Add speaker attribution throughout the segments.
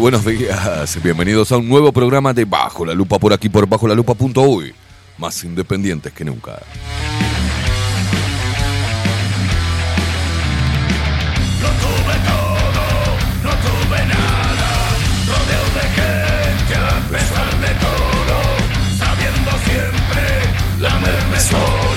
Speaker 1: Buenos días. Bienvenidos a un nuevo programa de Bajo la Lupa por aquí por bajo la lupa.uy. Más independientes que nunca.
Speaker 2: Pesar de todo, sabiendo siempre solo.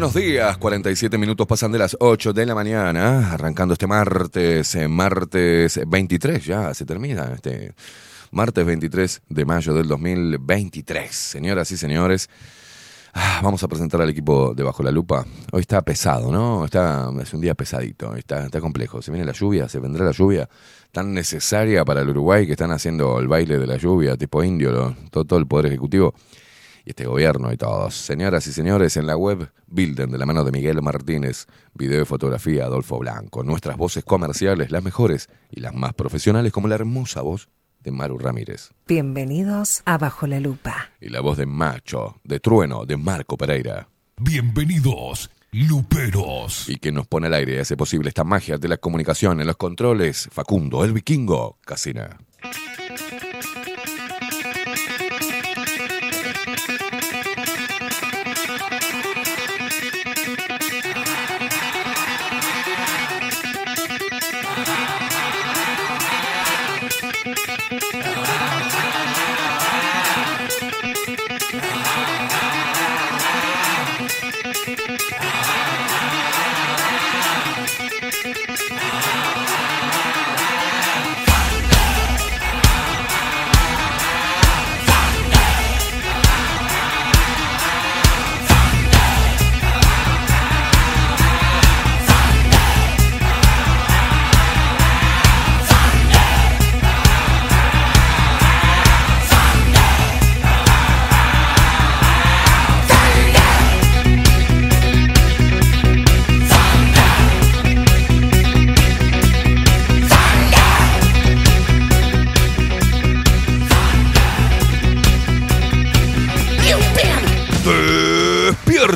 Speaker 1: Buenos días. 47 minutos pasan de las 8 de la mañana. Arrancando este martes, eh, martes 23, ya se termina este martes 23 de mayo del 2023. Señoras y señores, ah, vamos a presentar al equipo de Bajo la Lupa. Hoy está pesado, ¿no? Está, es un día pesadito, está, está complejo. Se viene la lluvia, se vendrá la lluvia tan necesaria para el Uruguay que están haciendo el baile de la lluvia, tipo indio, lo- todo, todo el Poder Ejecutivo y este gobierno y todos. Señoras y señores, en la web Bilden de la mano de Miguel Martínez, video y fotografía Adolfo Blanco, nuestras voces comerciales, las mejores y las más profesionales, como la hermosa voz de Maru Ramírez
Speaker 3: Bienvenidos a Bajo la Lupa.
Speaker 1: y la voz de Macho, de Trueno, de Marco Pereira.
Speaker 4: Bienvenidos, Luperos.
Speaker 1: Y que nos pone al aire y hace posible esta magia de la comunicación en los controles, Facundo, el vikingo, Casina.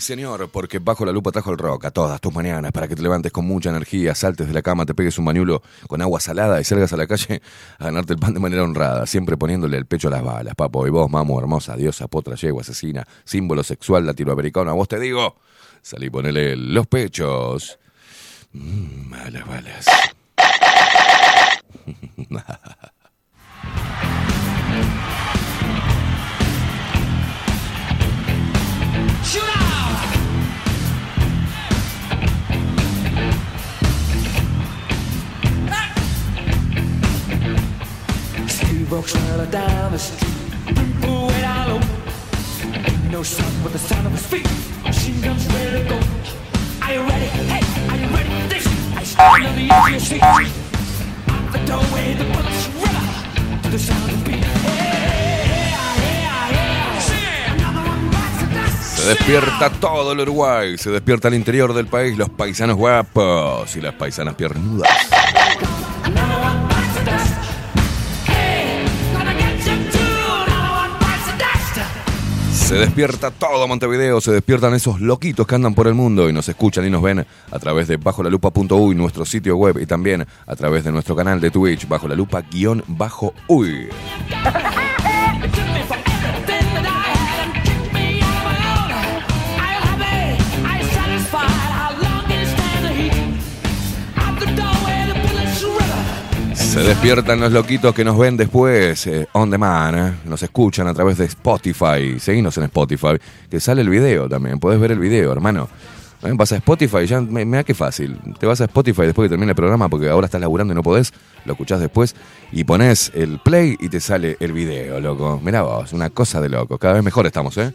Speaker 1: Señor, porque bajo la lupa trajo el rock a todas tus mañanas para que te levantes con mucha energía, saltes de la cama, te pegues un bañulo con agua salada y salgas a la calle a ganarte el pan de manera honrada, siempre poniéndole el pecho a las balas, papo. Y vos, mamo, hermosa, diosa, potra, yegua, asesina, símbolo sexual latinoamericano, a vos te digo, salí ponele los pechos. Mm, a las balas. Se despierta todo el Uruguay, se despierta el interior del país, los paisanos guapos y las paisanas piernudas. Se despierta todo Montevideo, se despiertan esos loquitos que andan por el mundo y nos escuchan y nos ven a través de bajo la lupa.uy, nuestro sitio web y también a través de nuestro canal de Twitch, bajo la lupa guion bajo uy. Se despiertan los loquitos que nos ven después eh, on demand, eh, nos escuchan a través de Spotify, seguinos en Spotify, que sale el video también, podés ver el video, hermano. Vas a Spotify, ya me, me da que fácil. Te vas a Spotify después que termine el programa porque ahora estás laburando y no podés, lo escuchás después y pones el play y te sale el video, loco. Mirá vos, una cosa de loco. Cada vez mejor estamos, ¿eh?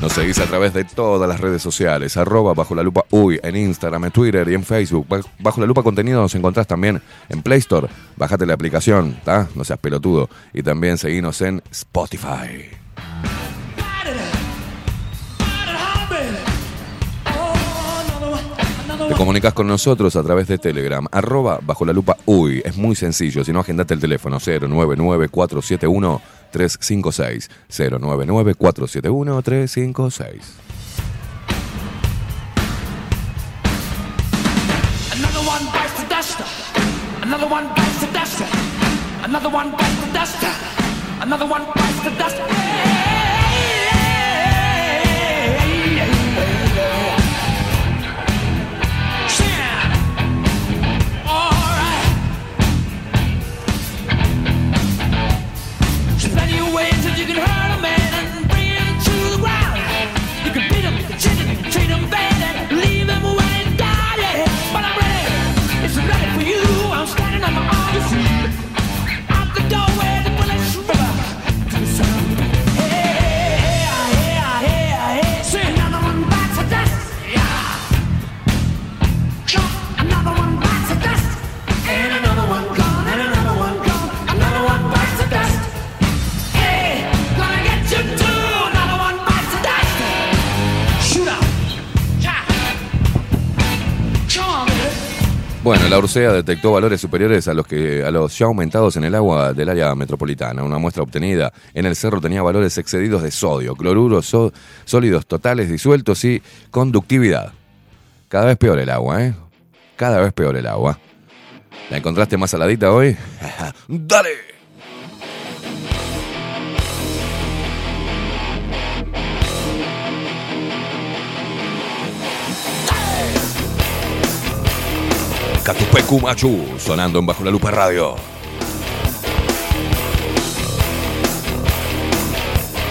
Speaker 1: Nos seguís a través de todas las redes sociales, arroba bajo la lupa uy, en Instagram, en Twitter y en Facebook. Bajo la lupa contenido nos encontrás también en Play Store. Bájate la aplicación, ¿tá? No seas pelotudo. Y también seguinos en Spotify. Te comunicas con nosotros a través de Telegram, arroba bajo la lupa uy. Es muy sencillo, si no agendate el teléfono 099
Speaker 5: 471 356 099 471 356 Another one bites the dust. Another one bites the. Another one the dust. There's plenty ways that you can hurt
Speaker 1: Bueno, la Ursea detectó valores superiores a los que a los ya aumentados en el agua del área metropolitana. Una muestra obtenida en el cerro tenía valores excedidos de sodio, cloruro, so- sólidos totales disueltos y conductividad. Cada vez peor el agua, ¿eh? Cada vez peor el agua. ¿La encontraste más saladita hoy? ¡Dale! Catupecu Machu, sonando en Bajo la Lupa Radio.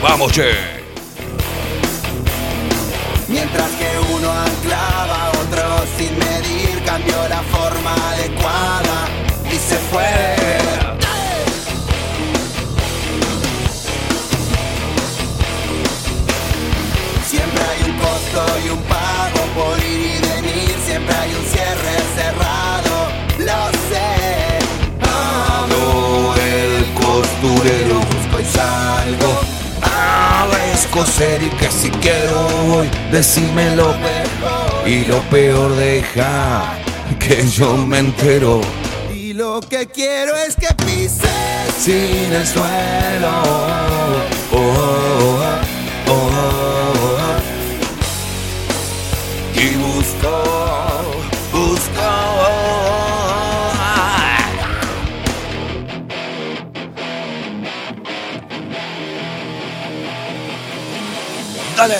Speaker 1: ¡Vamos, che!
Speaker 6: Mientras que uno anclaba, otro sin medir cambió la forma adecuada y se fue. Siempre hay un costo y un pago salgo a descoser y que si quiero voy, decime lo mejor y lo peor deja que yo me entero. Y lo que quiero es que pises sin el suelo. Oh, oh, oh, oh, oh. Y busco.
Speaker 1: ¡Dale!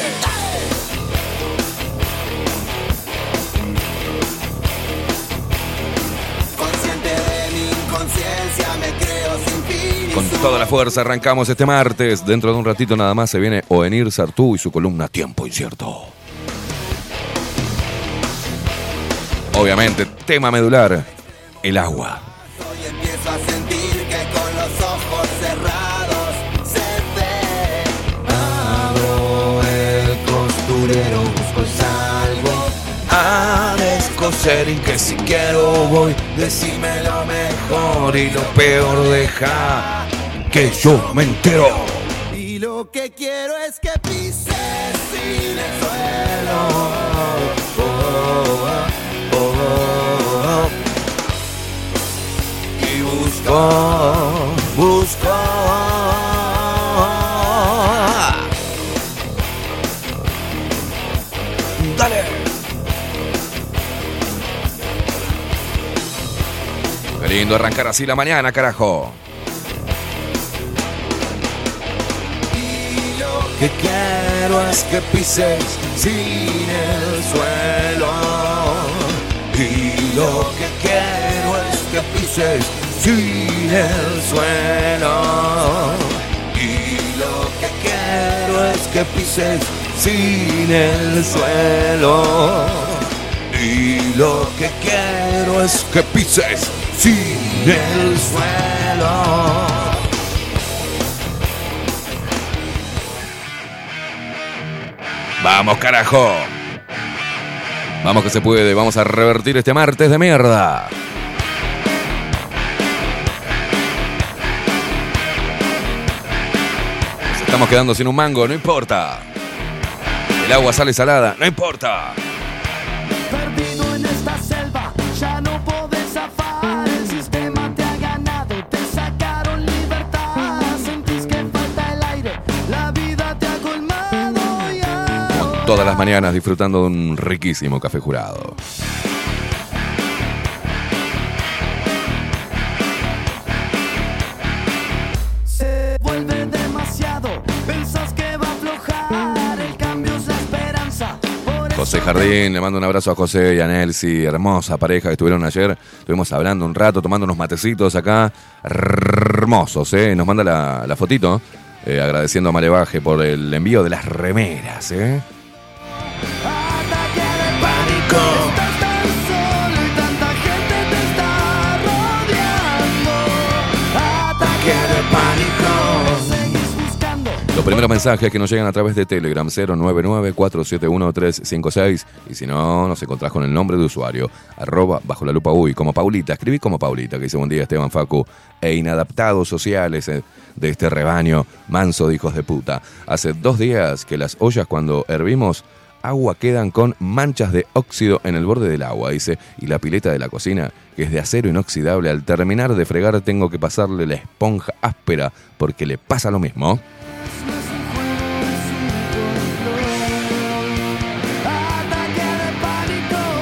Speaker 6: Consciente de mi inconsciencia, me creo sin fin. y
Speaker 1: Con toda la fuerza arrancamos este martes. Dentro de un ratito nada más se viene Oenir Sartú y su columna Tiempo Incierto. Obviamente, tema medular, el agua.
Speaker 6: A descoser y que si quiero voy, decime lo mejor y lo peor deja que yo me entero. Y lo que quiero es que pises sin el suelo. Y busco, busco.
Speaker 1: Lindo arrancar así la mañana, carajo.
Speaker 6: que quiero es que pises sin el suelo. Y lo que quiero es que pises sin el suelo. Y lo que quiero es que pises sin el suelo. Y lo que quiero es que pises sin el suelo.
Speaker 1: Vamos, carajo. Vamos que se puede, vamos a revertir este martes de mierda. Nos estamos quedando sin un mango, no importa. El agua sale salada, no importa. Todas las mañanas disfrutando de un riquísimo café jurado. José Jardín, le mando un abrazo a José y a Nelsi, hermosa pareja que estuvieron ayer. Estuvimos hablando un rato, tomando unos matecitos acá, hermosos, ¿eh? Nos manda la, la fotito, eh, agradeciendo a Malevaje por el envío de las remeras, ¿eh?
Speaker 7: Ataque de pánico. Ataque de pánico.
Speaker 1: Los primeros mensajes que nos llegan a través de Telegram 099-471-356 y si no, nos encontrás con el nombre de usuario arroba bajo la lupa uy como Paulita, escribí como Paulita que dice buen día Esteban Facu e inadaptados sociales eh, de este rebaño manso de hijos de puta. Hace dos días que las ollas cuando hervimos agua quedan con manchas de óxido en el borde del agua, dice. Y la pileta de la cocina, que es de acero inoxidable, al terminar de fregar tengo que pasarle la esponja áspera porque le pasa lo mismo.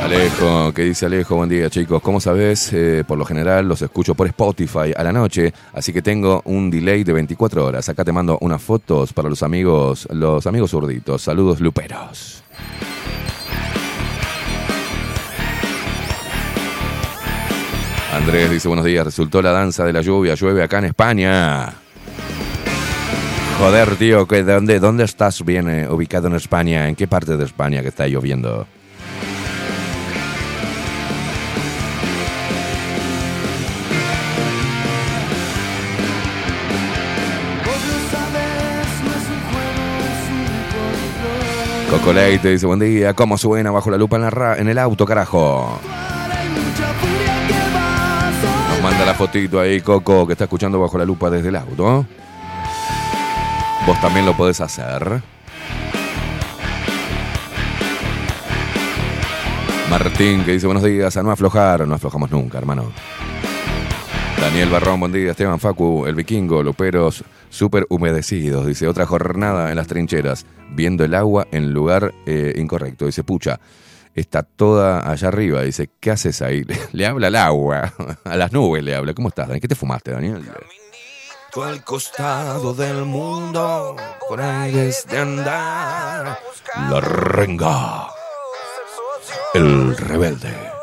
Speaker 1: Alejo, ¿qué dice Alejo? Buen día chicos. Como sabes, eh, por lo general los escucho por Spotify a la noche, así que tengo un delay de 24 horas. Acá te mando unas fotos para los amigos, los amigos zurditos. Saludos luperos. Andrés dice buenos días, resultó la danza de la lluvia, llueve acá en España. Joder, tío, ¿qué- ¿de dónde, dónde estás bien eh, ubicado en España? ¿En qué parte de España que está lloviendo? Coco Leite dice buen día, ¿cómo suena bajo la lupa la ra- en el auto, carajo? Nos manda la fotito ahí, Coco, que está escuchando bajo la lupa desde el auto. Vos también lo podés hacer. Martín, que dice buenos días, a no aflojar, no aflojamos nunca, hermano. Daniel Barrón, buen día. Esteban Facu, el vikingo, Luperos, súper humedecidos. Dice, otra jornada en las trincheras, viendo el agua en lugar eh, incorrecto. Dice, pucha, está toda allá arriba. Dice, ¿qué haces ahí? Le habla al agua, a las nubes le habla. ¿Cómo estás, Daniel? ¿Qué te fumaste, Daniel?
Speaker 2: al costado del mundo, por ahí es de andar.
Speaker 1: La renga, el rebelde.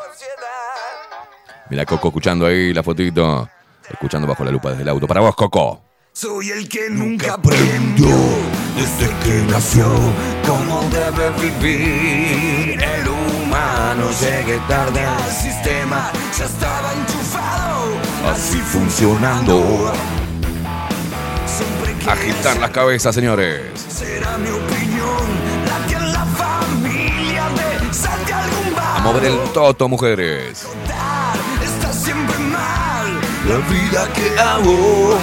Speaker 1: Mira, Coco escuchando ahí la fotito. Escuchando bajo la lupa desde el auto. Para vos, Coco.
Speaker 2: Soy el que nunca aprendió desde que nació cómo debe vivir el humano. Llegué tarde al sistema, ya estaba enchufado, así funcionando.
Speaker 1: Agitar las cabezas, señores.
Speaker 2: será mi opinión la que en la familia de salte algún.
Speaker 1: A mover el toto, mujeres.
Speaker 2: Siempre mal la vida que hago.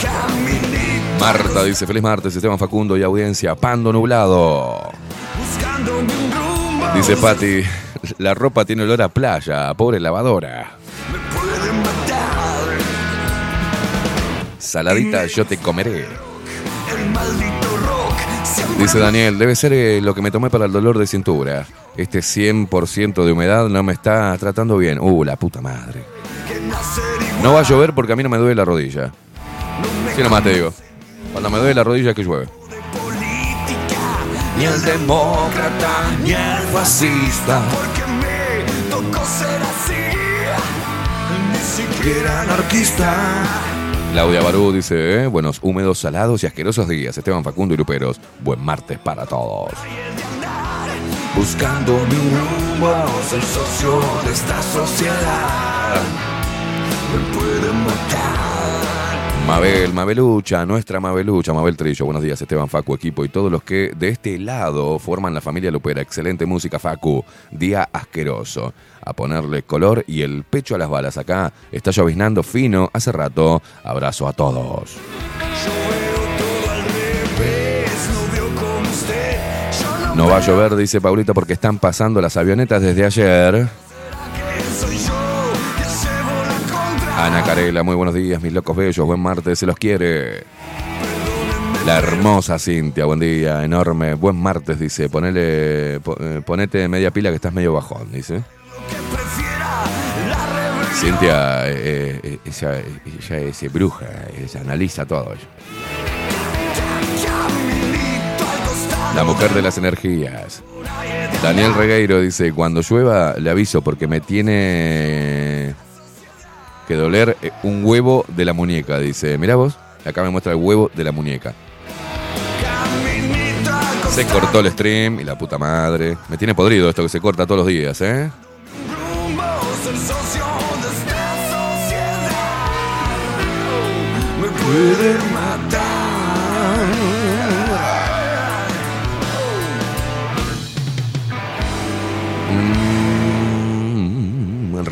Speaker 2: Caminito
Speaker 1: Marta dice, feliz martes, Esteban Facundo y audiencia, pando nublado. Dice Patti, la ropa tiene olor a playa, pobre lavadora. Saladita, yo te comeré. Dice Daniel, debe ser eh, lo que me tomé para el dolor de cintura. Este 100% de humedad no me está tratando bien. Uh, la puta madre. No va a llover porque a mí no me duele la rodilla. Sí, nomás te digo. Cuando me duele la rodilla que llueve.
Speaker 2: ni el demócrata, ni el fascista. Porque me tocó ser así. Ni siquiera anarquista.
Speaker 1: Claudia Barú dice, eh, buenos, húmedos, salados y asquerosos días. Esteban Facundo y Luperos, buen martes para todos.
Speaker 2: Buscando mi rumbo, ser socio de esta sociedad. Me pueden matar.
Speaker 1: Mabel, Mabelucha, nuestra Mabelucha, Mabel Trillo, buenos días Esteban Facu, equipo y todos los que de este lado forman la familia Lupera. Excelente música Facu, día asqueroso. A ponerle color y el pecho a las balas acá. Está lloviznando fino hace rato. Abrazo a todos.
Speaker 2: No,
Speaker 1: va a llover, dice Paulita, porque están pasando las avionetas desde ayer. Ana Carela, muy buenos días, mis locos bellos, buen martes, se los quiere. La hermosa Cintia, buen día, enorme, buen martes, dice, ponele, po- eh, ponete media pila que estás medio bajón, dice. Cintia, eh, eh, ella, ella es bruja, ella analiza todo. La mujer de las energías. Daniel Regueiro dice, cuando llueva le aviso porque me tiene que doler eh, un huevo de la muñeca, dice. Mirá vos, acá me muestra el huevo de la muñeca. Se cortó el stream y la puta madre. Me tiene podrido esto que se corta todos los días, ¿eh?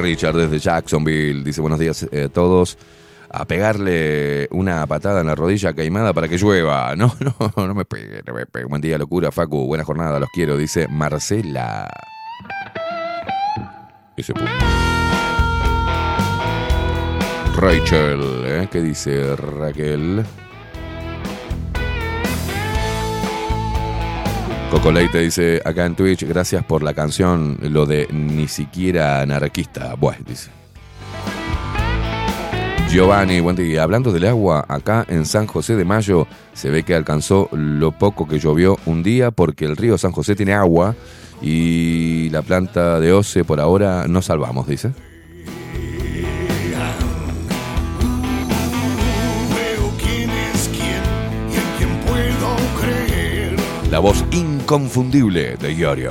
Speaker 1: Richard desde Jacksonville dice buenos días eh, a todos. a pegarle una patada en la rodilla queimada para que llueva. No, no, no me pegue, no me pegue. Buen día, locura, Facu. Buena jornada, los quiero, dice Marcela. Ese punto. Rachel, ¿eh? ¿qué dice Raquel? Coco Leite dice acá en Twitch, gracias por la canción, lo de ni siquiera anarquista. Bueno, dice. Giovanni, buen día. Hablando del agua, acá en San José de Mayo se ve que alcanzó lo poco que llovió un día porque el río San José tiene agua y la planta de OCE por ahora no salvamos, dice. La voz inconfundible de Iorio.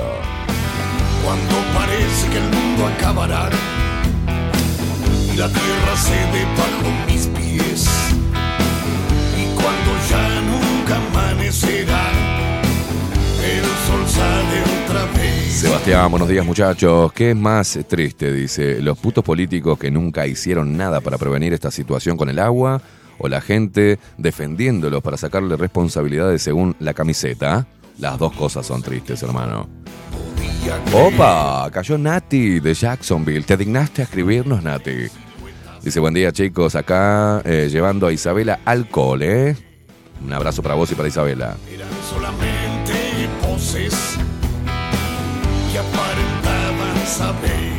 Speaker 2: Cuando parece que el mundo acabará y la tierra cede bajo mis pies. Y cuando ya nunca amanecerá, el sol sale otra vez.
Speaker 1: Sebastián, buenos días muchachos. ¿Qué es más triste? Dice, los putos políticos que nunca hicieron nada para prevenir esta situación con el agua o la gente defendiéndolos para sacarle responsabilidades según la camiseta. Las dos cosas son tristes, hermano. Opa, cayó Nati de Jacksonville. ¿Te dignaste a escribirnos, Nati? Dice, buen día chicos, acá eh, llevando a Isabela al cole. Un abrazo para vos y para Isabela.
Speaker 2: Eran solamente voces que aparentaban saber.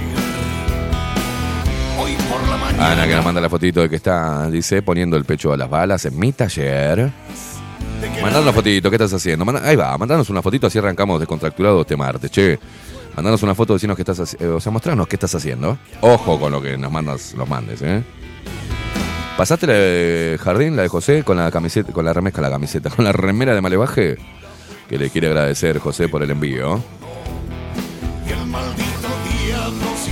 Speaker 2: Hoy por la mañana.
Speaker 1: Ana que nos manda la fotito de que está, dice, poniendo el pecho a las balas en mi taller. Mandanos una fotito, ¿qué estás haciendo? Manda- ahí va, mandanos una fotito, así arrancamos descontracturados este martes, che. Mandanos una foto, decirnos qué estás haciendo, o sea, mostrarnos qué estás haciendo. Ojo con lo que nos mandas, los mandes, ¿eh? ¿Pasaste la de Jardín, la de José, con la camiseta, con la remesca, la camiseta, con la remera de Malevaje? Que le quiere agradecer José por el envío.
Speaker 2: y el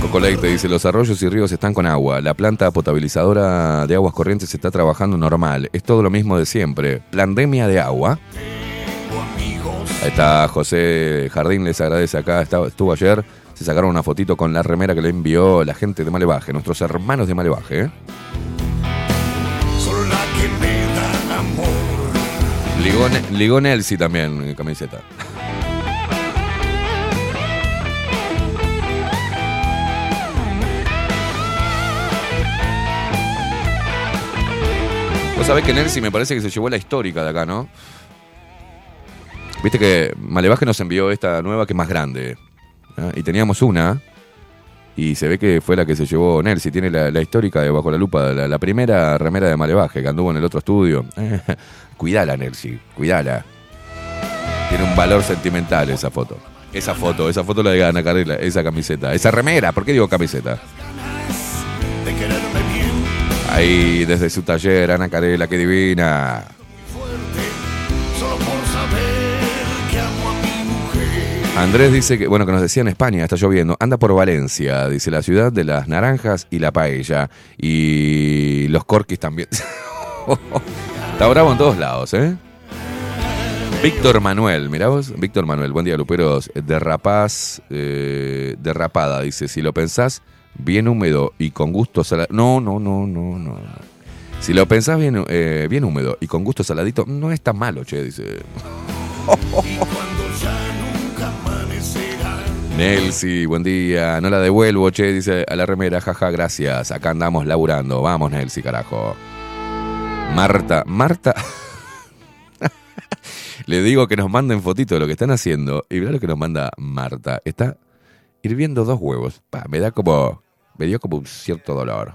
Speaker 2: maldito diablo se
Speaker 1: Coco Leite dice, los arroyos y ríos están con agua. La planta potabilizadora de aguas corrientes está trabajando normal. Es todo lo mismo de siempre. Pandemia de agua. Ahí está José Jardín, les agradece acá. Estuvo ayer. Se sacaron una fotito con la remera que le envió la gente de Malevaje, nuestros hermanos de Malevaje. ¿eh?
Speaker 2: Solo la que me da amor.
Speaker 1: Ligó, Ne- ligó Nelsi también, camiseta. Sabés que Nelsi me parece que se llevó la histórica de acá, ¿no? Viste que Malevaje nos envió esta nueva que es más grande. Y teníamos una. Y se ve que fue la que se llevó Nelsi. Tiene la, histórica de Bajo la Lupa, la, la primera remera de Malevaje que anduvo en el otro estudio. cuidala, Nelsi, cuidala. Tiene un valor sentimental esa foto. Esa foto, esa foto la de Ana Carela, esa camiseta, esa remera, ¿por qué digo camiseta?
Speaker 2: de quererme
Speaker 1: Ahí desde su taller, Ana Carela, qué divina. Andrés dice que, bueno, que nos decía en España, está lloviendo. Anda por Valencia, dice la ciudad de las naranjas y la paella. Y los corquis también. está bravo en todos lados, ¿eh? Víctor Manuel, mirá vos, Víctor Manuel, buen día, Luperos. Derrapaz, eh, derrapada, dice, si lo pensás, bien húmedo y con gusto salado. No, no, no, no, no. Si lo pensás bien, eh, bien húmedo y con gusto saladito, no es tan malo, che, dice. Nelsi, buen día. No la devuelvo, che, dice a la remera, jaja, gracias. Acá andamos laburando. Vamos, Nelsi, carajo. Marta, Marta. Le digo que nos manden fotito de lo que están haciendo. Y mirá lo que nos manda Marta. Está hirviendo dos huevos. Pa, me da como. Me dio como un cierto dolor.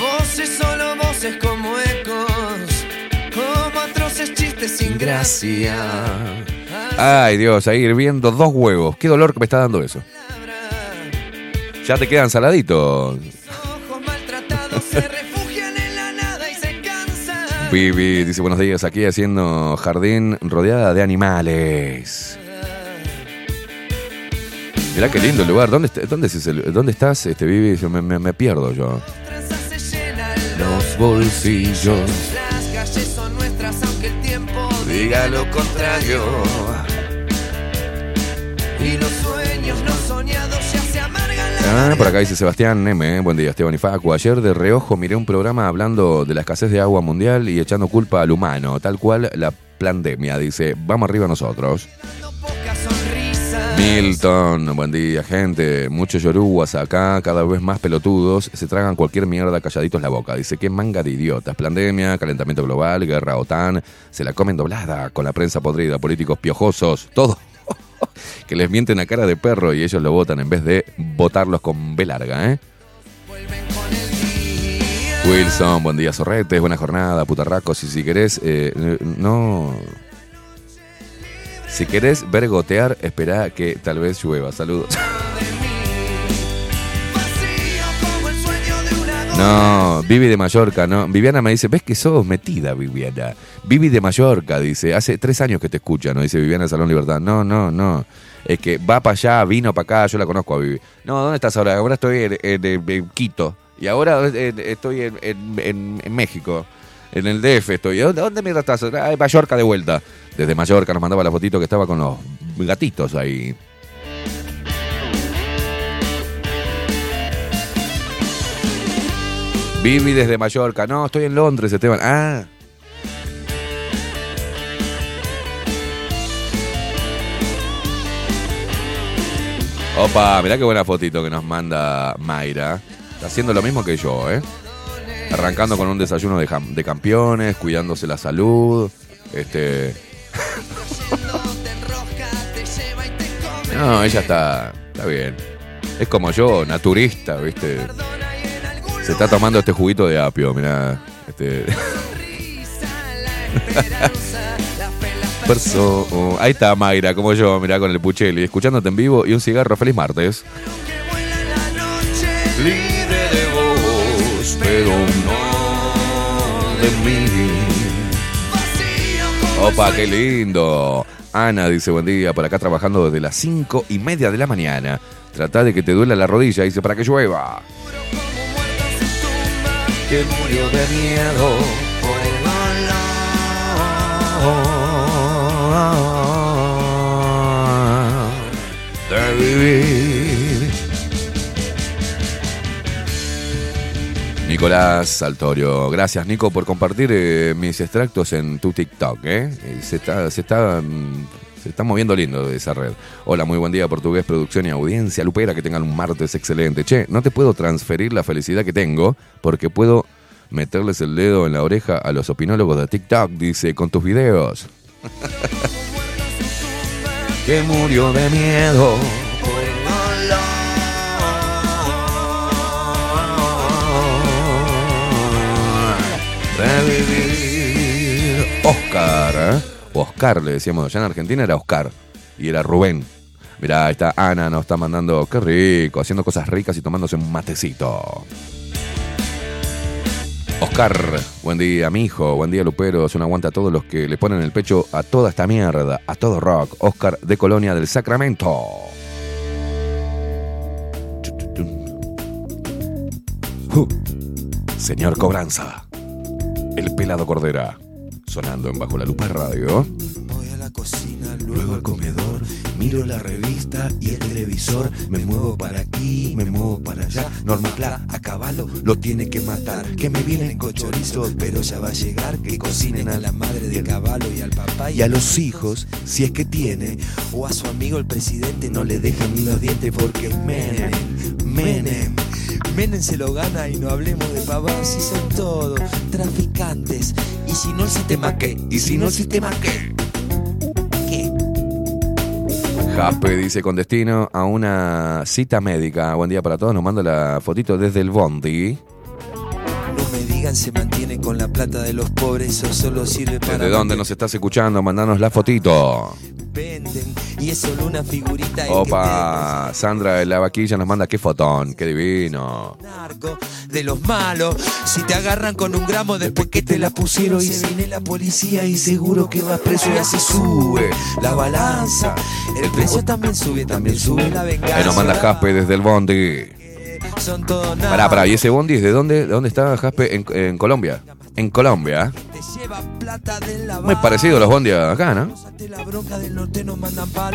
Speaker 8: Voces solo voces como ecos, como atroces chistes sin gracia.
Speaker 1: Ay, Dios, ahí hirviendo dos huevos. Qué dolor que me está dando eso. Ya te quedan saladitos. Vivi dice buenos días aquí haciendo jardín rodeada de animales. Mirá qué lindo el lugar. ¿Dónde, estás, este, Vivi? Me, me- me pierdo yo. Los bolsillos. Diga lo contrario.
Speaker 8: Y los sueños no soñados ya se amargan la
Speaker 1: Ah, por acá dice Sebastián M. Buen día, Esteban y Facu. Ayer de reojo miré un programa hablando de la escasez de agua mundial y echando culpa al humano, tal cual la pandemia. Dice, vamos arriba nosotros. Milton, buen día, gente. Muchos yoruguas acá, cada vez más pelotudos, se tragan cualquier mierda calladitos la boca. Dice, qué manga de idiotas. Pandemia, calentamiento global, guerra OTAN, se la comen doblada con la prensa podrida, políticos piojosos, todo. que les mienten a cara de perro y ellos lo votan en vez de votarlos con B larga, ¿eh? Wilson, buen día, Sorretes, buena jornada, putarracos. Y si querés, eh, no. Si querés ver gotear, espera que tal vez llueva. Saludos. No, Vivi de Mallorca, no. Viviana me dice, ¿ves que sos metida, Viviana? Vivi de Mallorca, dice, hace tres años que te escucha, ¿no? Dice Viviana Salón Libertad. No, no, no. Es que va para allá, vino para acá, yo la conozco a Vivi. No, ¿dónde estás ahora? Ahora estoy en, Quito. Y ahora eh, estoy en, México. En el DF estoy. ¿Dónde, dónde mierda estás? Ah, Mallorca de vuelta. Desde Mallorca nos mandaba la fotito que estaba con los gatitos ahí. Vivi desde Mallorca. No, estoy en Londres, Esteban. Ah. Opa, mirá qué buena fotito que nos manda Mayra. Está haciendo lo mismo que yo, ¿eh? Arrancando con un desayuno de, de campeones, cuidándose la salud. Este. No, ella está. Está bien. Es como yo, naturista, ¿viste? Se está tomando este juguito de apio, mirá. Este. Ahí está Mayra, como yo, mirá, con el pucheli, escuchándote en vivo y un cigarro. Feliz martes. Libre de vos, pero no de mí. Opa, qué lindo. Ana dice, buen día, por acá trabajando desde las cinco y media de la mañana. Trata de que te duela la rodilla, dice, para que llueva. Que murió de miedo por de vivir. Nicolás Saltorio, gracias Nico por compartir eh, mis extractos en tu TikTok. ¿eh? Y Se, está, se, está, mm, se está moviendo lindo esa red. Hola, muy buen día Portugués, producción y audiencia. Lupera, que tengan un martes excelente. Che, no te puedo transferir la felicidad que tengo porque puedo meterles el dedo en la oreja a los opinólogos de TikTok, dice, con tus videos. que murió de miedo. Oscar, ¿eh? Oscar le decíamos, allá en Argentina era Oscar y era Rubén. Mirá, ahí está Ana, nos está mandando, qué rico, haciendo cosas ricas y tomándose un matecito. Oscar, buen día, mi hijo, buen día, Luperos. Un aguante a todos los que le ponen el pecho a toda esta mierda, a todo rock. Oscar de Colonia del Sacramento. Señor Cobranza, el pelado Cordera, sonando en Bajo la Lupa Radio.
Speaker 9: Voy a la cocina, luego al comedor, miro la revista y el televisor, me muevo para aquí, me muevo para allá. Norma Cla, a caballo lo tiene que matar, que me vienen con chorizo, pero ya va a llegar, que cocinen a la madre de caballo y al papá y a los hijos, si es que tiene, o a su amigo el presidente no le dejen ni los dientes porque Menem, Menem. Menem se lo gana y no hablemos de pavadas si son todos traficantes. Y si no el sistema qué, y si no el sistema qué.
Speaker 1: Jaspe dice con destino a una cita médica. Buen día para todos. Nos manda la fotito desde el Bondi.
Speaker 9: No me digan se mantiene con la plata de los pobres, eso solo sirve para.
Speaker 1: ¿Desde dónde nos estás escuchando? Mandanos la fotito.
Speaker 6: Venden y es solo una figurita.
Speaker 1: Opa, Sandra de la vaquilla nos manda qué fotón, qué divino.
Speaker 6: de los malos. Si te agarran con un gramo después que te la pusieron y se viene la policía y seguro que vas preso y así sube la balanza. El precio también sube, también sube la venganza.
Speaker 1: Ahí nos manda Jaspe desde el Bondi.
Speaker 6: Son todos.
Speaker 1: Pará, pará, ¿y ese Bondi es de dónde? ¿De dónde está Jaspe? En, en Colombia. En Colombia. Muy parecido a los Bondi acá, ¿no?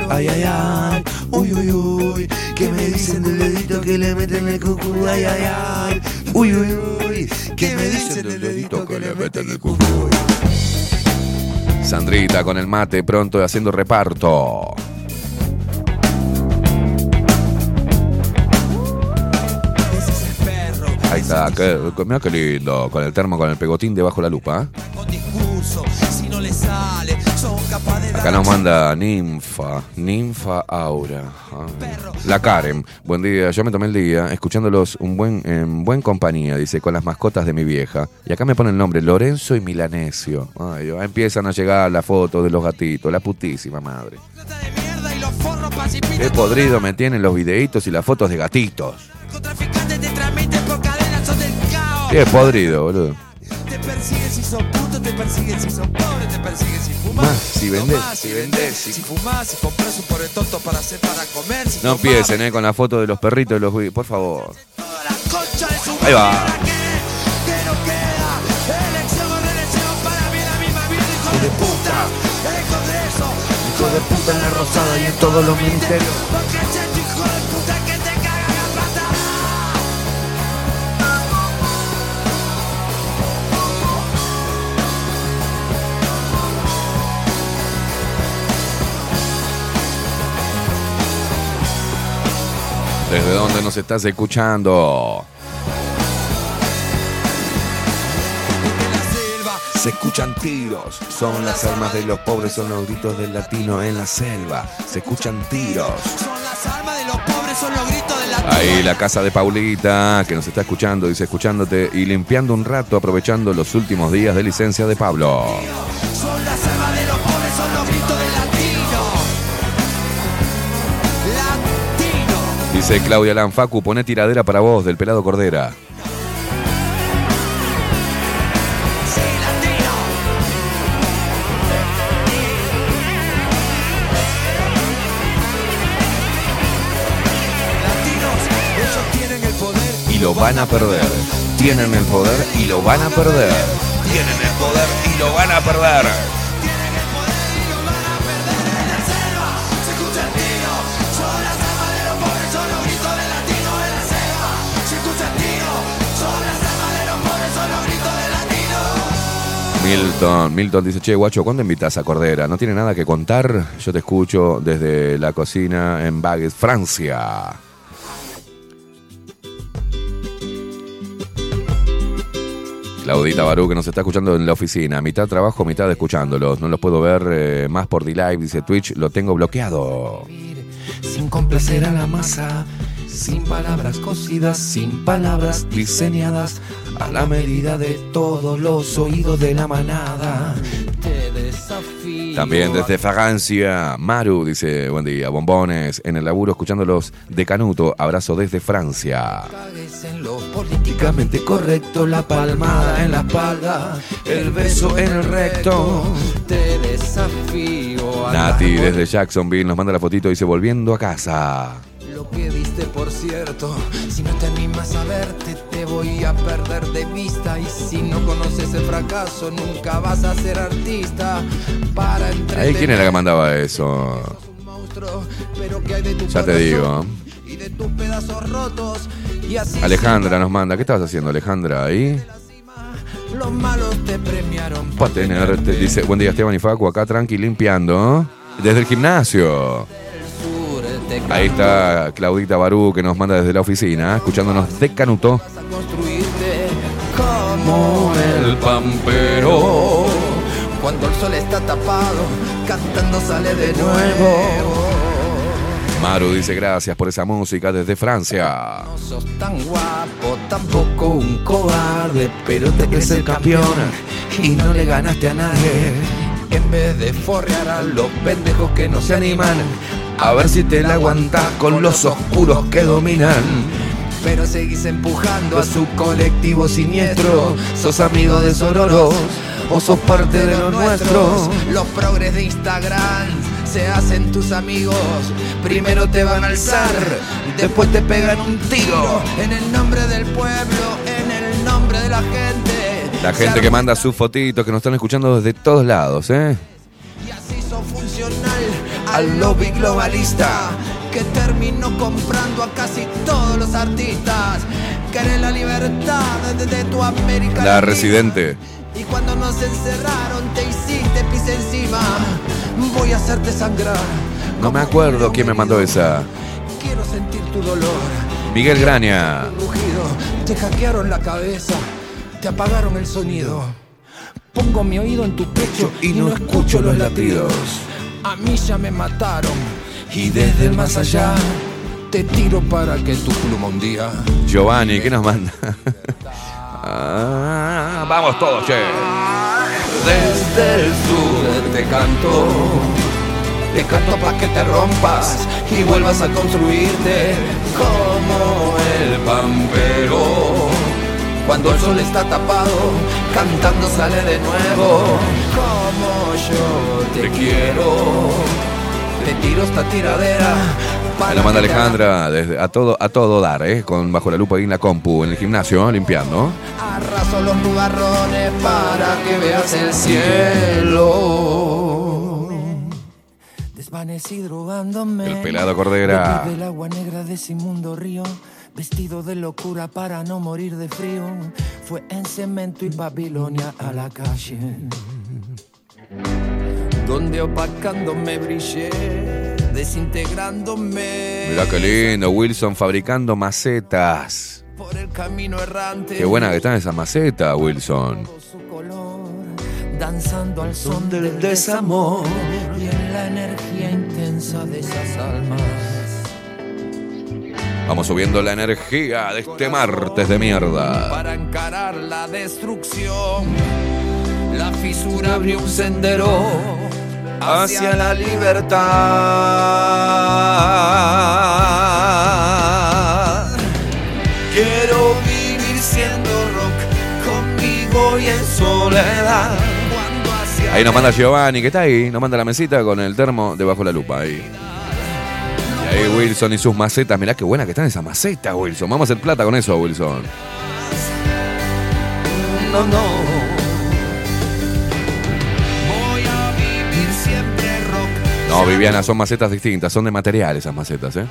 Speaker 9: Ay, ay, ay, uy, uy, uy, que me dicen del dedito que le meten el cucu, ay, ay, ay, uy, uy, uy, que me dicen del dedito que le meten el cucu.
Speaker 1: Sandrita con el mate pronto haciendo reparto. Ahí está, mira qué lindo, con el termo, con el pegotín debajo de la lupa. ¿eh? Acá nos manda Ninfa, Ninfa Aura. La Karen, buen día, yo me tomé el día escuchándolos un buen, en buen compañía, dice, con las mascotas de mi vieja. Y acá me pone el nombre, Lorenzo y Milanesio. Ay, empiezan a llegar las fotos de los gatitos, la putísima madre. Qué podrido me tienen los videitos y las fotos de gatitos.
Speaker 6: Caos.
Speaker 1: Qué podrido, boludo.
Speaker 6: Te persiguen si sos puto, te persiguen si sos pobre, te persiguen si fumás.
Speaker 1: Más, si vendés, si vendés, si-
Speaker 6: fumás, si compras un pobre tonto para hacer para comer. Si
Speaker 1: No empiecen, eh, con la foto de los perritos y los vi- por favor.
Speaker 6: de
Speaker 1: Ahí va.
Speaker 6: misma vida, hijo de puta. Congreso,
Speaker 9: Hijo de puta en la rosada y en todos los ministerios.
Speaker 1: ¿Desde dónde nos estás escuchando?
Speaker 9: Se escuchan tiros, son las armas de los pobres, son los gritos del latino en la selva. Se escuchan tiros.
Speaker 6: son las armas de los pobres, son los gritos de la
Speaker 1: Ahí la casa de Paulita, que nos está escuchando, dice escuchándote y limpiando un rato, aprovechando los últimos días de licencia de Pablo. Dice Claudia Lanfacu, pone tiradera para vos del pelado Cordera. Y lo van a perder. Tienen el poder y lo van a perder. Tienen el poder y lo van a perder. Milton, Milton dice, che, guacho, ¿cuándo invitas a Cordera? ¿No tiene nada que contar? Yo te escucho desde la cocina en Bagues, Francia. Claudita Barú, que nos está escuchando en la oficina. Mitad trabajo, mitad escuchándolos. No los puedo ver eh, más por D-Live, dice Twitch. Lo tengo bloqueado.
Speaker 9: Sin complacer a la masa, sin palabras cocidas, sin palabras diseñadas, a la medida de todos los oídos de la manada.
Speaker 6: Te desafío.
Speaker 1: También desde Francia, Maru dice, buen día, bombones, en el laburo escuchándolos de Canuto, abrazo desde Francia.
Speaker 9: En lo políticamente correcto, la palmada en la espalda, el beso en el recto.
Speaker 6: Te desafío.
Speaker 1: Nati desde Jacksonville nos manda la fotito y dice, volviendo a casa.
Speaker 6: Que diste por cierto, si no te animas a verte, te voy a perder de vista.
Speaker 1: Ahí, ¿quién era que mandaba eso?
Speaker 6: un monstruo, pero ¿qué hay de tu
Speaker 1: Ya te digo.
Speaker 6: Así
Speaker 1: Alejandra nos manda, ¿qué estabas haciendo Alejandra ahí? Para tenerte, dice, buen día Esteban y Facu, acá tranqui limpiando. Desde el gimnasio. Ahí está Claudita Barú que nos manda desde la oficina, escuchándonos de Canuto.
Speaker 6: como
Speaker 1: el pampero.
Speaker 6: Cuando el sol está tapado, cantando sale de nuevo.
Speaker 1: Maru dice gracias por esa música desde Francia.
Speaker 6: No sos tan guapo, tampoco un cobarde,
Speaker 9: Pero te crees el campeón y no le ganaste a nadie.
Speaker 6: En vez de forrear a los pendejos que no se animan. A ver si te la aguantas con los oscuros que dominan. Pero seguís empujando a su colectivo siniestro. Sos amigo de Sororos o sos parte de los nuestros. Los progres de Instagram se hacen tus amigos. Primero te van a alzar, después te pegan un tiro. En el nombre del pueblo, en el nombre de la gente.
Speaker 1: La gente que manda sus fotitos, que nos están escuchando desde todos lados, ¿eh?
Speaker 6: Al lobby globalista que terminó comprando a casi todos los artistas. Querés la libertad de, de tu América.
Speaker 1: La residente.
Speaker 6: Y cuando nos encerraron te hiciste pis encima. Voy a hacerte sangrar.
Speaker 1: No me acuerdo quién me mandó esa.
Speaker 6: Quiero sentir tu dolor.
Speaker 1: Miguel Graña.
Speaker 6: Te hackearon la cabeza. Te apagaron el sonido. Pongo mi oído en tu pecho y no escucho los latidos. A mí ya me mataron. Y desde el más allá te tiro para que tu pluma un día.
Speaker 1: Giovanni, ¿qué nos manda? Ah, vamos todos, che.
Speaker 6: Desde el sur te canto. Te canto para que te rompas y vuelvas a construirte como el pampero. Cuando el sol está tapado, cantando sale de nuevo. Como yo te quiero, te tiro esta tiradera.
Speaker 1: Me la manda Alejandra desde, a todo a todo dar, ¿eh? Con bajo la lupa ahí en la compu, en el gimnasio, limpiando.
Speaker 6: Arraso los nubarrones para que veas el cielo. Desvanecí drogándome.
Speaker 1: El pelado Cordera.
Speaker 6: Del agua negra de ese mundo río. Vestido de locura para no morir de frío. Fue en cemento y Babilonia a la calle. Donde opacándome brillé, desintegrándome.
Speaker 1: Mirá qué lindo, Wilson fabricando macetas.
Speaker 6: Por el camino errante.
Speaker 1: Qué buena que están esas macetas, Wilson.
Speaker 6: su color, danzando al son del desamor y en la energía intensa de esas almas.
Speaker 1: Vamos subiendo la energía de este martes de mierda.
Speaker 6: Para encarar la destrucción, la fisura abrió un sendero hacia la libertad. Quiero vivir siendo rock conmigo y en soledad.
Speaker 1: Ahí nos manda Giovanni, que está ahí, nos manda la mesita con el termo debajo de la lupa ahí. Y ahí Wilson y sus macetas, mirá qué buena que están esas macetas, Wilson. Vamos a hacer plata con eso, Wilson.
Speaker 6: no, no.
Speaker 1: No, Viviana, son macetas distintas, son de material esas macetas, ¿eh?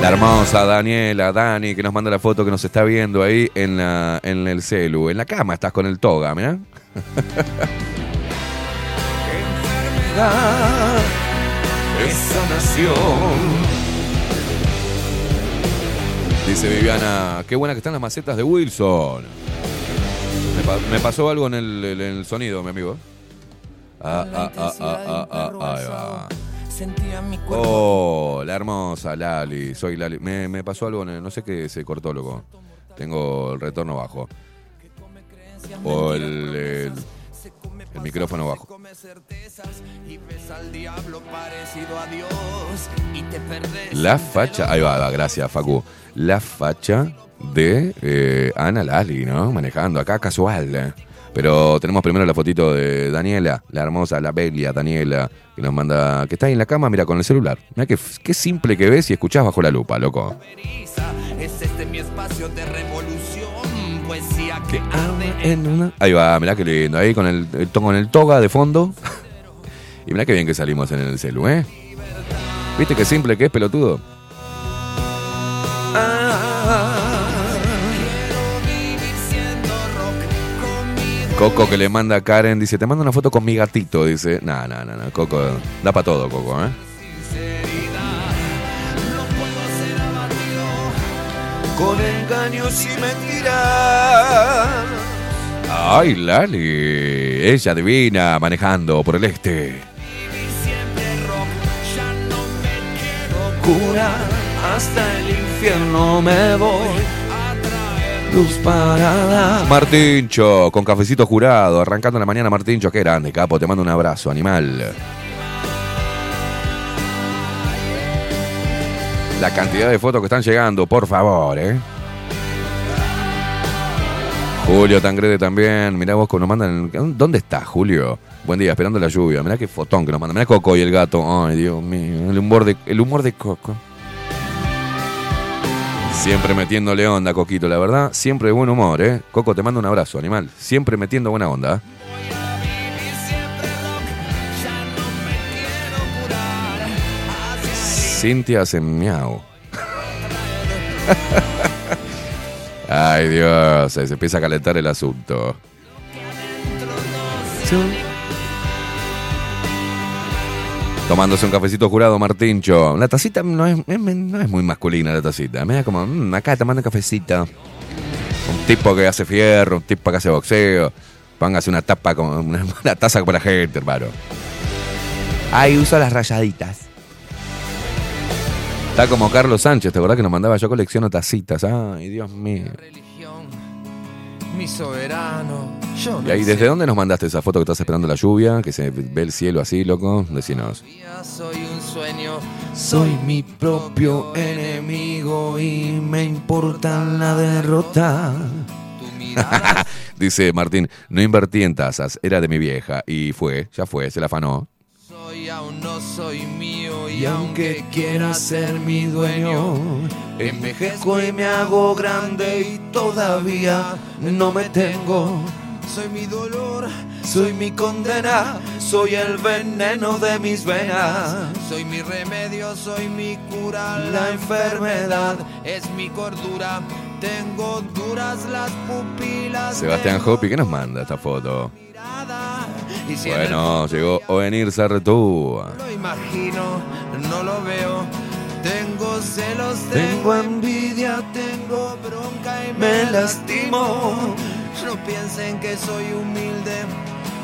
Speaker 1: La hermosa Daniela, Dani, que nos manda la foto que nos está viendo ahí en, la, en el celu. En la cama estás con el toga, mirá.
Speaker 6: Esa nación.
Speaker 1: Dice Viviana, qué buena que están las macetas de Wilson. Me, pa- me pasó algo en el, en el sonido, mi amigo. Ah, ah, ah, ah, ah, ah, ahí va.
Speaker 6: Sentía mi cuerpo.
Speaker 1: Oh, la hermosa Lali, soy Lali. Me, me pasó algo, en el- no sé qué se cortó, loco. Tengo el retorno bajo. O el, el, el micrófono bajo. La facha, ahí va, va, gracias Facu. La facha de eh, Ana Lali, ¿no? Manejando acá casual. eh. Pero tenemos primero la fotito de Daniela, la hermosa, la bella Daniela, que nos manda, que está ahí en la cama, mira, con el celular. Mira qué, simple que ves y escuchás bajo la lupa, loco.
Speaker 6: En
Speaker 1: Ahí va, mirá qué lindo, ahí con el, el el toga de fondo. Y mirá qué bien que salimos en el celu, ¿eh? ¿Viste qué simple que es, pelotudo?
Speaker 6: vivir
Speaker 1: Coco que le manda a Karen, dice, te mando una foto con mi gatito, dice. No, no, no, no, Coco, da para todo, Coco, ¿eh?
Speaker 10: Con engaños y mentiras.
Speaker 1: Ay, Lali, ella divina, manejando por el este.
Speaker 6: vivir siempre rock. Ya no me quiero curar. Hasta el infierno me voy
Speaker 1: Martincho, con cafecito jurado, arrancando la mañana, Martincho, qué grande, capo, te mando un abrazo, animal. La cantidad de fotos que están llegando, por favor, ¿eh? Julio Tangrede también, mirá vos que nos mandan... ¿Dónde está Julio? Buen día, esperando la lluvia. Mirá qué fotón que nos mandan. Mirá Coco y el gato. Ay, Dios mío, el humor de, el humor de Coco. Siempre metiéndole onda, Coquito, la verdad. Siempre de buen humor, ¿eh? Coco, te mando un abrazo, animal. Siempre metiendo buena onda. Cintia hace miau. Ay, Dios, se empieza a calentar el asunto. Tomándose un cafecito jurado, Martincho. La tacita no es, no es muy masculina, la tacita. Me da como, "Mm, acá tomando cafecito. Un tipo que hace fierro, un tipo que hace boxeo. Póngase una tapa como una, una taza para la gente, hermano.
Speaker 9: Ahí uso las rayaditas.
Speaker 1: Está como Carlos Sánchez, ¿te acordás que nos mandaba yo colecciono tacitas? Ay, Dios mío.
Speaker 6: Mi soberano. Yo
Speaker 1: Y ahí, ¿desde dónde nos mandaste esa foto que estás esperando la lluvia? Que se ve el cielo así, loco. Decinos.
Speaker 6: no soy un sueño.
Speaker 9: Soy mi propio enemigo y me importa la derrota.
Speaker 1: Dice Martín, no invertí en tazas, era de mi vieja. Y fue, ya fue, se la afanó.
Speaker 6: soy, aún no soy mío. Y,
Speaker 9: aunque quiera ser mi dueño, envejezco y me hago grande y todavía no me tengo.
Speaker 6: soy mi dolor,
Speaker 9: Soy mi condena, soy el veneno de mis venas.
Speaker 6: soy mi remedio, soy mi cura.
Speaker 9: La enfermedad
Speaker 6: es mi cordura. Tengo duras las pupilas.
Speaker 1: Sebastián Hopi, ¿qué nos manda esta foto?
Speaker 6: mirada, Y si
Speaker 1: Bueno, llegó Ovenir Sartúa.
Speaker 6: Lo imagino, no lo veo. Tengo celos,
Speaker 9: Tengo envidia, tengo bronca y me lastimo.
Speaker 6: No piensen que soy humilde.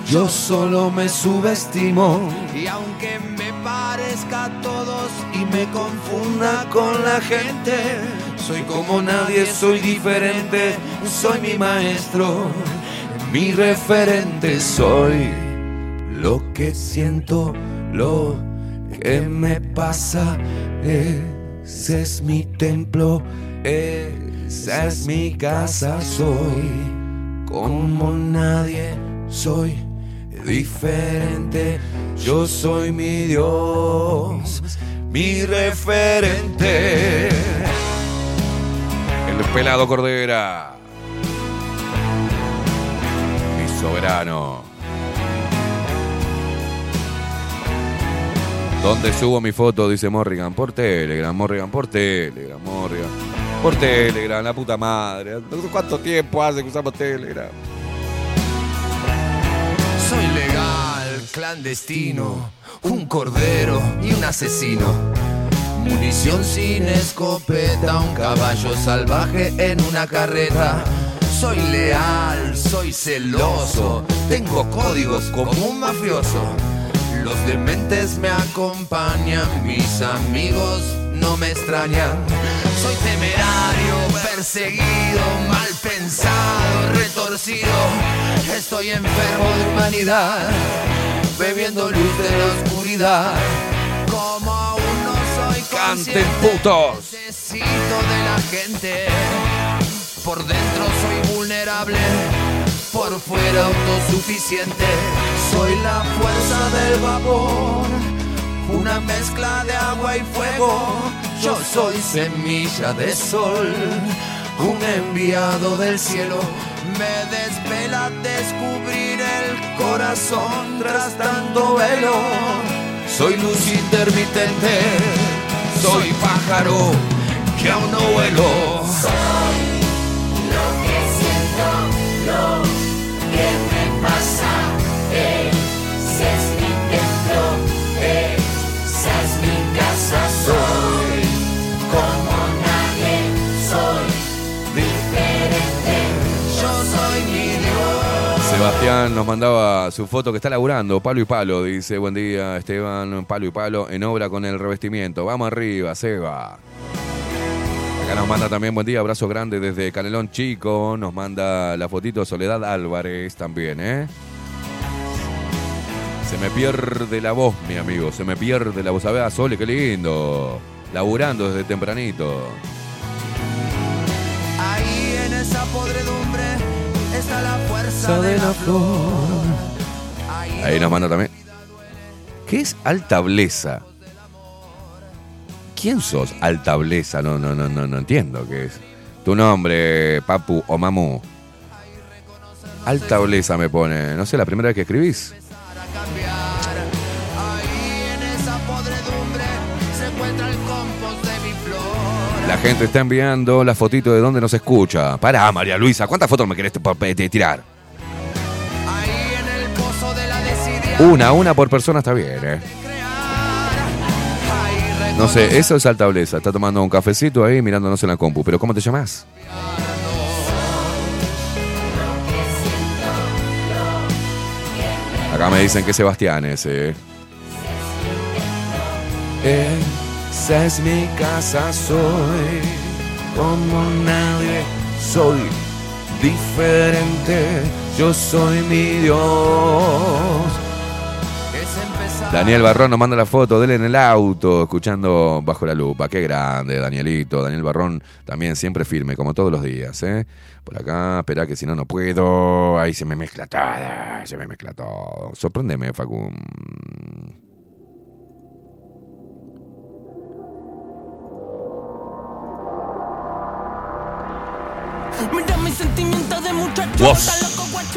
Speaker 9: Yo solo me subestimo
Speaker 6: Y aunque me parezca a todos
Speaker 9: y me confunda con la gente. Soy como nadie, soy diferente, soy mi maestro, mi referente. Soy lo que siento, lo que me pasa. Ese es mi templo, esa es mi casa. Soy como nadie, soy diferente. Yo soy mi Dios, mi referente.
Speaker 1: El pelado Cordera. Mi soberano. ¿Dónde subo mi foto? Dice Morrigan. Por Telegram, Morrigan, por Telegram, Morrigan. Por Telegram, la puta madre. ¿Cuánto tiempo hace que usamos Telegram?
Speaker 6: soy legal, clandestino, un cordero y un asesino. Munición sin escopeta, un caballo salvaje en una carreta. Soy leal, soy celoso, tengo códigos como un mafioso. Los dementes me acompañan, mis amigos no me extrañan. Soy temerario, perseguido, mal pensado, retorcido. Estoy enfermo de humanidad, bebiendo luz de la oscuridad. Como aún no soy
Speaker 1: ¡Canten putos!
Speaker 6: necesito de la gente. Por dentro soy vulnerable, por fuera autosuficiente. Soy la fuerza del vapor, una mezcla de agua y fuego. Yo soy semilla de sol, un enviado del cielo. Me desvela descubrir el corazón tras tanto velo. Soy luz intermitente, soy pájaro que aún no vuelo.
Speaker 1: Sebastián nos mandaba su foto que está laburando, palo y palo. Dice, buen día, Esteban, palo y palo, en obra con el revestimiento. Vamos arriba, Seba. Acá nos manda también buen día, abrazo grande desde Canelón Chico. Nos manda la fotito Soledad Álvarez también, ¿eh? Se me pierde la voz, mi amigo, se me pierde la voz. A ver, Sole, qué lindo. Laburando desde tempranito.
Speaker 6: Ahí en esa podredumbre está la fuerza de la flor.
Speaker 1: Ahí nos manda también. ¿Qué es altableza? ¿Quién sos altableza? No, no, no, no, no entiendo qué es. Tu nombre, papu o mamu. Altableza me pone. No sé, la primera vez que escribís. La gente está enviando la fotito de dónde nos escucha. Pará, María Luisa, ¿cuántas fotos me querés t- tirar? Una, una por persona está bien, eh. No sé, eso es altableza. Está tomando un cafecito ahí mirándonos en la compu. Pero ¿cómo te llamas? Acá me dicen que Sebastián es, eh.
Speaker 9: Esa es mi casa, soy como nadie, soy diferente, yo soy mi Dios.
Speaker 1: Daniel Barrón nos manda la foto de él en el auto, escuchando Bajo la Lupa. Qué grande, Danielito. Daniel Barrón también siempre firme, como todos los días, ¿eh? Por acá, espera que si no, no puedo. Ahí se me mezcla todo, se me mezcla todo. Sorpréndeme, Facu.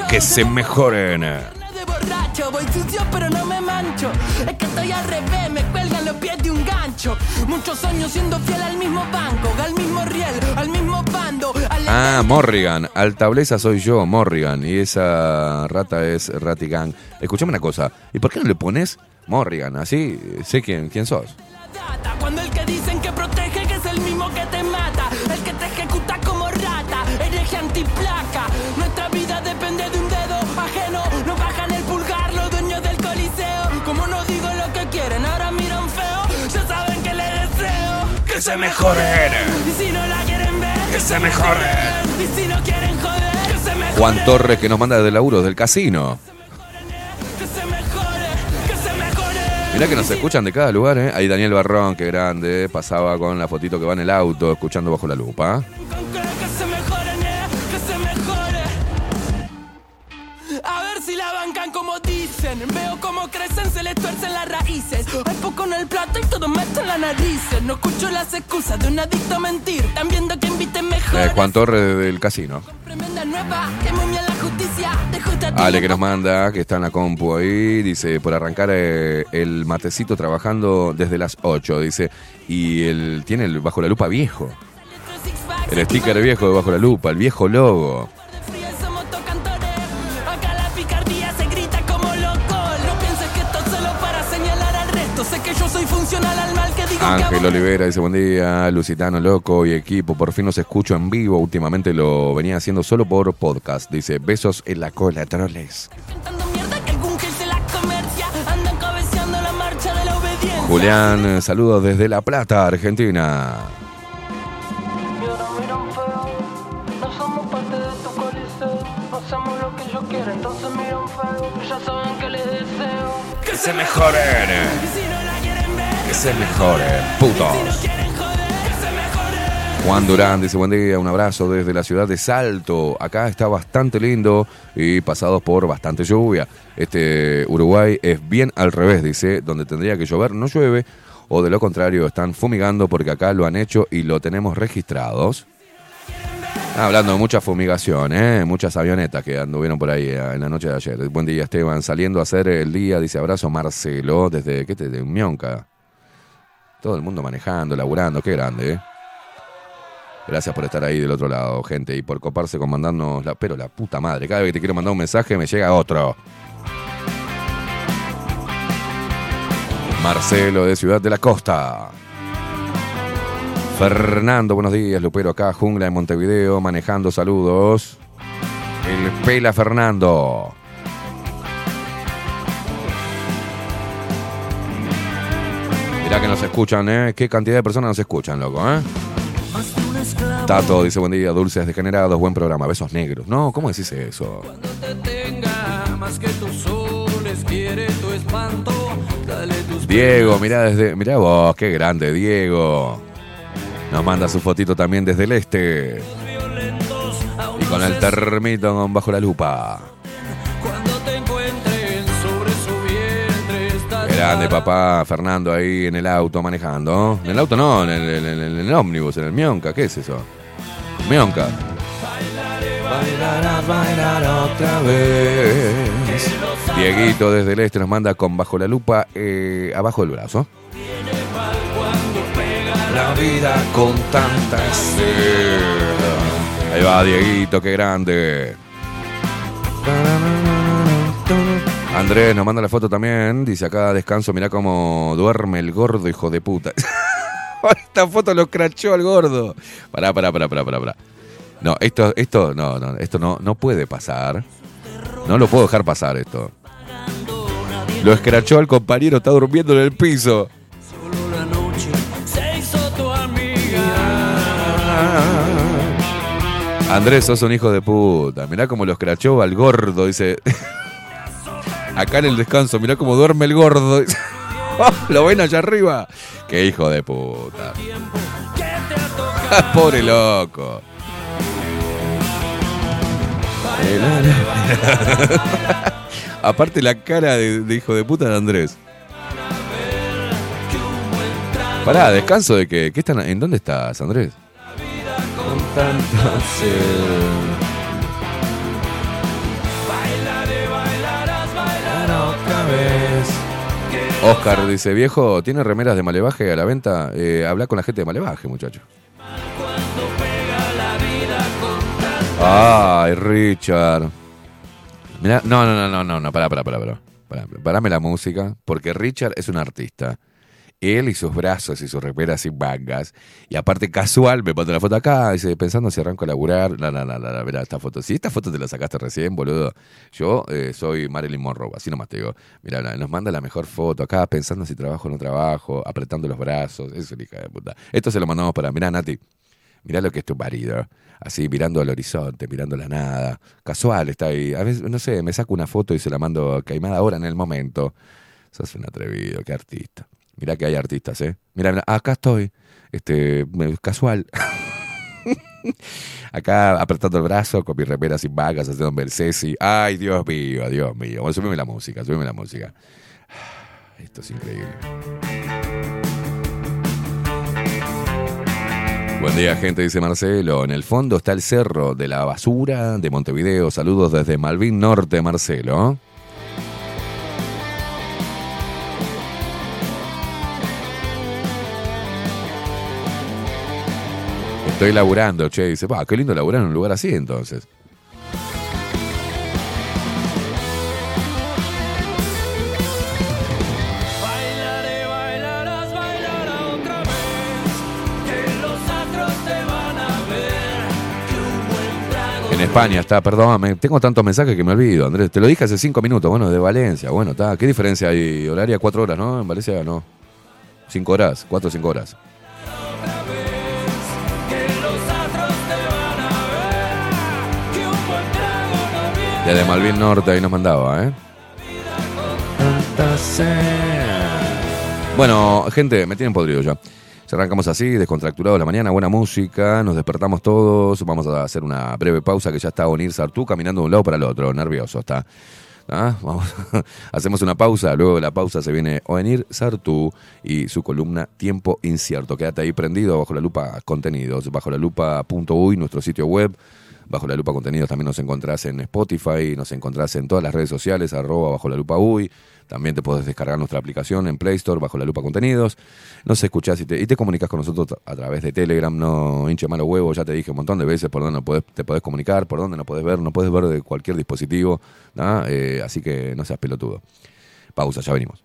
Speaker 1: Que se mejoren.
Speaker 7: voy sucio pero no me mancho. Es que estoy al revés, me cuelgan los pies de un gancho. Muchos años siendo fiel al mismo banco, al mismo riel, al mismo bando. Al
Speaker 1: Ah, Morrigan. Altableza soy yo, Morrigan. Y esa rata es Ratigan. Escuchame una cosa. ¿Y por qué no le pones Morrigan? Así sé quién, quién sos.
Speaker 7: Cuando el que dicen que protege, que es el mismo que te mata. El que te ejecuta como hereje antiplaca. Nuestra vida depende de un dedo ajeno. Nos bajan el pulgar los dueños del coliseo. Como no digo lo que quieren, ahora miran feo. Ya saben que les deseo.
Speaker 1: Que se mejoren.
Speaker 7: Y si no la quieren ver,
Speaker 1: Que se mejoren.
Speaker 7: Y si no quieren joder, que se mejoren.
Speaker 1: Juan Torres que nos manda de laburos del casino. Mirá que nos escuchan de cada lugar, ¿eh? Ahí Daniel Barrón, que grande, pasaba con la fotito que va en el auto, escuchando bajo la lupa.
Speaker 7: Cómo crecen, se les tuercen las raíces. Hay poco en el plato y todo meten la nariz. No escucho las excusas de un adicto a mentir. Están viendo que inviten mejor.
Speaker 1: Eh, Juan Torres del casino. Ale que nos manda, que está en la compu ahí, dice, por arrancar eh, el matecito trabajando desde las 8, dice, y él tiene el bajo la lupa viejo, el sticker viejo de bajo la lupa, el viejo logo. Ángel. Olivera dice, buen día, Lusitano Loco y equipo, por fin los escucho en vivo, últimamente lo venía haciendo solo por podcast, dice, besos en la cola, troles. Julián, eh, saludos desde La Plata, Argentina.
Speaker 7: Que
Speaker 1: se mejoren. Se putos.
Speaker 7: que se mejoren.
Speaker 1: Juan Durán dice buen día, un abrazo desde la ciudad de Salto. Acá está bastante lindo y pasados por bastante lluvia. Este Uruguay es bien al revés, dice, donde tendría que llover no llueve o de lo contrario están fumigando porque acá lo han hecho y lo tenemos registrados. Ah, Hablando de mucha fumigación, ¿eh? muchas avionetas que anduvieron por ahí eh, en la noche de ayer. Buen día, Esteban. Saliendo a hacer el día, dice abrazo Marcelo, desde, ¿qué te, de Mionca. Todo el mundo manejando, laburando, qué grande, ¿eh? Gracias por estar ahí del otro lado, gente, y por coparse con mandarnos la. Pero la puta madre, cada vez que te quiero mandar un mensaje me llega otro. Marcelo de Ciudad de la Costa. Fernando, buenos días, Lupero acá, Jungla de Montevideo, manejando saludos. El Pela Fernando. Mirá que nos escuchan, ¿eh? Qué cantidad de personas nos escuchan, loco, ¿eh? Tato dice buen día, dulces degenerados, buen programa, besos negros. No, ¿cómo decís eso?
Speaker 7: Cuando te tenga más que tus soles, quiere tu espanto. Dale tus
Speaker 1: Diego, mirá desde. Mirá vos, qué grande, Diego. Nos manda su fotito también desde el este. Y con el termito bajo la lupa. Grande papá Fernando ahí en el auto manejando. En el auto no, en el, en el- en el ómnibus, en el Mionca. ¿Qué es eso? Mionca. Bailarás, bailar otra vez. Dieguito desde el este nos manda con bajo la lupa eh, abajo del brazo. La vida con tanta. Ahí va Dieguito, qué grande. Andrés nos manda la foto también. Dice acá descanso, mirá cómo duerme el gordo, hijo de puta. Esta foto lo crachó al gordo. Pará, pará, pará, pará, pará. pará. No, esto, esto, no, no, esto no, no puede pasar. No lo puedo dejar pasar esto. Lo escrachó al compañero, está durmiendo en el piso. Andrés, sos un hijo de puta. Mirá cómo lo escrachó al gordo, dice. Acá en el descanso, mirá cómo duerme el gordo. Lo ven allá arriba. Qué hijo de puta. Pobre loco. Aparte la cara de, de hijo de puta de Andrés. Pará, descanso de que. ¿qué están, ¿En dónde estás, Andrés? Oscar dice, viejo, ¿tiene remeras de malevaje a la venta? Eh, habla con la gente de malevaje, muchacho. Ay, Richard. Mirá, no, no, no, no, no, no, pará, pará, pará, pará. Parame la música, porque Richard es un artista. Él y sus brazos y sus remeras y mangas. Y aparte casual, me pone la foto acá, dice, pensando si arranco a laburar. No, no, no, no, mirá esta foto. Si esta foto te la sacaste recién, boludo. Yo eh, soy Marilyn Monroe, así nomás te digo. Mirá, nos manda la mejor foto acá, pensando si trabajo o no trabajo, apretando los brazos. Es una hija de puta. Esto se lo mandamos para, mirá, Nati. Mirá lo que es tu marido. Así, mirando al horizonte, mirando la nada. Casual, está ahí. A veces, no sé, me saco una foto y se la mando Caimada ahora en el momento. Sos un atrevido, qué artista. Mirá que hay artistas, ¿eh? Mirá, acá estoy. Este, casual. acá apretando el brazo con mi remera sin vagas, haciendo un Ceci. Ay, Dios mío, Dios mío. Bueno, subime la música, subime la música. Esto es increíble. Buen día, gente, dice Marcelo. En el fondo está el cerro de la basura de Montevideo. Saludos desde Malvin Norte, Marcelo. Estoy laburando, che. Dice, pa, qué lindo laburar en un lugar así entonces. En España está, perdóname, tengo tantos mensajes que me olvido, Andrés. Te lo dije hace cinco minutos, bueno, de Valencia. Bueno, está. ¿Qué diferencia hay? Horaria cuatro horas, ¿no? En Valencia no. Cinco horas, cuatro o cinco horas. Desde Malvin Norte ahí nos mandaba, ¿eh? Bueno, gente, me tienen podrido ya. Ya arrancamos así, descontracturados la mañana, buena música, nos despertamos todos, vamos a hacer una breve pausa que ya está Onir Sartú caminando de un lado para el otro, nervioso está. ¿Ah? Vamos, hacemos una pausa, luego de la pausa se viene Oenir Sartú y su columna Tiempo Incierto. Quédate ahí prendido bajo la lupa contenidos, bajo la lupa.uy, nuestro sitio web. Bajo la lupa contenidos también nos encontrás en Spotify, nos encontrás en todas las redes sociales, arroba bajo la lupa uy. También te podés descargar nuestra aplicación en Play Store bajo la lupa contenidos. Nos escuchás y te, y te comunicas con nosotros a través de Telegram, no hinche malo huevo, ya te dije un montón de veces por dónde no podés- te podés comunicar, por dónde no podés ver, no podés ver de cualquier dispositivo. Eh, así que no seas pelotudo. Pausa, ya venimos.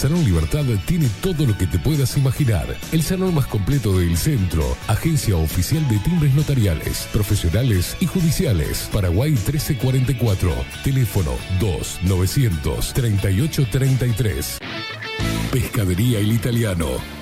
Speaker 4: Salón Libertad tiene todo lo que te puedas imaginar. El salón más completo del centro. Agencia oficial de timbres notariales, profesionales y judiciales. Paraguay 1344. Teléfono 2 900 3833. Pescadería El Italiano.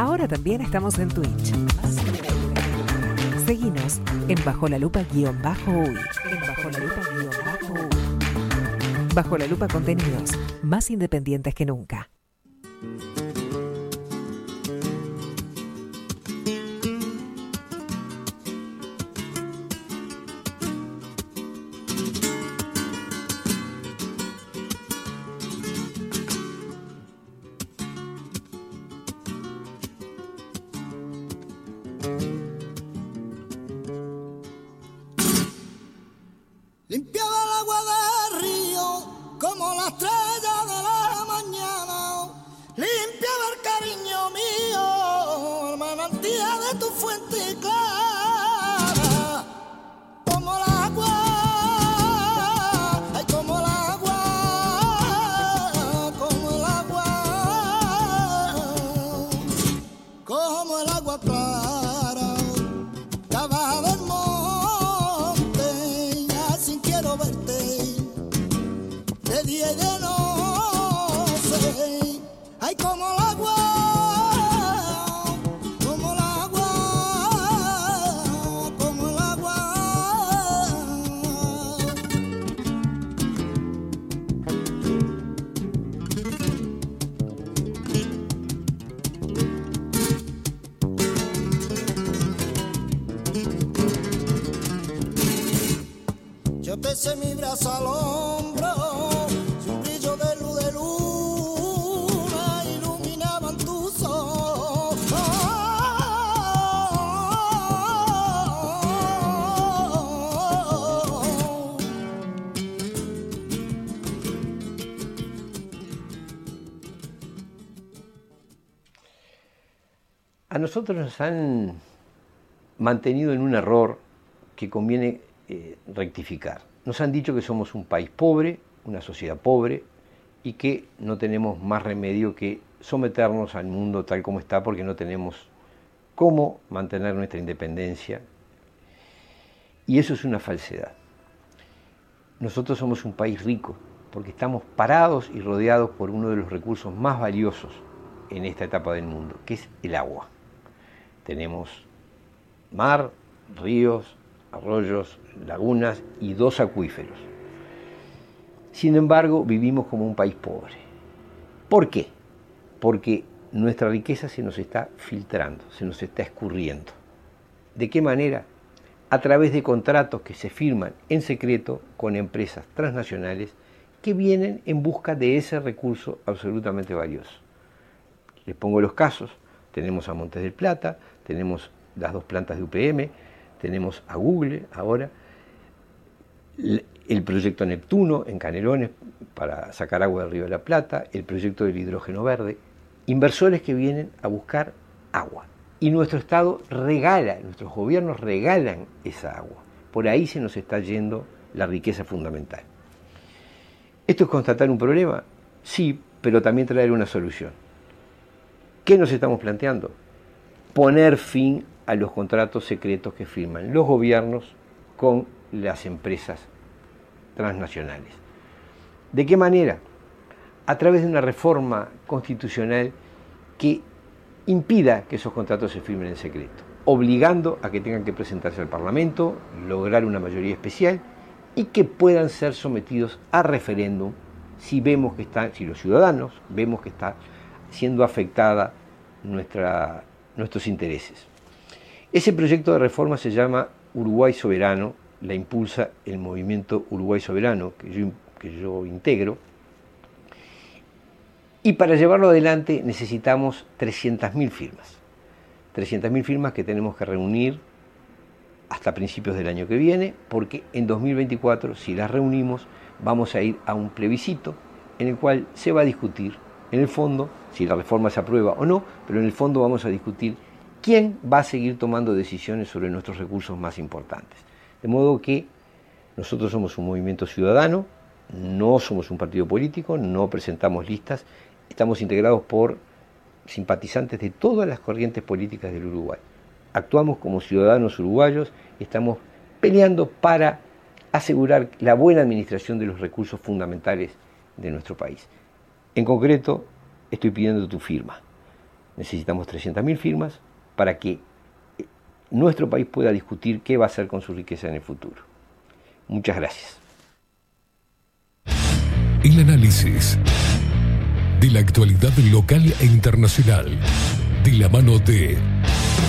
Speaker 3: Ahora también estamos en Twitch. Seguinos en Bajo la Lupa guion bajo uy. En Bajo la Lupa guion bajo uy. Bajo la Lupa contenidos más independientes que nunca.
Speaker 8: Sé mi brazo al hombro, si un brillo de luz de luna iluminaban tus ojos.
Speaker 11: A nosotros nos han mantenido en un error que conviene eh, rectificar. Nos han dicho que somos un país pobre, una sociedad pobre y que no tenemos más remedio que someternos al mundo tal como está porque no tenemos cómo mantener nuestra independencia. Y eso es una falsedad. Nosotros somos un país rico, porque estamos parados y rodeados por uno de los recursos más valiosos en esta etapa del mundo, que es el agua. Tenemos mar, ríos, arroyos, lagunas y dos acuíferos. Sin embargo, vivimos como un país pobre. ¿Por qué? Porque nuestra riqueza se nos está filtrando, se nos está escurriendo. ¿De qué manera? A través de contratos que se firman en secreto con empresas transnacionales que vienen en busca de ese recurso absolutamente valioso. Les pongo los casos. Tenemos a Montes del Plata, tenemos las dos plantas de UPM, tenemos a Google ahora, el proyecto Neptuno en Canelones para sacar agua del río de la Plata, el proyecto del hidrógeno verde, inversores que vienen a buscar agua. Y nuestro Estado regala, nuestros gobiernos regalan esa agua. Por ahí se nos está yendo la riqueza fundamental. ¿Esto es constatar un problema? Sí, pero también traer una solución. ¿Qué nos estamos planteando? Poner fin a los contratos secretos que firman los gobiernos con las empresas transnacionales. ¿De qué manera? A través de una reforma constitucional que impida que esos contratos se firmen en secreto, obligando a que tengan que presentarse al Parlamento, lograr una mayoría especial y que puedan ser sometidos a referéndum si vemos que están, si los ciudadanos vemos que está siendo afectada nuestros intereses. Ese proyecto de reforma se llama Uruguay Soberano, la impulsa el movimiento Uruguay Soberano, que yo, que yo integro, y para llevarlo adelante necesitamos 300.000 firmas. 300.000 firmas que tenemos que reunir hasta principios del año que viene, porque en 2024, si las reunimos, vamos a ir a un plebiscito en el cual se va a discutir, en el fondo, si la reforma se aprueba o no, pero en el fondo vamos a discutir quién va a seguir tomando decisiones sobre nuestros recursos más importantes. De modo que nosotros somos un movimiento ciudadano, no somos un partido político, no presentamos listas, estamos integrados por simpatizantes de todas las corrientes políticas del Uruguay actuamos como ciudadanos uruguayos y estamos peleando para asegurar la buena administración de los recursos fundamentales de nuestro país. En concreto, estoy pidiendo tu firma. Necesitamos 300.000 firmas para que eh, nuestro país pueda discutir qué va a hacer con su riqueza en el futuro. Muchas gracias.
Speaker 4: El análisis de la actualidad local e internacional de la mano de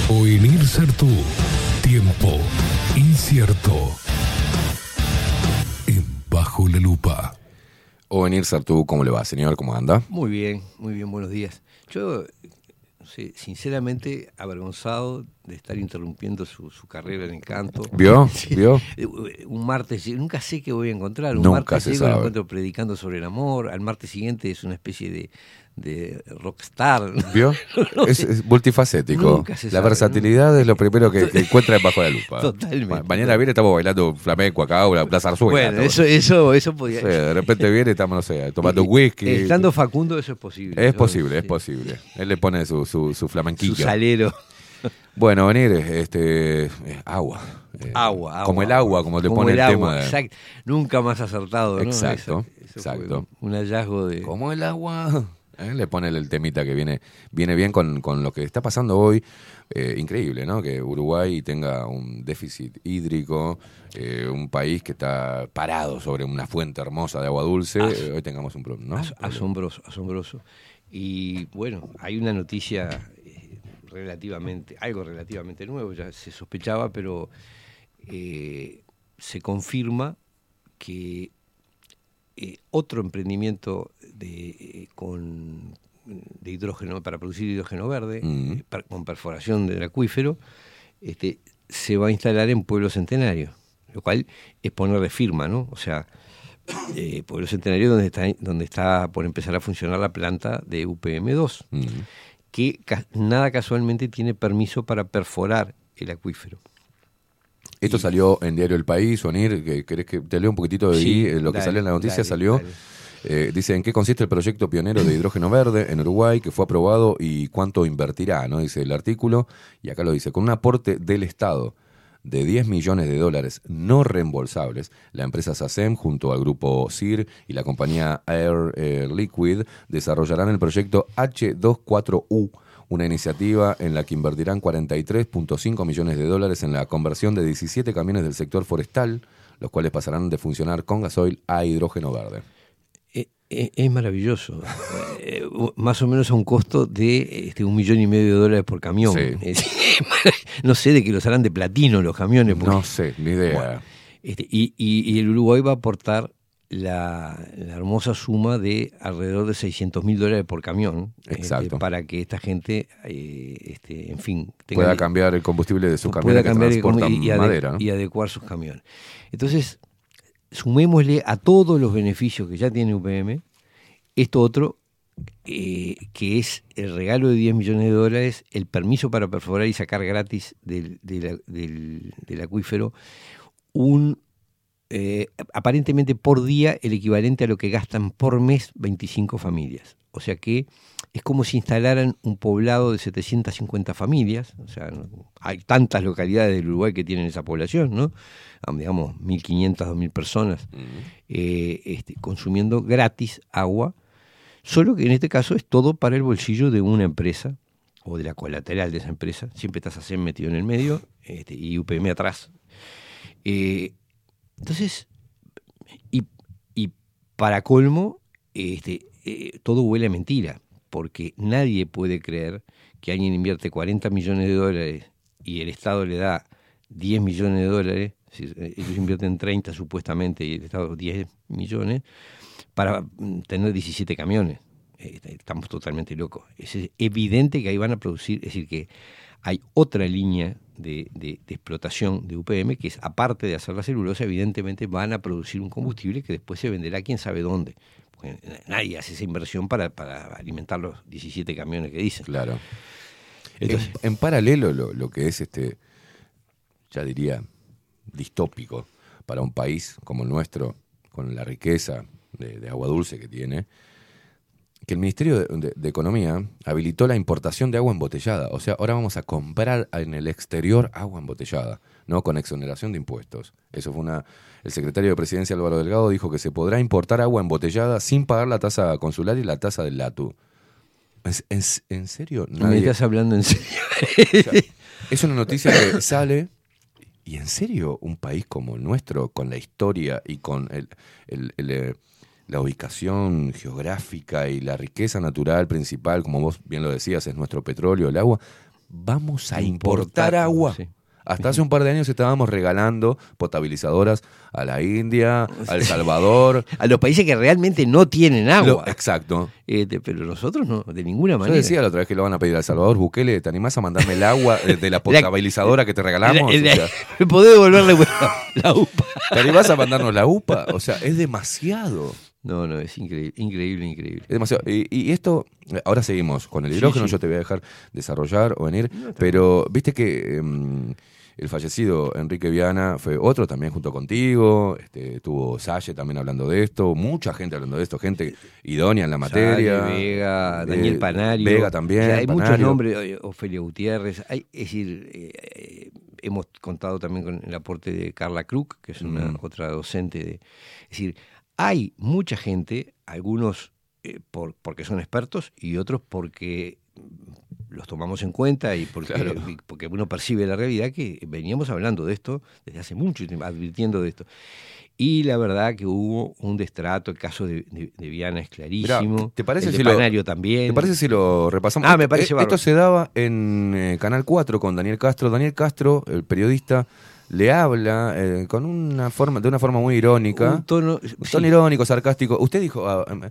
Speaker 4: Oenir Sartú. Tiempo incierto. En Bajo la Lupa.
Speaker 1: Ovenir Sartú, ¿cómo le va, señor? ¿Cómo anda?
Speaker 11: Muy bien, muy bien, buenos días. Yo, sinceramente, avergonzado de estar interrumpiendo su, su carrera en el canto.
Speaker 1: ¿Vio?
Speaker 11: Sí.
Speaker 1: ¿Vio?
Speaker 11: Un martes, nunca sé qué voy a encontrar. Un
Speaker 1: Nunca
Speaker 11: martes
Speaker 1: se
Speaker 11: llego lo encuentro predicando sobre el amor. Al martes siguiente es una especie de, de rockstar.
Speaker 1: ¿Vio?
Speaker 11: No
Speaker 1: es, es multifacético.
Speaker 11: Nunca se
Speaker 1: la
Speaker 11: sabe,
Speaker 1: versatilidad es lo primero que, que encuentra bajo la lupa.
Speaker 11: Totalmente.
Speaker 1: Ma- mañana viene, estamos bailando flamenco acá o la Plaza Arzuela.
Speaker 11: Bueno,
Speaker 1: todo.
Speaker 11: eso, eso, eso podía.
Speaker 1: Sí, de repente viene, estamos, no sé, tomando whisky.
Speaker 11: Estando Facundo, eso es posible.
Speaker 1: Es posible, es posible. Él le pone su, su, su flamenquillo.
Speaker 11: Su salero.
Speaker 1: Bueno, venir, este, eh, agua. Eh,
Speaker 11: Agua, agua.
Speaker 1: Como el agua, como le
Speaker 11: Como
Speaker 1: pone el,
Speaker 11: agua,
Speaker 1: tema.
Speaker 11: Nunca más acertado, ¿no?
Speaker 1: Exacto,
Speaker 11: Eso- eso fue
Speaker 1: exacto.
Speaker 11: Un hallazgo de.
Speaker 1: Como el agua. Eh, Le pone el, el temita que viene, viene bien con, con lo que está pasando hoy. Eh, increíble, ¿no? Que Uruguay tenga un déficit hídrico, eh, un país que está parado sobre una fuente hermosa de agua dulce.
Speaker 11: As-
Speaker 1: hoy tengamos un problema, ¿no?
Speaker 11: As- asombroso, asombroso. Y bueno, hay una noticia relativamente, algo relativamente nuevo, ya se sospechaba, pero eh, se confirma que eh, otro emprendimiento de, eh, con, de hidrógeno, para producir hidrógeno verde,
Speaker 1: Mm.
Speaker 11: eh, per- con perforación del acuífero, este, se va a instalar en Pueblo Centenario, lo cual es ponerle firma, ¿no? O sea, Pueblo Centenario donde está, donde está por empezar a funcionar la planta de UPM2,
Speaker 1: Mm.
Speaker 11: Que nada casualmente tiene permiso para perforar el acuífero.
Speaker 1: Esto salió en Diario El País, Onir, que querés que te leo un poquitito de ahí,
Speaker 11: Sí,
Speaker 1: eh, lo que
Speaker 11: dale,
Speaker 1: salió en la noticia
Speaker 11: dale,
Speaker 1: salió.
Speaker 11: dale.
Speaker 1: eh, dice en qué consiste el proyecto pionero de hidrógeno verde en Uruguay que fue aprobado y cuánto invertirá, ¿no? Dice el artículo, y acá lo dice, con un aporte del Estado de 10 millones de dólares no reembolsables, la empresa SACEM junto al grupo CIR y la compañía Air eh, Liquid desarrollarán el proyecto H24U, una iniciativa en la que invertirán 43.5 millones de dólares en la conversión de 17 camiones del sector forestal, los cuales pasarán de funcionar con gasoil a hidrógeno verde.
Speaker 11: Es maravilloso. Eh, más o menos a un costo de este, un millón y medio de dólares por camión.
Speaker 1: Sí.
Speaker 11: No sé de que los harán de platino los camiones. porque-
Speaker 1: No sé, ni idea.
Speaker 11: Bueno, este, y, y- y el Uruguay va a aportar la, la hermosa suma de alrededor de 600 mil dólares por camión. este,
Speaker 1: Exacto.
Speaker 11: para que esta gente, eh, este, en fin,
Speaker 1: Pueda cambiar el combustible de sus camiones que transportan
Speaker 11: y, ade-
Speaker 1: madera. ¿no?
Speaker 11: y adecuar sus camiones. Entonces, sumémosle a todos los beneficios que ya tiene UPM, esto otro, eh, que es el regalo de 10 millones de dólares, el permiso para perforar y sacar gratis del, del- acuífero un eh, aparentemente por día el equivalente a lo que gastan por mes 25 familias. O sea que es como si instalaran un poblado de 750 familias, o sea, hay tantas localidades del Uruguay que tienen esa población, ¿no? Ah, Digamos, 1.500, 2.000 personas, eh, este, consumiendo gratis agua, solo que en este caso es todo para el bolsillo de una empresa o de la colateral de esa empresa, siempre estás así metido en el medio este, y UPM atrás. Eh, entonces, y, y para colmo, este, eh, todo huele a mentira, porque nadie puede creer que alguien invierte 40 millones de dólares y el Estado le da 10 millones de dólares, eh, ellos invierten 30 supuestamente y el Estado 10 millones, para mm, tener 17 camiones. Eh, Estamos totalmente locos. Es evidente que ahí van a producir, es decir, que hay otra línea de, de- de explotación de UPM que es, aparte de hacer la celulosa, evidentemente van a producir un combustible que después se venderá quién sabe dónde. Nadie hace esa inversión para, para alimentar los 17 camiones que dicen.
Speaker 1: Claro.
Speaker 11: Entonces-
Speaker 1: en, en paralelo, lo, lo que es este, ya diría, distópico para un país como el nuestro, con la riqueza de, de agua dulce que tiene, que el Ministerio de, de- de Economía habilitó la importación de agua embotellada. O sea, ahora vamos a comprar en el exterior agua embotellada, ¿no? Con exoneración de impuestos. Eso fue una. El secretario de Presidencia Álvaro Delgado dijo que se podrá importar agua embotellada sin pagar la tasa consular y la tasa del LATU. ¿Es- es- ¿En serio?
Speaker 11: Me
Speaker 1: Nadie-
Speaker 11: estás hablando en serio.
Speaker 1: o sea, es una noticia que sale y en serio un país como el nuestro, con la historia y con el, el- el, eh, la ubicación geográfica y la riqueza natural principal, como vos bien lo decías, es nuestro petróleo, el agua, vamos a importar,
Speaker 11: Importar,
Speaker 1: agua.
Speaker 11: sí.
Speaker 1: Hasta hace un par de años estábamos regalando potabilizadoras a la India, a El Salvador.
Speaker 11: a los países que realmente no tienen agua.
Speaker 1: Lo- exacto.
Speaker 11: Este, pero nosotros no, de ninguna
Speaker 1: Yo
Speaker 11: manera.
Speaker 1: decía la otra vez que lo van a pedir a El Salvador, Bukele, ¿te animás a mandarme el agua eh, de la potabilizadora que te regalamos? O sea,
Speaker 11: ¿Me podés devolverle la, la UPA?
Speaker 1: ¿Te animás a mandarnos la UPA? O sea, es demasiado.
Speaker 11: No, no, es increíble, increíble, increíble.
Speaker 1: Es demasiado. Y, y esto, ahora seguimos con el hidrógeno,
Speaker 11: sí.
Speaker 1: yo te voy a dejar desarrollar o venir, pero viste que em, el fallecido Enrique Viana fue otro también junto contigo, este, tuvo Salle también hablando de esto, mucha gente hablando de esto, gente idónea en la materia.
Speaker 11: Sale, Vega,
Speaker 1: eh,
Speaker 11: Daniel Panario.
Speaker 1: Vega también.
Speaker 11: O sea, hay muchos nombres, eh, Ofelia Gutiérrez. Hay, es decir, eh, eh, hemos contado también con el aporte de Carla Kruk, que es una
Speaker 1: Mm.
Speaker 11: otra docente. De, es decir, hay mucha gente, algunos eh, por, porque son expertos y otros porque los tomamos en cuenta y porque,
Speaker 1: Claro.
Speaker 11: y porque uno percibe la realidad que veníamos hablando de esto desde hace mucho tiempo, advirtiendo de esto. Y la verdad que hubo un destrato, el caso de, de- de Viana es clarísimo.
Speaker 1: Mirá, ¿te parece
Speaker 11: el
Speaker 1: si lo-
Speaker 11: también.
Speaker 1: ¿Te parece si lo repasamos?
Speaker 11: Ah, me parece bárbaro.
Speaker 1: Esto se daba en eh, Canal 4 con Daniel Castro. Daniel Castro, el periodista, le habla eh, con una forma, de una forma muy irónica.
Speaker 11: Un tono,
Speaker 1: Un
Speaker 11: sí.
Speaker 1: irónico, sarcástico. Usted dijo, ah, em,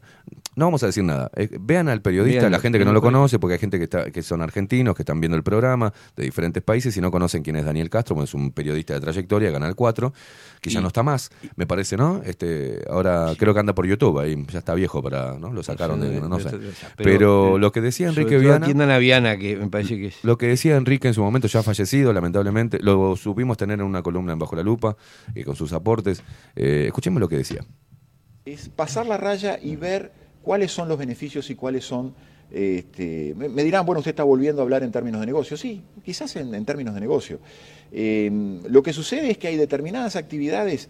Speaker 1: no vamos a decir nada. Eh, vean al periodista,
Speaker 11: Vean,
Speaker 1: la gente que no lo conoce, porque hay gente que, está, que son argentinos, que están viendo el programa de diferentes países y no conocen quién es Daniel Castro, porque es un periodista de trayectoria Canal 4, que ya no está más, me parece, ¿no? Este, ahora creo que anda por YouTube, ahí ya está viejo para, ¿no? Lo sacaron de, no sé. Pero, lo que decía Enrique Viana...
Speaker 11: A Viana, que me parece que es.
Speaker 1: Lo que decía Enrique en su momento, ya fallecido, lamentablemente, lo supimos tener en una columna en Bajo la Lupa, eh, con sus aportes. Eh, escuchemos lo que decía.
Speaker 12: es pasar la raya y ver cuáles son los beneficios y cuáles son Este, me, dirán, bueno, usted está volviendo a hablar en términos de negocio. Sí, quizás en, términos de negocio. Eh, lo que sucede es que hay determinadas actividades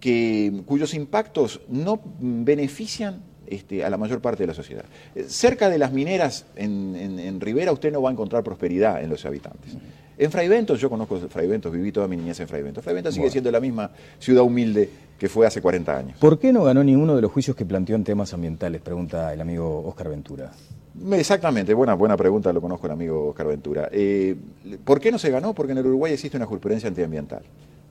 Speaker 12: que, cuyos impactos no benefician este, a la mayor parte de la sociedad. Eh, Cerca de las mineras en, en- en Rivera usted no va a encontrar prosperidad en los habitantes. En Fraiventos, yo conozco Fraiventos, viví toda mi niñez en Fraiventos. Fraiventos sigue
Speaker 13: Bueno.
Speaker 12: siendo la misma ciudad humilde que fue hace 40 años.
Speaker 13: ¿Por qué no ganó ninguno de los juicios que planteó en temas ambientales? Pregunta el amigo Oscar Ventura.
Speaker 12: Exactamente, buena, buena pregunta, lo conozco el amigo Oscar Ventura. Eh, ¿Por qué no se ganó? Porque en el Uruguay existe una jurisprudencia antiambiental.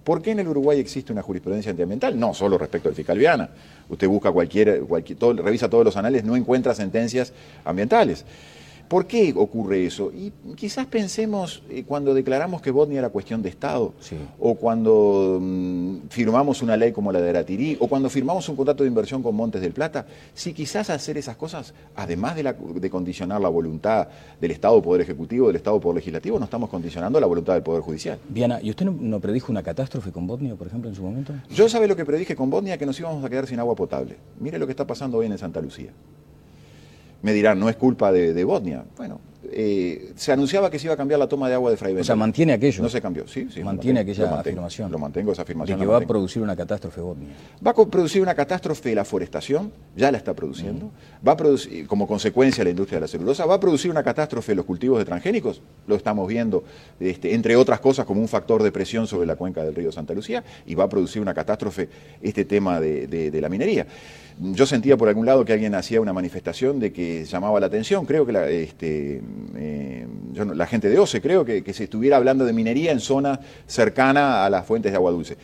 Speaker 12: ¿Por qué en el Uruguay existe una jurisprudencia antiambiental? No solo respecto al fiscal Viana. Usted busca cualquier, cualquier todo- revisa todos los anales, no encuentra sentencias ambientales. ¿Por qué ocurre eso? Y quizás pensemos eh, cuando declaramos que Botnia era cuestión de Estado, o cuando mm, firmamos una ley como la de Aratirí, o cuando firmamos un contrato de inversión con Montes del Plata, si quizás hacer esas cosas, además de, la- de condicionar la voluntad del Estado Poder Ejecutivo, del Estado Poder Legislativo, no estamos condicionando la voluntad del Poder Judicial.
Speaker 13: Viana, ¿y usted no, no predijo una catástrofe con Botnia, por ejemplo, en su momento?
Speaker 12: Yo sabe lo que predije con Botnia, que nos íbamos a quedar sin agua potable. Mire lo que está pasando hoy en Santa Lucía. Me dirán, no es culpa de, Botnia. Bueno, eh, se anunciaba que se iba a cambiar la toma de agua de Fray
Speaker 13: O sea, mantiene aquello.
Speaker 12: No se cambió, sí, sí.
Speaker 13: Mantiene aquella
Speaker 12: lo mantengo,
Speaker 13: afirmación.
Speaker 12: Lo mantengo, esa
Speaker 13: De
Speaker 12: afirmación.
Speaker 13: que
Speaker 12: la
Speaker 13: va a producir una catástrofe Botnia.
Speaker 12: Va a producir una catástrofe la forestación, ya la está produciendo. Va a producir, como consecuencia de la industria de la celulosa, va a producir una catástrofe los cultivos de transgénicos, lo estamos viendo, este, entre otras cosas, como un factor de presión sobre la cuenca del río Santa Lucía, y va a producir una catástrofe este tema de, de- de la minería. Yo sentía por algún lado que alguien hacía una manifestación de que llamaba la atención, creo que la, este, eh, yo no- la gente de OCE, creo que, que se estuviera hablando de minería en zona cercana a las fuentes de agua dulce.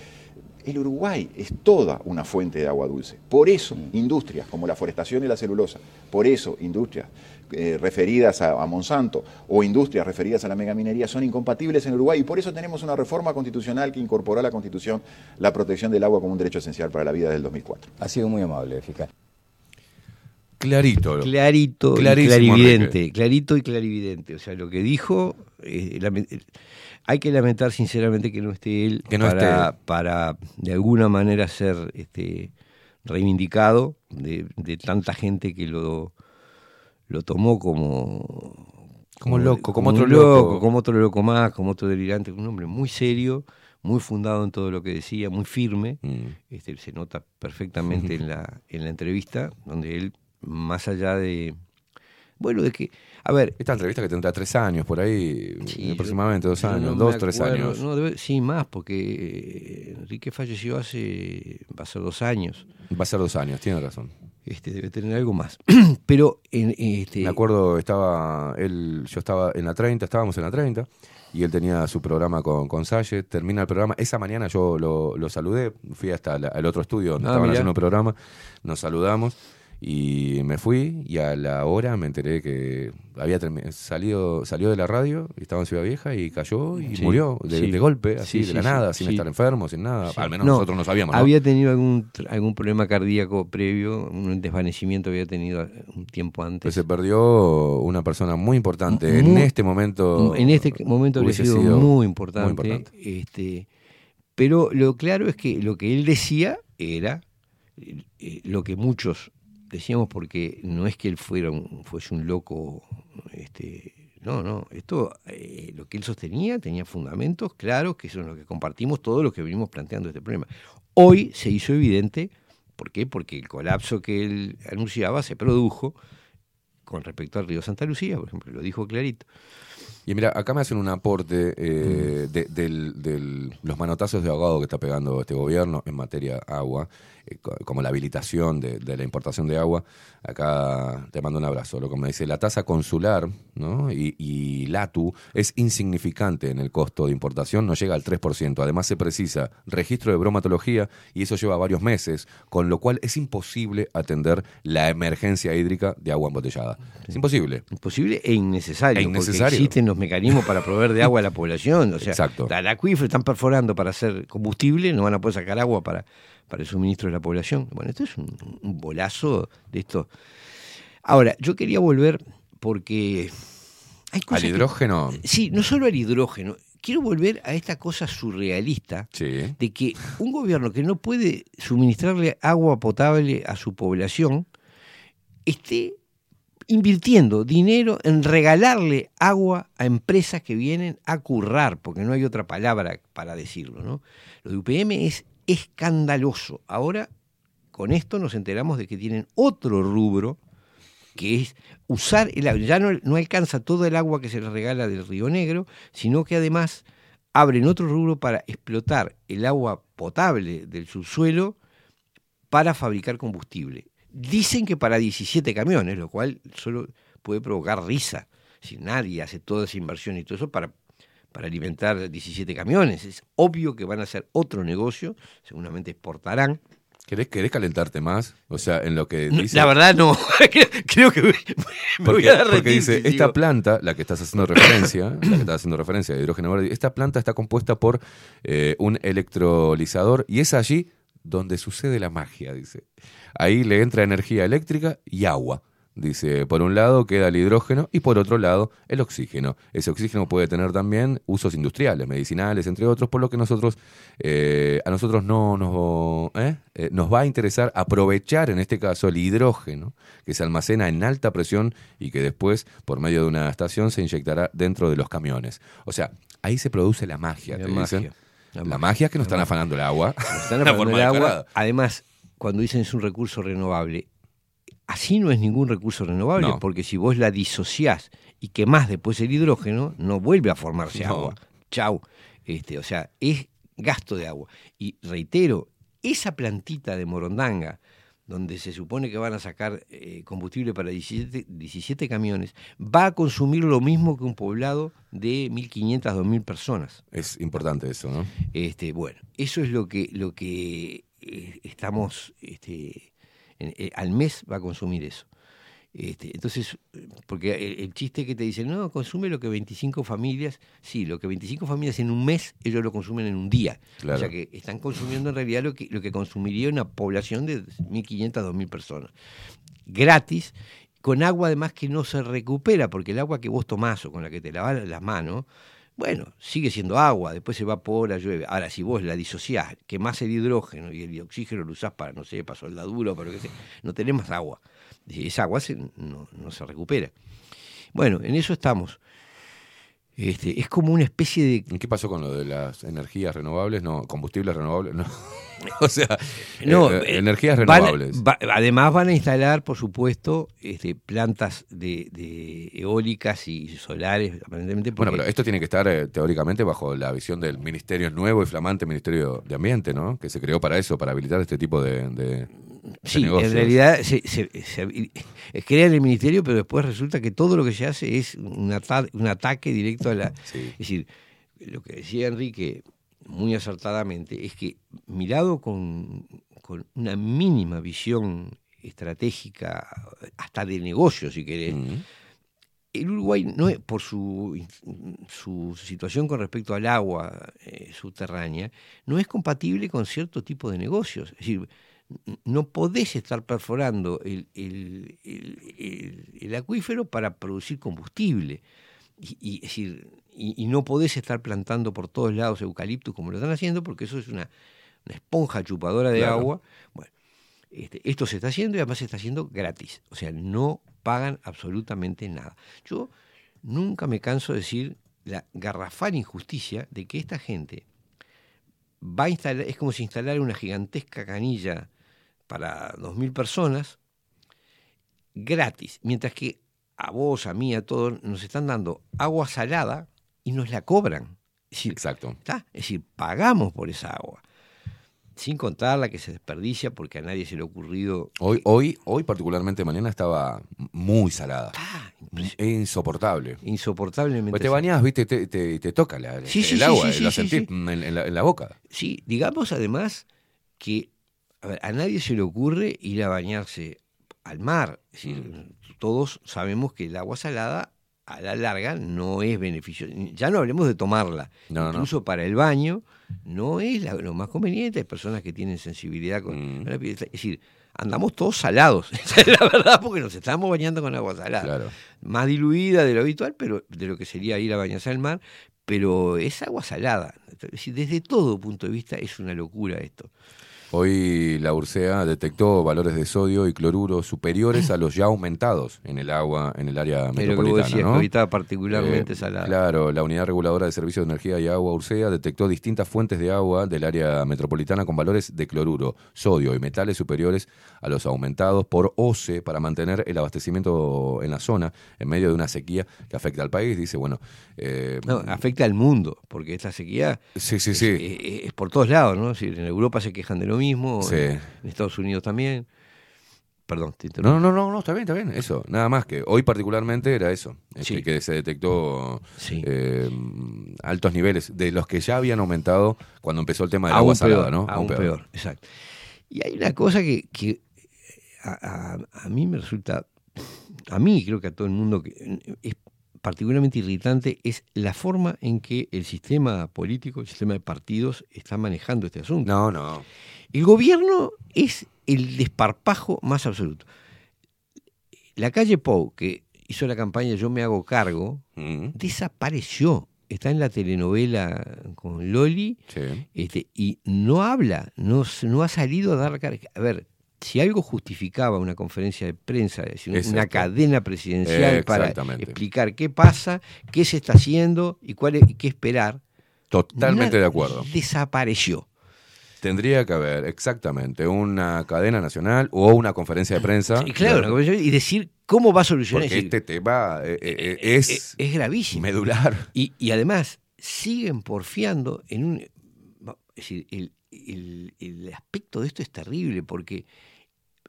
Speaker 12: El Uruguay es toda una fuente de agua dulce. Por eso, industrias como la forestación y la celulosa, por eso, industrias eh, referidas a, a Monsanto o industrias referidas a la megaminería son incompatibles en Uruguay y por eso tenemos una reforma constitucional que incorporó a la Constitución la protección del agua como un derecho esencial para la vida del 2004.
Speaker 13: Ha sido muy amable, fiscal.
Speaker 1: Clarito.
Speaker 11: Clarito y clarividente.
Speaker 1: Enrique.
Speaker 11: Clarito y clarividente. O sea, lo que dijo, eh, hay que lamentar sinceramente que no esté él
Speaker 1: Que no
Speaker 11: para,
Speaker 1: esté.
Speaker 11: para de alguna manera ser este, reivindicado de, de tanta gente que lo, lo tomó como...
Speaker 1: Como loco, como otro loco.
Speaker 11: Como otro loco más, como otro delirante. Un hombre muy serio, muy fundado en todo lo que decía, muy firme.
Speaker 1: Mm.
Speaker 11: Este, se nota perfectamente en la, en la entrevista, donde él, más allá de. Bueno, de que. A ver.
Speaker 1: Esta entrevista que tendrá tres años, por ahí, aproximadamente dos años,
Speaker 11: no
Speaker 1: dos, tres años.
Speaker 11: no, debe- sí, más, porque eh, Enrique falleció hace. va a ser dos años.
Speaker 1: Va a ser dos años, tiene razón.
Speaker 11: Este, debe tener algo más. Pero. En, este,
Speaker 1: Me acuerdo, estaba él, yo estaba en la 30, estábamos en la 30, y él tenía su programa con, con Salle, termina el programa, esa mañana yo lo, lo saludé, fui hasta la- el otro estudio donde
Speaker 11: Ah,
Speaker 1: estaban
Speaker 11: mirá.
Speaker 1: haciendo el programa, nos saludamos, y me fui, y a la hora me enteré que había salido, salió de la radio, y estaba en Ciudad Vieja, y cayó, y
Speaker 11: Sí,
Speaker 1: murió de,
Speaker 11: sí.
Speaker 1: de golpe, así,
Speaker 11: Sí,
Speaker 1: de la nada, sin estar enfermo, sin nada, al menos
Speaker 11: No,
Speaker 1: nosotros no sabíamos, ¿no?
Speaker 11: Había tenido algún, algún problema cardíaco previo, un desvanecimiento había tenido un tiempo antes.
Speaker 1: Pues se perdió una persona muy importante. en este momento.
Speaker 11: En este momento
Speaker 1: hubiese
Speaker 11: sido,
Speaker 1: sido
Speaker 11: muy, importante,
Speaker 1: muy importante.
Speaker 11: Este, pero lo claro es que lo que él decía era eh, lo que muchos decíamos, porque no es que él fuera un, fuese un loco. Este, no, no. Esto, eh, lo que él sostenía, tenía fundamentos claros, que son los que compartimos todos los que venimos planteando este problema. Hoy se hizo evidente, ¿por qué? Porque el colapso que él anunciaba se produjo con respecto al río Santa Lucía, por ejemplo, lo dijo clarito.
Speaker 1: Y mira, acá me hacen un aporte
Speaker 11: Mm.
Speaker 1: eh, de, del- del- los manotazos de ahogado que está pegando este gobierno en materia agua, eh, co- como la habilitación de, de la importación de agua. Acá te mando un abrazo. Lo que me dice, la tasa consular ¿no? y, y LATU es insignificante en el costo de importación, no llega al 3%. Además se precisa registro de bromatología y eso lleva varios meses, con lo cual es imposible atender la emergencia hídrica de agua embotellada. Es imposible.
Speaker 11: Imposible e innecesario.
Speaker 1: E
Speaker 11: Porque
Speaker 1: innecesario.
Speaker 11: existen los mecanismos para proveer de agua a la población. O sea,
Speaker 1: Exacto.
Speaker 11: al acuífero están perforando para hacer combustible, no van a poder sacar agua para, para el suministro de la población. Bueno, esto es un, un bolazo de esto. Ahora, yo quería volver porque hay cosas
Speaker 1: Al
Speaker 11: que-
Speaker 1: hidrógeno.
Speaker 11: Sí, no solo al hidrógeno. Quiero volver a esta cosa surrealista de que un gobierno que no puede suministrarle agua potable a su población esté invirtiendo dinero en regalarle agua a empresas que vienen a currar, porque no hay otra palabra para decirlo. ¿no? Lo de UPM es escandaloso. Ahora, con esto nos enteramos de que tienen otro rubro, que es usar el agua. Ya no, alcanza todo el agua que se les regala del Río Negro, sino que además abren otro rubro para explotar el agua potable del subsuelo para fabricar combustible. Dicen que para 17 camiones, lo cual solo puede provocar risa. Si nadie hace toda esa inversión y todo eso para, para alimentar 17 camiones. Es obvio que van a hacer otro negocio, seguramente exportarán.
Speaker 1: ¿Querés, querés calentarte más? O sea, en lo que dice...
Speaker 11: La verdad no, creo que me, me voy
Speaker 1: Porque,
Speaker 11: a derretir.
Speaker 1: porque dice, esta planta, la que estás haciendo referencia, la que estás haciendo referencia de hidrógeno verde, esta planta está compuesta por eh, un electrolizador y es allí donde sucede la magia, dice. Ahí le entra energía eléctrica y agua. Dice, por un lado queda el hidrógeno y por otro lado el oxígeno. Ese oxígeno puede tener también usos industriales, medicinales, entre otros, por lo que nosotros, eh, a nosotros no nos, ¿eh? Eh, nos va a interesar aprovechar en este caso el hidrógeno que se almacena en alta presión y que después, por medio de una estación, se inyectará dentro de los camiones. O sea, ahí se produce la magia,
Speaker 11: La
Speaker 1: te
Speaker 11: magia,
Speaker 1: dicen.
Speaker 11: la
Speaker 1: La, magia es que nos están afanando el agua.
Speaker 11: Están
Speaker 1: de
Speaker 11: apagando
Speaker 1: forma
Speaker 11: el agua. Además, cuando dicen es un recurso renovable, así no es ningún recurso renovable,
Speaker 1: No.
Speaker 11: porque si vos la disociás y quemás después el hidrógeno, no vuelve a formarse
Speaker 1: No.
Speaker 11: agua. Chau. Este, o sea, es gasto de agua. Y reitero, esa plantita de Morondanga, donde se supone que van a sacar eh, combustible para 17, 17 camiones, va a consumir lo mismo que un poblado de 1.500, 2.000 personas.
Speaker 1: Es importante eso, ¿no?
Speaker 11: Este, bueno, eso es lo que, lo que eh, estamos, este, eh, al mes va a consumir eso. Este, entonces, eh, porque el, el chiste que te dicen, no, consume lo que 25 familias, sí, lo que 25 familias en un mes, ellos lo consumen en un día.
Speaker 1: Claro.
Speaker 11: O sea que están consumiendo en realidad lo que, lo que consumiría una población de 1.500, 2.000 personas. Gratis, con agua además que no se recupera, porque el agua que vos tomás o con la que te lavas las manos, bueno, sigue siendo agua, después se evapora, llueve. Ahora, si vos la disociás, quemás el hidrógeno y el oxígeno lo usás para, no sé, para soldadura para lo que sea, no tenés más agua. Esa agua no se recupera. Bueno, en eso estamos. Este, es como una especie de...
Speaker 1: ¿Y ¿Qué pasó con lo de las energías renovables? No, combustibles renovables, no. o sea,
Speaker 11: No,
Speaker 1: eh,
Speaker 11: eh,
Speaker 1: energías
Speaker 11: van
Speaker 1: renovables.
Speaker 11: va- además van a instalar, por supuesto, este, plantas de, de eólicas y solares, aparentemente.
Speaker 1: Bueno, pero esto tiene que estar eh, teóricamente bajo la visión del Ministerio nuevo y flamante Ministerio de Ambiente, ¿no? Que se creó para eso, para habilitar este tipo de
Speaker 11: Sí,
Speaker 1: negocios.
Speaker 11: en realidad se, se- se- crea en el ministerio, pero después resulta que todo lo que se hace es un, ata- un ataque directo a la...
Speaker 1: Sí.
Speaker 11: Es decir, lo que decía Enrique muy acertadamente es que mirado con, con una mínima visión estratégica, hasta de negocio, si querés, el Uruguay no es por su, su situación con respecto al agua eh, subterránea no es compatible con cierto tipo de negocios es decir no podés estar perforando el, el- el- el- el acuífero para producir combustible y, y, es decir, y, y no podés estar plantando por todos lados eucaliptus como lo están haciendo porque eso es una, una esponja chupadora de
Speaker 1: Claro.
Speaker 11: agua bueno este, esto se está haciendo y además se está haciendo gratis. O sea, no pagan absolutamente nada. Yo nunca me canso de decir la garrafal injusticia de que esta gente va a instalar, es como si instalara una gigantesca canilla para 2.000 personas gratis, mientras que a vos, a mí, a todos nos están dando agua salada y nos la cobran. Es decir,
Speaker 1: Exacto.
Speaker 11: ¿Está? Es decir, pagamos por esa agua. Sin contar la que se desperdicia porque a nadie se le ha ocurrido.
Speaker 1: Hoy, hoy, hoy particularmente mañana estaba muy salada.
Speaker 11: Ah,
Speaker 1: Es insoportable.
Speaker 11: insoportablemente.
Speaker 1: Pues te bañás, viste, te, te, te toca la-
Speaker 11: Sí,
Speaker 1: el
Speaker 11: sí,
Speaker 1: agua,
Speaker 11: sí, sí,
Speaker 1: sentís en la, en la boca.
Speaker 11: Sí, digamos además que a, ver, a nadie se le ocurre ir a bañarse al mar. Es decir,
Speaker 1: Mm.
Speaker 11: todos sabemos que el agua salada a la larga no es beneficiosa. Ya no hablemos de tomarla.
Speaker 1: No, no.
Speaker 11: Incluso para el baño no es la- lo más conveniente. Hay personas que tienen sensibilidad con
Speaker 1: Mm.
Speaker 11: la piel. Es decir, andamos todos salados. Esa es la verdad, porque nos estamos bañando con agua salada.
Speaker 1: Claro.
Speaker 11: Más diluida de lo habitual, pero de lo que sería ir a bañarse al mar, pero es agua salada. Es decir, desde todo punto de vista es una locura esto.
Speaker 1: Hoy la URSEA detectó valores de sodio y cloruro superiores a los ya aumentados en el agua en el área
Speaker 11: Pero
Speaker 1: metropolitana.
Speaker 11: decías
Speaker 1: ¿no?
Speaker 11: que particularmente
Speaker 1: Eh,
Speaker 11: salada.
Speaker 1: Claro, la Unidad Reguladora de Servicios de Energía y Agua URSEA detectó distintas fuentes de agua del área metropolitana con valores de cloruro, sodio y metales superiores a los aumentados por OCE para mantener el abastecimiento en la zona en medio de una sequía que afecta al país. Dice, bueno. eh,
Speaker 11: No, afecta al mundo, porque esta sequía
Speaker 1: sí, sí,
Speaker 11: es,
Speaker 1: sí.
Speaker 11: es- es por todos lados, ¿no? Decir, en Europa se quejan de lo mismo,
Speaker 1: Sí.
Speaker 11: en, en Estados Unidos también. Perdón, te.
Speaker 1: No, no, no, no, está bien, está bien. Eso, nada más que hoy particularmente era eso, este,
Speaker 11: Sí.
Speaker 1: que se detectó eh, altos niveles de los que ya habían aumentado cuando empezó el tema del agua salada, ¿no?
Speaker 11: Aún peor. exacto. Y hay una cosa que, que a, a- a mí me resulta, a mí creo que a todo el mundo que es particularmente irritante, es la forma en que el sistema político, el sistema de partidos está manejando este asunto.
Speaker 1: No, no.
Speaker 11: El gobierno es el desparpajo más absoluto. La calle Pou, que hizo la campaña Yo me hago cargo,
Speaker 1: Mm.
Speaker 11: desapareció. Está en la telenovela con Loli este, y no habla, no, no ha salido a dar. A ver, si algo justificaba una conferencia de prensa, es decir, una cadena presidencial para explicar qué pasa, qué se está haciendo y cuál es, qué esperar,
Speaker 1: Totalmente
Speaker 11: nada-
Speaker 1: de acuerdo.
Speaker 11: desapareció.
Speaker 1: Tendría que haber exactamente una cadena nacional o una conferencia de prensa.
Speaker 11: Y claro, y decir cómo va a solucionar.
Speaker 1: Porque este tema eh, eh, eh, es,
Speaker 11: es, es gravísimo.
Speaker 1: medular.
Speaker 11: Y, y además siguen porfiando en un... Es decir, el, el- el aspecto de esto es terrible porque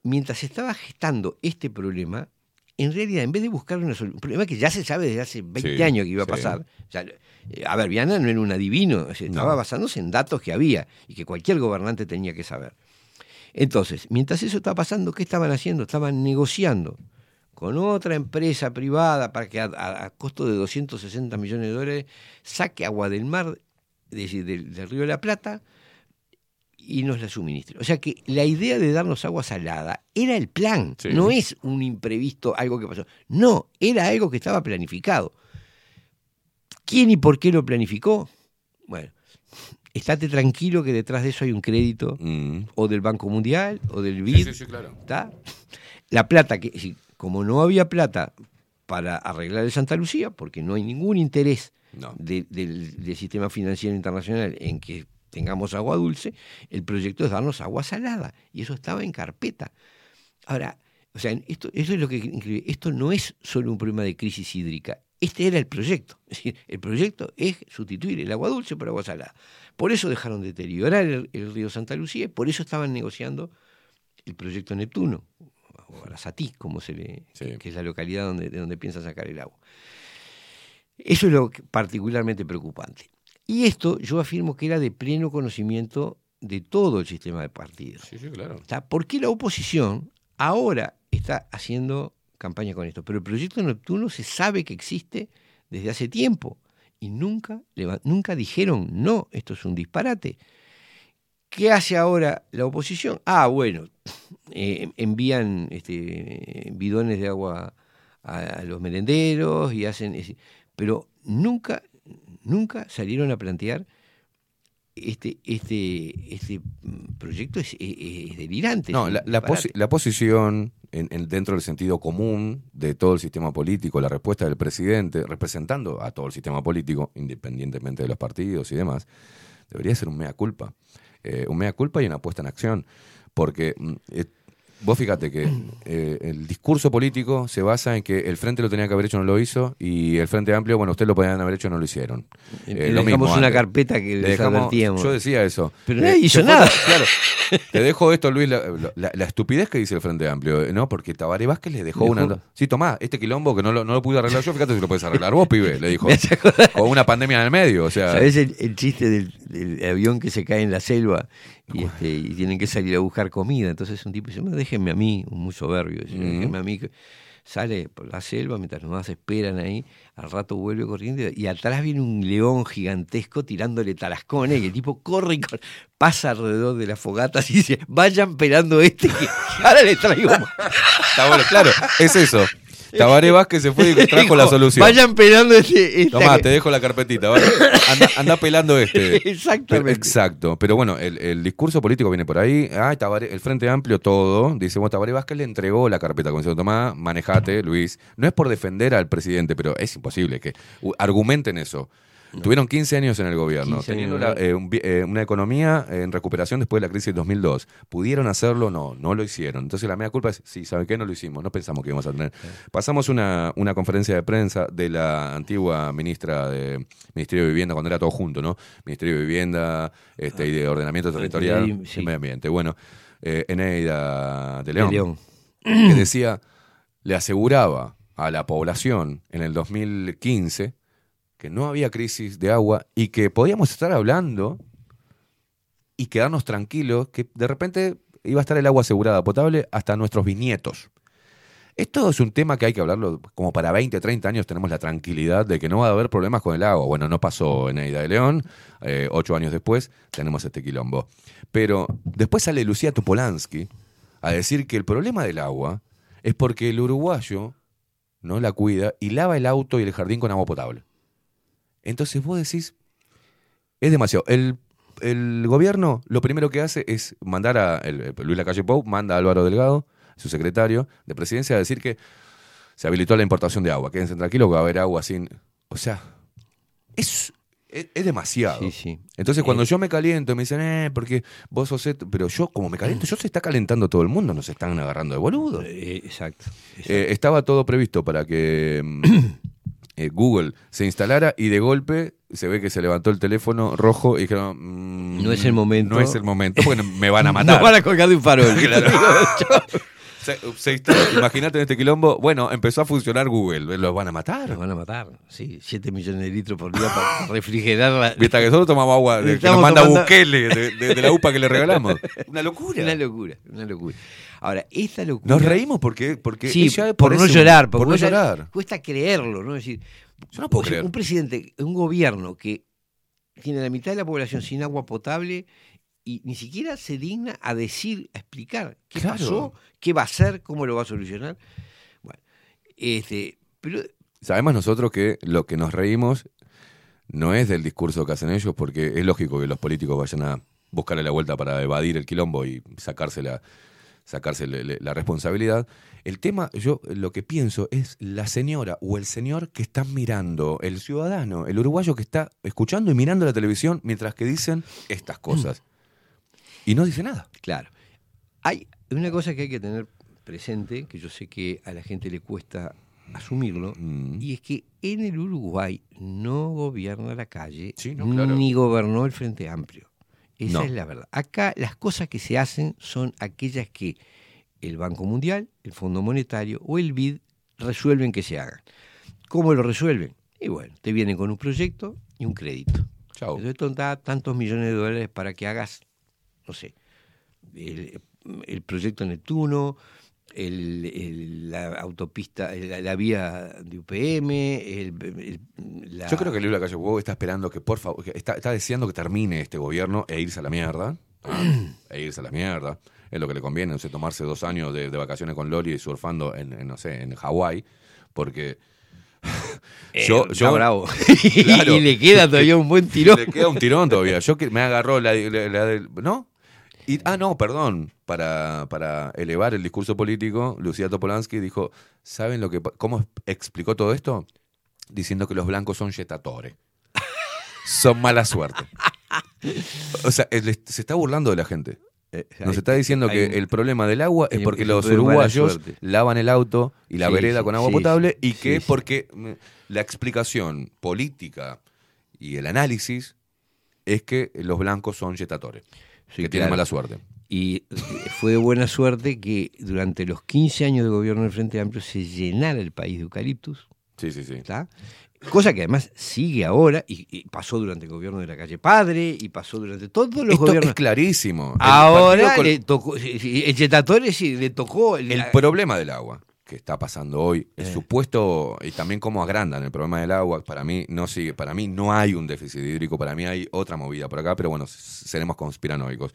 Speaker 11: mientras se estaba gestando este problema, en realidad, en vez de buscar una solución, un problema que ya se sabe desde hace 20
Speaker 1: Sí,
Speaker 11: años que iba a
Speaker 1: sí.
Speaker 11: pasar, eh, a ver, Viana no era un adivino, estaba
Speaker 1: No.
Speaker 11: basándose en datos que había y que cualquier gobernante tenía que saber. Entonces, mientras eso estaba pasando, ¿qué estaban haciendo? Estaban negociando con otra empresa privada para que a, a- a costo de 260 millones de dólares saque agua del mar, es decir, del, del río de la Plata, y nos la suministre. O sea que la idea de darnos agua salada era el plan,
Speaker 1: Sí.
Speaker 11: no es un imprevisto, algo que pasó. No, era algo que estaba planificado. ¿Quién y por qué lo planificó? Bueno, estate tranquilo que detrás de eso hay un crédito o del Banco Mundial o del BID.
Speaker 1: Mm. sí, sí, claro.
Speaker 11: ¿está? La plata, que como no había plata para arreglar el Santa Lucía, porque no hay ningún interés
Speaker 1: No.
Speaker 11: de- del, del sistema financiero internacional en que tengamos agua dulce, el proyecto es darnos agua salada. Y eso estaba en carpeta. Ahora, o sea, esto, eso es lo que increíble. Esto no es solo un problema de crisis hídrica. Este era el proyecto. Es decir, el proyecto es sustituir el agua dulce por agua salada. Por eso dejaron de deteriorar el, el río Santa Lucía y por eso estaban negociando el proyecto Neptuno, o Arasatí, como se le, que es la localidad donde, de donde piensa sacar el agua. Eso es lo particularmente preocupante. Y esto yo afirmo que era de pleno conocimiento de todo el sistema de partidos.
Speaker 1: Sí, sí, claro.
Speaker 11: ¿Por qué la oposición ahora está haciendo campaña con esto? Pero el proyecto Neptuno se sabe que existe desde hace tiempo y nunca, nunca dijeron, no, esto es un disparate. ¿Qué hace ahora la oposición? Ah, bueno, eh, envían este, bidones de agua a, a los merenderos y hacen... es- pero nunca, nunca salieron a plantear este, este, este proyecto es, es- es delirante.
Speaker 1: No, la, la posi- la posición en- en- dentro del sentido común de todo el sistema político, la respuesta del presidente, representando a todo el sistema político, independientemente de los partidos y demás, debería ser un mea culpa. Eh, un mea culpa y una puesta en acción. Porque mm, eh, vos fíjate que eh, el discurso político se basa en que el Frente lo tenía que haber hecho, no lo hizo, y el Frente Amplio, bueno, ustedes lo podían haber hecho, no lo hicieron.
Speaker 11: Le
Speaker 1: Eh, lo
Speaker 11: dejamos
Speaker 1: mismo
Speaker 11: una
Speaker 1: antes.
Speaker 11: carpeta que
Speaker 1: Le
Speaker 11: les
Speaker 1: dejamos-
Speaker 11: advertíamos.
Speaker 1: Yo decía eso.
Speaker 11: Pero
Speaker 1: Eh,
Speaker 11: nadie hizo
Speaker 1: fue-
Speaker 11: nada.
Speaker 1: Claro. Te dejo esto, Luis, la, la- la estupidez que dice el Frente Amplio, ¿no? Porque Tabaré Vázquez le dejó,
Speaker 11: Dejó-
Speaker 1: una... Sí, tomá, este quilombo que no lo, no lo pude arreglar yo, fíjate si lo puedes arreglar vos, pibe, le dijo. Con una pandemia en el medio, o sea...
Speaker 11: ¿Sabés el, el chiste del, del avión que se cae en la selva y, este, y tienen que salir a buscar comida? Entonces un tipo dice, "Bueno, déjenme a mí, un muy soberbio, dice, déjenme a mí. que-". Sale por la selva mientras los demás esperan ahí, al rato vuelve corriendo y atrás viene un león gigantesco tirándole talascones y el tipo corre y corre, pasa alrededor de las fogatas y dice, vayan pelando este que ahora le traigo más".
Speaker 1: Está bueno, claro, es eso. Tabaré Vázquez se fue y trajo
Speaker 11: Dijo,
Speaker 1: la solución.
Speaker 11: Vayan pelando este. esta-
Speaker 1: Tomá, te dejo la carpetita. va. Anda, anda pelando este.
Speaker 11: Exactamente.
Speaker 1: Pero- exacto. Pero bueno, el, el discurso político viene por ahí. Ay, Tabaré- el Frente Amplio, todo. Dice, bueno, Tabaré Vázquez le entregó la carpeta como diciendo, Tomá, manejate, Luis. No es por defender al presidente, pero es imposible que argumenten eso. Tuvieron 15 años en el gobierno,
Speaker 11: 15 años
Speaker 1: teniendo la- eh, un eh, una economía en recuperación después de la crisis de 2002. ¿Pudieron hacerlo? No, no lo hicieron. Entonces la media culpa es, sí, ¿saben qué? No lo hicimos, no pensamos que íbamos a tener. Pasamos una, una conferencia de prensa de la antigua ministra de Ministerio de Vivienda, cuando era todo junto, ¿no? Ministerio de Vivienda este, y de Ordenamiento Territorial
Speaker 11: sí.
Speaker 1: y Medio Ambiente. Bueno, eh, Eneida de
Speaker 11: De
Speaker 1: León,
Speaker 11: León.
Speaker 1: que decía, le aseguraba a la población en el 2015 que no había crisis de agua y que podíamos estar hablando y quedarnos tranquilos que de repente iba a estar el agua asegurada potable hasta nuestros bisnietos. Esto es un tema que hay que hablarlo como para 20, 30 años tenemos la tranquilidad de que no va a haber problemas con el agua. Bueno, no pasó en Eida de León, eh, ocho años después tenemos este quilombo. Pero después sale Lucía Topolansky a decir que el problema del agua es porque el uruguayo no la cuida y lava el auto y el jardín con agua potable. Entonces vos decís, es demasiado. El, el gobierno lo primero que hace es mandar a el- Luis Lacalle Pou, manda a Álvaro Delgado, su secretario de presidencia, a decir que se habilitó la importación de agua. Quédense tranquilos que va a haber agua sin. O sea, es, es, es demasiado.
Speaker 11: Sí, sí.
Speaker 1: Entonces, cuando
Speaker 11: Eh,
Speaker 1: yo me caliento, me dicen, eh, porque vos sos. et-". Pero yo, como me caliento, yo se está calentando todo el mundo, nos están agarrando de boludo.
Speaker 11: eh, exacto.
Speaker 1: Eh, estaba todo previsto para que mm, eh, Google se instalara y de golpe se ve que se levantó el teléfono rojo y dijeron, mm,
Speaker 11: No es el momento.
Speaker 1: No es el momento, porque me van a matar.
Speaker 11: Nos van a colgar de un farol.
Speaker 1: Claro. Se- se instala- Imagínate en este quilombo. Bueno, empezó a funcionar Google. Los van a matar.
Speaker 11: Nos van a matar. Sí, 7 millones de litros por día para refrigerar la.
Speaker 1: Viste que nosotros tomamos agua de, que nos manda
Speaker 11: tomando-
Speaker 1: Bukele de, de- de la UPA que le regalamos. Una locura.
Speaker 11: Una locura, una locura. Ahora, esta locura.
Speaker 1: Nos reímos porque, porque
Speaker 11: Sí, por no llorar.
Speaker 1: Por no llorar.
Speaker 11: Cuesta creerlo, ¿no? Es decir,
Speaker 1: Yo no puedo
Speaker 11: o sea,
Speaker 1: creer.
Speaker 11: un presidente, un gobierno que tiene la mitad de la población sin agua potable y ni siquiera se digna a decir, a explicar qué
Speaker 1: Claro.
Speaker 11: pasó, qué va a hacer, cómo lo va a solucionar. Bueno, este, pero
Speaker 1: Sabemos nosotros que lo que nos reímos no es del discurso que hacen ellos, porque es lógico que los políticos vayan a buscarle la vuelta para evadir el quilombo y sacarse la, sacarse le- le- la responsabilidad. El tema, yo lo que pienso es la señora o el señor que están mirando, el ciudadano, el uruguayo que está escuchando y mirando la televisión mientras que dicen estas cosas. Y no dice nada.
Speaker 11: Claro. Hay una cosa que hay que tener presente, que yo sé que a la gente le cuesta asumirlo,
Speaker 1: Mm.
Speaker 11: y es que en el Uruguay no gobierna la calle,
Speaker 1: Sí, no, claro.
Speaker 11: ni gobernó el Frente Amplio. Esa
Speaker 1: No.
Speaker 11: es la verdad. Acá las cosas que se hacen son aquellas que el Banco Mundial, el Fondo Monetario o el BID resuelven que se hagan. ¿Cómo lo resuelven? Y bueno, te vienen con un proyecto y un crédito.
Speaker 1: Chao.
Speaker 11: Entonces te da tantos millones de dólares para que hagas, no sé, el, el proyecto Neptuno, el, el- la autopista, la, la vía de UPM, el, la-
Speaker 1: Yo creo que Luis Lacalle Pou está esperando que, por favor, que está, está deseando que termine este gobierno e irse a la mierda. ¿ah? e irse a la mierda. Es lo que le conviene, no sé, tomarse dos años de, de vacaciones con Loli y surfando en, en, no sé, en Hawái, porque
Speaker 11: Eh,
Speaker 1: yo,
Speaker 11: está
Speaker 1: yo
Speaker 11: bravo.
Speaker 1: Claro.
Speaker 11: y le queda todavía un buen tirón.
Speaker 1: Le queda un tirón todavía. Yo que me agarró la, la- la del- ¿no? Y, ah, no, perdón. Para, para elevar el discurso político, Lucía Topolansky dijo, ¿saben lo que cómo explicó todo esto? Diciendo que los blancos son yetatores. son mala suerte. O sea, él se está burlando de la gente. Nos está diciendo que el problema del agua es porque los uruguayos lavan el auto y la
Speaker 11: Sí,
Speaker 1: vereda con agua
Speaker 11: sí,
Speaker 1: potable
Speaker 11: sí,
Speaker 1: y que
Speaker 11: sí.
Speaker 1: porque mm, la explicación política y el análisis es que los blancos son yetatores,
Speaker 11: Sí,
Speaker 1: que
Speaker 11: claro.
Speaker 1: mala suerte.
Speaker 11: Y eh, fue de buena suerte que durante los 15 años de gobierno del Frente Amplio se llenara el país de eucaliptus.
Speaker 1: Sí, sí, sí.
Speaker 11: Cosa que además sigue ahora y, y pasó durante el gobierno de la calle Padre y pasó durante todos los
Speaker 1: Esto
Speaker 11: gobiernos.
Speaker 1: es clarísimo. El
Speaker 11: Ahora
Speaker 1: partido
Speaker 11: le tocó, el sí le tocó.
Speaker 1: El problema del agua que está pasando hoy, el
Speaker 11: Eh.
Speaker 1: supuesto, y también cómo agrandan el problema del agua, para mí no sigue, para mí no hay un déficit hídrico, para mí hay otra movida por acá, pero bueno, seremos conspiranoicos.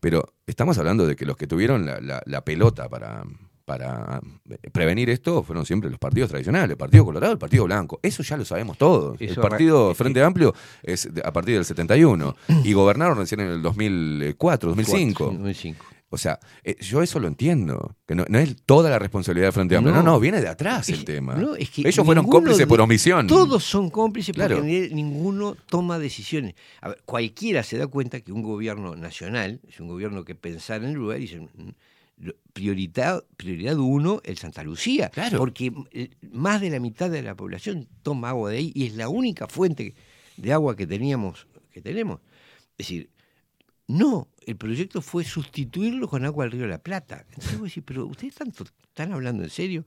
Speaker 1: Pero estamos hablando de que los que tuvieron la, la- la pelota para, para eh, prevenir esto fueron siempre los partidos tradicionales, el Partido Colorado, el Partido Blanco. Eso ya lo sabemos todos. El Partido Frente Amplio es a partir del 71 y gobernaron recién en el 2004, 2005.
Speaker 11: 2005.
Speaker 1: O sea, eh, yo eso lo entiendo, que no, no es toda la responsabilidad del Frente Amplio, no,
Speaker 11: No.
Speaker 1: no, viene de atrás el tema.
Speaker 11: No, es que
Speaker 1: Ellos fueron cómplices
Speaker 11: de-
Speaker 1: por omisión.
Speaker 11: Todos son cómplices
Speaker 1: Claro.
Speaker 11: porque ni- ninguno toma decisiones. A ver, cualquiera se da cuenta que un gobierno nacional es un gobierno que pensar en el lugar y dice, mm, prioridad, prioridad uno, el Santa Lucía.
Speaker 1: Claro.
Speaker 11: Porque eh, más de la mitad de la población toma agua de ahí y es la única fuente de agua que teníamos, que tenemos. Es decir, no, el proyecto fue sustituirlo con agua del río de la Plata. Entonces vos decís, pero ustedes tanto, están hablando en serio.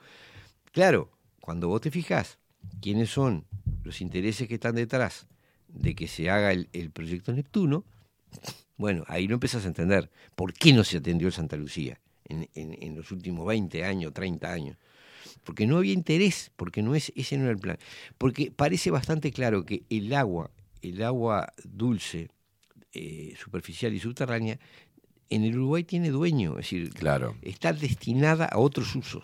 Speaker 11: Claro, cuando vos te fijás quiénes son los intereses que están detrás de que se haga el, el proyecto Neptuno, bueno, ahí no empezás a entender por qué no se atendió el Santa Lucía en, en- en los últimos 20 años, 30 años. Porque no había interés, porque no es, ese no era el plan. Porque parece bastante claro que el agua, el agua dulce, eh, superficial y subterránea, en el Uruguay tiene dueño, es decir,
Speaker 1: Claro.
Speaker 11: está destinada a otros usos.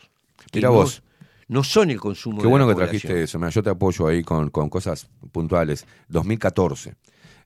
Speaker 1: Mira
Speaker 11: no-
Speaker 1: vos.
Speaker 11: No son el consumo
Speaker 1: Qué
Speaker 11: de
Speaker 1: bueno
Speaker 11: la
Speaker 1: que trajiste eso. Mira, yo te apoyo ahí con, con cosas puntuales. 2014.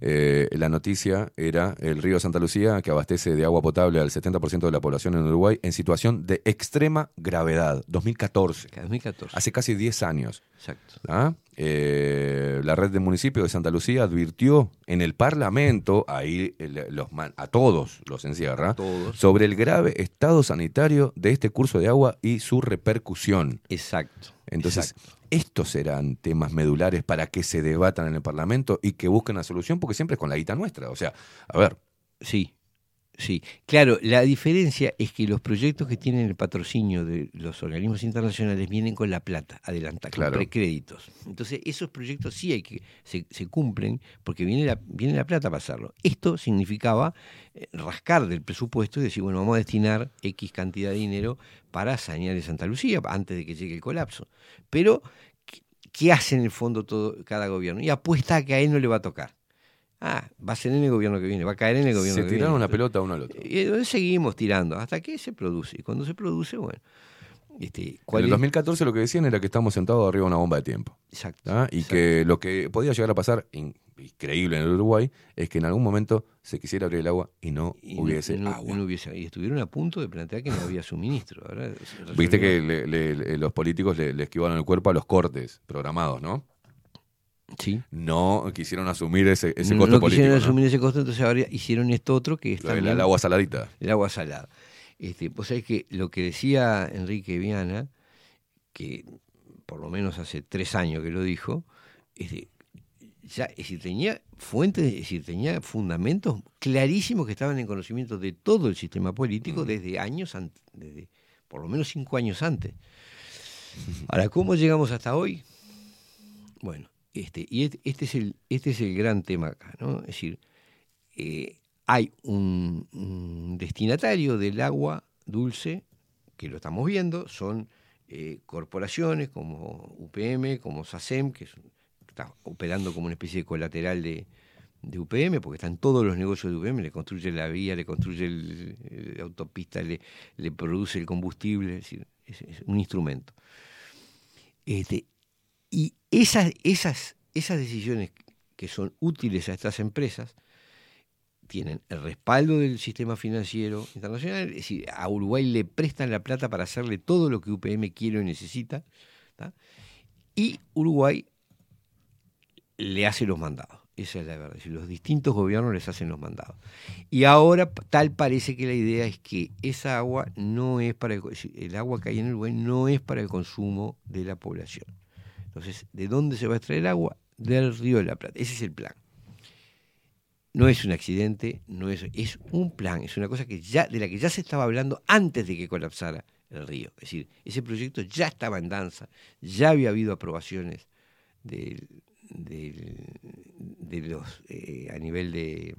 Speaker 1: Eh, la noticia era el río Santa Lucía que abastece de agua potable al 70% de la población en Uruguay en situación de extrema gravedad. 2014.
Speaker 11: 2014.
Speaker 1: Hace casi 10 años.
Speaker 11: Exacto.
Speaker 1: ¿Ah? Eh, la red de municipios de Santa Lucía advirtió en el Parlamento, ahí el- los a todos los encierra,
Speaker 11: todos.
Speaker 1: sobre el grave estado sanitario de este curso de agua y su repercusión.
Speaker 11: Exacto.
Speaker 1: Entonces, estos serán temas medulares para que se debatan en el Parlamento y que busquen la solución, porque siempre es con la guita nuestra. O sea, a ver,
Speaker 11: Sí, sí. Claro, la diferencia es que los proyectos que tienen el patrocinio de los organismos internacionales vienen con la plata, adelanta,
Speaker 1: Claro.
Speaker 11: con precréditos. Entonces, esos proyectos sí hay que se, se cumplen porque viene la, viene la plata para hacerlo. Esto significaba eh, rascar del presupuesto y decir, bueno, vamos a destinar X cantidad de dinero para sanear de Santa Lucía antes de que llegue el colapso. Pero, ¿qué, qué hace en el fondo todo cada gobierno? Y apuesta a que a él no le va a tocar. Ah, va a ser en el gobierno que viene, va a caer en el gobierno
Speaker 1: se
Speaker 11: que
Speaker 1: tiraron
Speaker 11: viene.
Speaker 1: una pelota uno al otro.
Speaker 11: Y seguimos tirando hasta que se produce. Y cuando se produce, bueno. Este,
Speaker 1: En
Speaker 11: ¿cuál
Speaker 1: el
Speaker 11: es?
Speaker 1: 2014 lo que decían era que estamos sentados arriba de una bomba de tiempo.
Speaker 11: Exacto.
Speaker 1: ¿ah? Y que lo que podía llegar a pasar, in- increíble en el Uruguay, es que en algún momento se quisiera abrir el agua y no
Speaker 11: Y
Speaker 1: hubiese
Speaker 11: no-
Speaker 1: agua.
Speaker 11: y no hubiese- y estuvieron a punto de plantear que no había suministro. Se
Speaker 1: Viste que le- le- le- los políticos le esquivaron el cuerpo a los cortes programados, ¿no?
Speaker 11: Sí.
Speaker 1: No quisieron asumir ese, ese
Speaker 11: no,
Speaker 1: costo
Speaker 11: no
Speaker 1: político.
Speaker 11: quisieron
Speaker 1: ¿no?
Speaker 11: asumir ese costo, entonces ahora hicieron esto otro que es también
Speaker 1: el agua saladita.
Speaker 11: el agua salada. Este, vos sabés que lo que decía Enrique Viana, que por lo menos hace tres años que lo dijo, este, ya, es decir, tenía fuentes, es decir, tenía fundamentos clarísimos que estaban en conocimiento de todo el sistema político desde años antes, desde por lo menos cinco años antes. Ahora, ¿cómo llegamos hasta hoy? Bueno, este, y este es el, este es el gran tema acá, ¿no? Es decir, eh, hay un, destinatario del agua dulce, que lo estamos viendo, son eh, corporaciones como UPM, como SACEM, que está operando como una especie de colateral de, UPM, porque están todos los negocios de UPM, le construye la vía, le construye la autopista, le, le produce el combustible, es decir, es, es un instrumento. Este, y esas, decisiones que son útiles a estas empresas tienen el respaldo del sistema financiero internacional, es decir, a Uruguay le prestan la plata para hacerle todo lo que UPM quiere y necesita, y Uruguay le hace los mandados. Esa es la verdad. es decir, los distintos gobiernos les hacen los mandados. Y ahora tal parece que la idea es que esa agua no es para el, el agua que hay en Uruguay no es para el consumo de la población. Entonces, ¿de dónde se va a extraer agua? Del río de la Plata. Ese es el plan. No es un accidente, no es, es un plan, es una cosa que ya, de la que ya se estaba hablando antes de que colapsara el río. Es decir, ese proyecto ya estaba en danza, ya había habido aprobaciones del- del- de los, eh, a nivel de,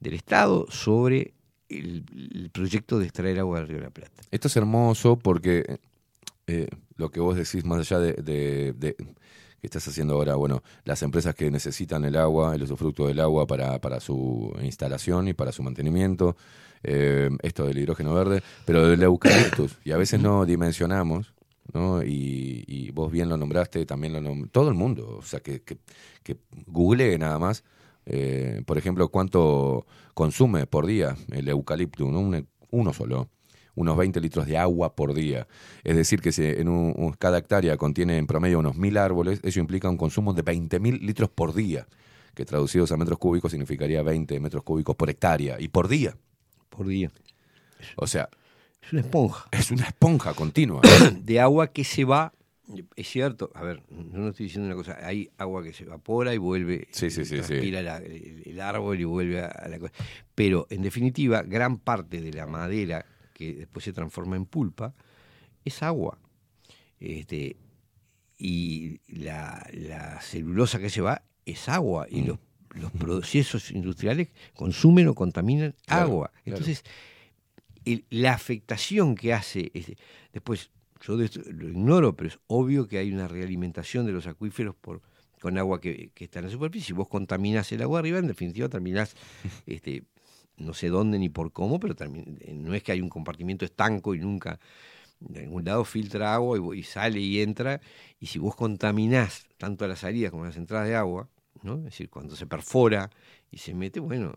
Speaker 11: del Estado sobre el, el proyecto de extraer agua del río de la Plata.
Speaker 1: Esto es hermoso porque eh, lo que vos decís, más allá de, de- que estás haciendo ahora, bueno, las empresas que necesitan el agua, el usufructo del agua para, su instalación y para su mantenimiento, eh, esto del hidrógeno verde, pero del eucaliptus, y a veces no dimensionamos, ¿no? Y, y vos bien lo nombraste, también lo nom- todo el mundo, o sea, que, que, que googlee nada más, eh, por ejemplo, cuánto consume por día el eucalipto, ¿no? Un- uno solo, unos 20 litros de agua por día. Es decir, que si en un- cada hectárea contiene en promedio unos mil árboles, eso implica un consumo de 20 mil litros por día, que traducidos a metros cúbicos significaría 20 metros cúbicos por hectárea y por día.
Speaker 11: Por día.
Speaker 1: O sea,
Speaker 11: Es una esponja.
Speaker 1: es una esponja continua.
Speaker 11: de agua que se va. Es cierto, a ver, yo no estoy diciendo una cosa, hay agua que se evapora y vuelve,
Speaker 1: Sí, sí, sí, sí.
Speaker 11: transpira la- el, el árbol y vuelve a, a la cosa. Pero en definitiva, gran parte de la madera que después se transforma en pulpa es agua. Este, y la, la celulosa que se va es agua. Y los, los procesos industriales consumen o contaminan
Speaker 1: Claro,
Speaker 11: agua.
Speaker 1: claro.
Speaker 11: Entonces, el- la afectación que hace, es- después yo de esto lo ignoro, pero es obvio que hay una realimentación de los acuíferos por, con agua que, que está en la superficie. Si vos contaminás el agua arriba, en definitiva terminás, este, no sé dónde ni por cómo, pero termin- eh, no es que hay un compartimiento estanco y nunca de algún lado filtra agua y, sale y entra. Y si vos contaminás tanto a las salidas como a las entradas de agua, ¿no? es decir, cuando se perfora y se mete, bueno,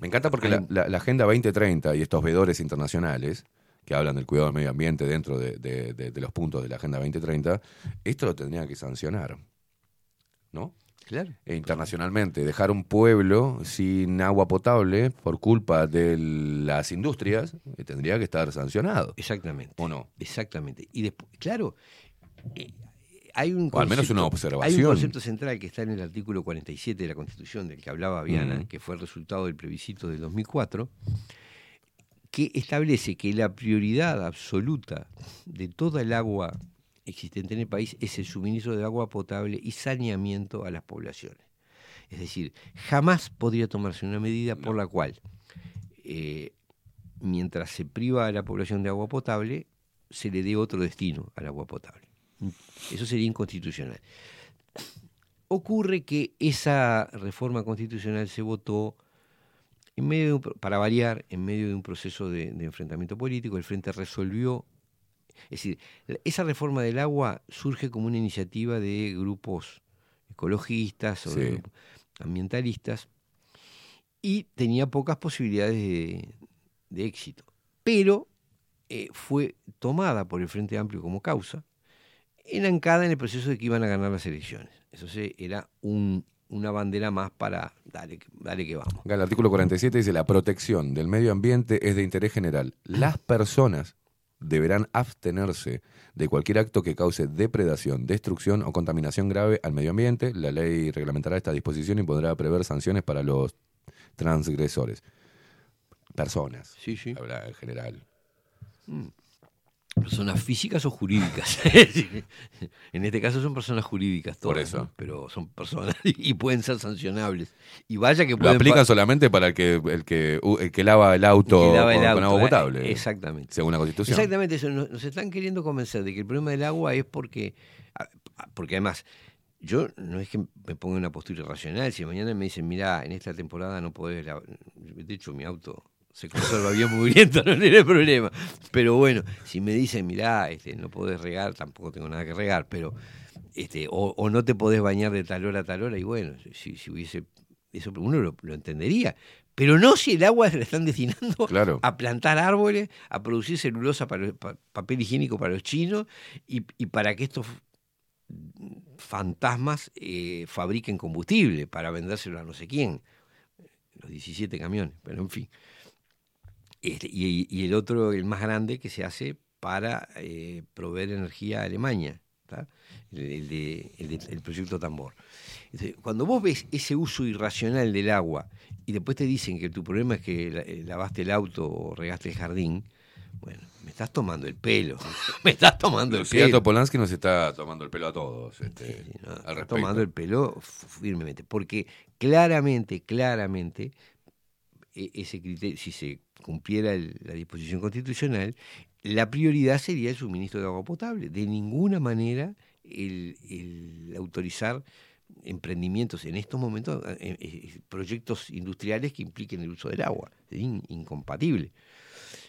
Speaker 1: Me encanta porque
Speaker 11: Hay-
Speaker 1: la, la- la Agenda 2030 y estos vedores internacionales que hablan del cuidado del medio ambiente dentro de, de- de- de los puntos de la Agenda 2030, esto lo tendría que sancionar. ¿No?
Speaker 11: Claro.
Speaker 1: E internacionalmente, dejar un pueblo sin agua potable por culpa de las industrias eh, tendría que estar sancionado.
Speaker 11: Exactamente.
Speaker 1: ¿O no?
Speaker 11: Exactamente. Y después, claro, eh, hay un
Speaker 1: O al menos una
Speaker 11: Hay
Speaker 1: observación.
Speaker 11: un concepto central que está en el artículo 47 de la Constitución, del que hablaba Viana,
Speaker 1: Mm.
Speaker 11: que fue el resultado del plebiscito del 2004, que establece que la prioridad absoluta de toda el agua existente en el país es el suministro de agua potable y saneamiento a las poblaciones. Es decir, jamás podría tomarse una medida por la cual, eh, mientras se priva a la población de agua potable, se le dé otro destino al agua potable. Eso sería inconstitucional. Ocurre que esa reforma constitucional se votó en medio de un para variar, en medio de un proceso de, de enfrentamiento político, el Frente resolvió, es decir, esa reforma del agua surge como una iniciativa de grupos ecologistas o
Speaker 1: Sí.
Speaker 11: ambientalistas y tenía pocas posibilidades de, de éxito. Pero eh, fue tomada por el Frente Amplio como causa, enancada en el proceso de que iban a ganar las elecciones. Eso se- era un- una bandera más para dale, que- dale que vamos.
Speaker 1: El artículo 47 dice, la protección del medio ambiente es de interés general. Las personas deberán abstenerse de cualquier acto que cause depredación, destrucción o contaminación grave al medio ambiente. La ley reglamentará esta disposición y podrá prever sanciones para los transgresores. Personas.
Speaker 11: Sí, sí.
Speaker 1: Habla en general.
Speaker 11: Personas físicas o jurídicas. en este caso son personas jurídicas todas,
Speaker 1: Por eso.
Speaker 11: ¿no? pero son personas y pueden ser sancionables. Y vaya que
Speaker 1: Lo
Speaker 11: pueden
Speaker 1: aplican
Speaker 11: pa-
Speaker 1: solamente para el que, el que, el que lava el auto,
Speaker 11: lava el
Speaker 1: con,
Speaker 11: auto,
Speaker 1: agua
Speaker 11: eh,
Speaker 1: potable.
Speaker 11: Exactamente.
Speaker 1: Según la Constitución.
Speaker 11: Exactamente eso. Nos, nos están queriendo convencer de que el problema del agua es porque, porque además, yo no es que me ponga en una postura irracional. Si mañana me dicen, mira, en esta temporada no podés. lavar-". De hecho, mi auto se conserva bien mugriento, no tiene problema. Pero bueno, si me dicen, mirá, este, no podés regar, tampoco tengo nada que regar, pero. Este, o, o no te podés bañar de tal hora a tal hora, y bueno, si, si hubiese. Eso uno lo, lo entendería. Pero no si el agua se la están destinando
Speaker 1: Claro.
Speaker 11: a plantar árboles, a producir celulosa para pa- papel higiénico para los chinos y, y para que estos fantasmas eh, fabriquen combustible para vendérselo a no sé quién. Los 17 camiones, pero en fin. Y, y el otro, el más grande, que se hace para eh, proveer energía a Alemania, el, el de- el de- el proyecto Tambor. Entonces, cuando vos ves ese uso irracional del agua y después te dicen que tu problema es que la- eh, lavaste el auto o regaste el jardín, bueno, me estás tomando el pelo, me estás tomando el
Speaker 1: Luciano
Speaker 11: pelo.
Speaker 1: Polanski nos está tomando el pelo a todos. este,
Speaker 11: No,
Speaker 1: al
Speaker 11: tomando el pelo firmemente, porque claramente, claramente, e- ese criterio, si se cumpliera el- la disposición constitucional, la prioridad sería el suministro de agua potable. De ninguna manera el, autorizar emprendimientos en estos momentos, eh, eh, proyectos industriales que impliquen el uso del agua. Es in- incompatible.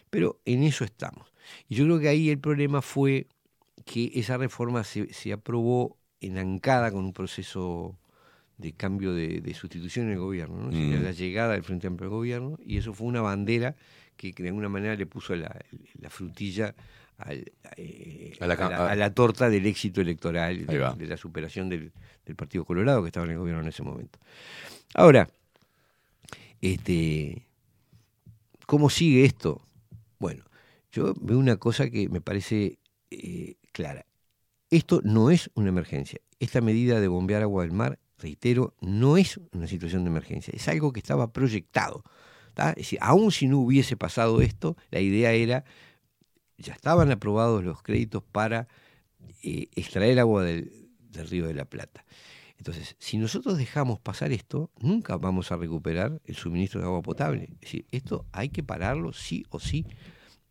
Speaker 11: Pero en eso estamos. Y yo creo que ahí el problema fue que esa reforma se, se aprobó enancada con un proceso de cambio de, de sustitución en el gobierno, ¿no?
Speaker 1: Mm.
Speaker 11: la llegada del Frente Amplio al gobierno, y eso fue una bandera que, que de alguna manera le puso la, la frutilla al- eh,
Speaker 1: A la
Speaker 11: a,
Speaker 1: ca-
Speaker 11: la,
Speaker 1: a-
Speaker 11: a la torta del éxito electoral, de, la superación del, del Partido Colorado que estaba en el gobierno en ese momento. Ahora, este, ¿cómo sigue esto? Bueno, yo veo una cosa que me parece eh, clara. Esto no es una emergencia. Esta medida de bombear agua del mar, reitero, no es una situación de emergencia. Es algo que estaba proyectado. ¿tá? Es decir, aun si no hubiese pasado esto, la idea era, ya estaban aprobados los créditos para eh, extraer agua del, del río de la Plata. Entonces, si nosotros dejamos pasar esto, nunca vamos a recuperar el suministro de agua potable. Es decir, esto hay que pararlo sí o sí.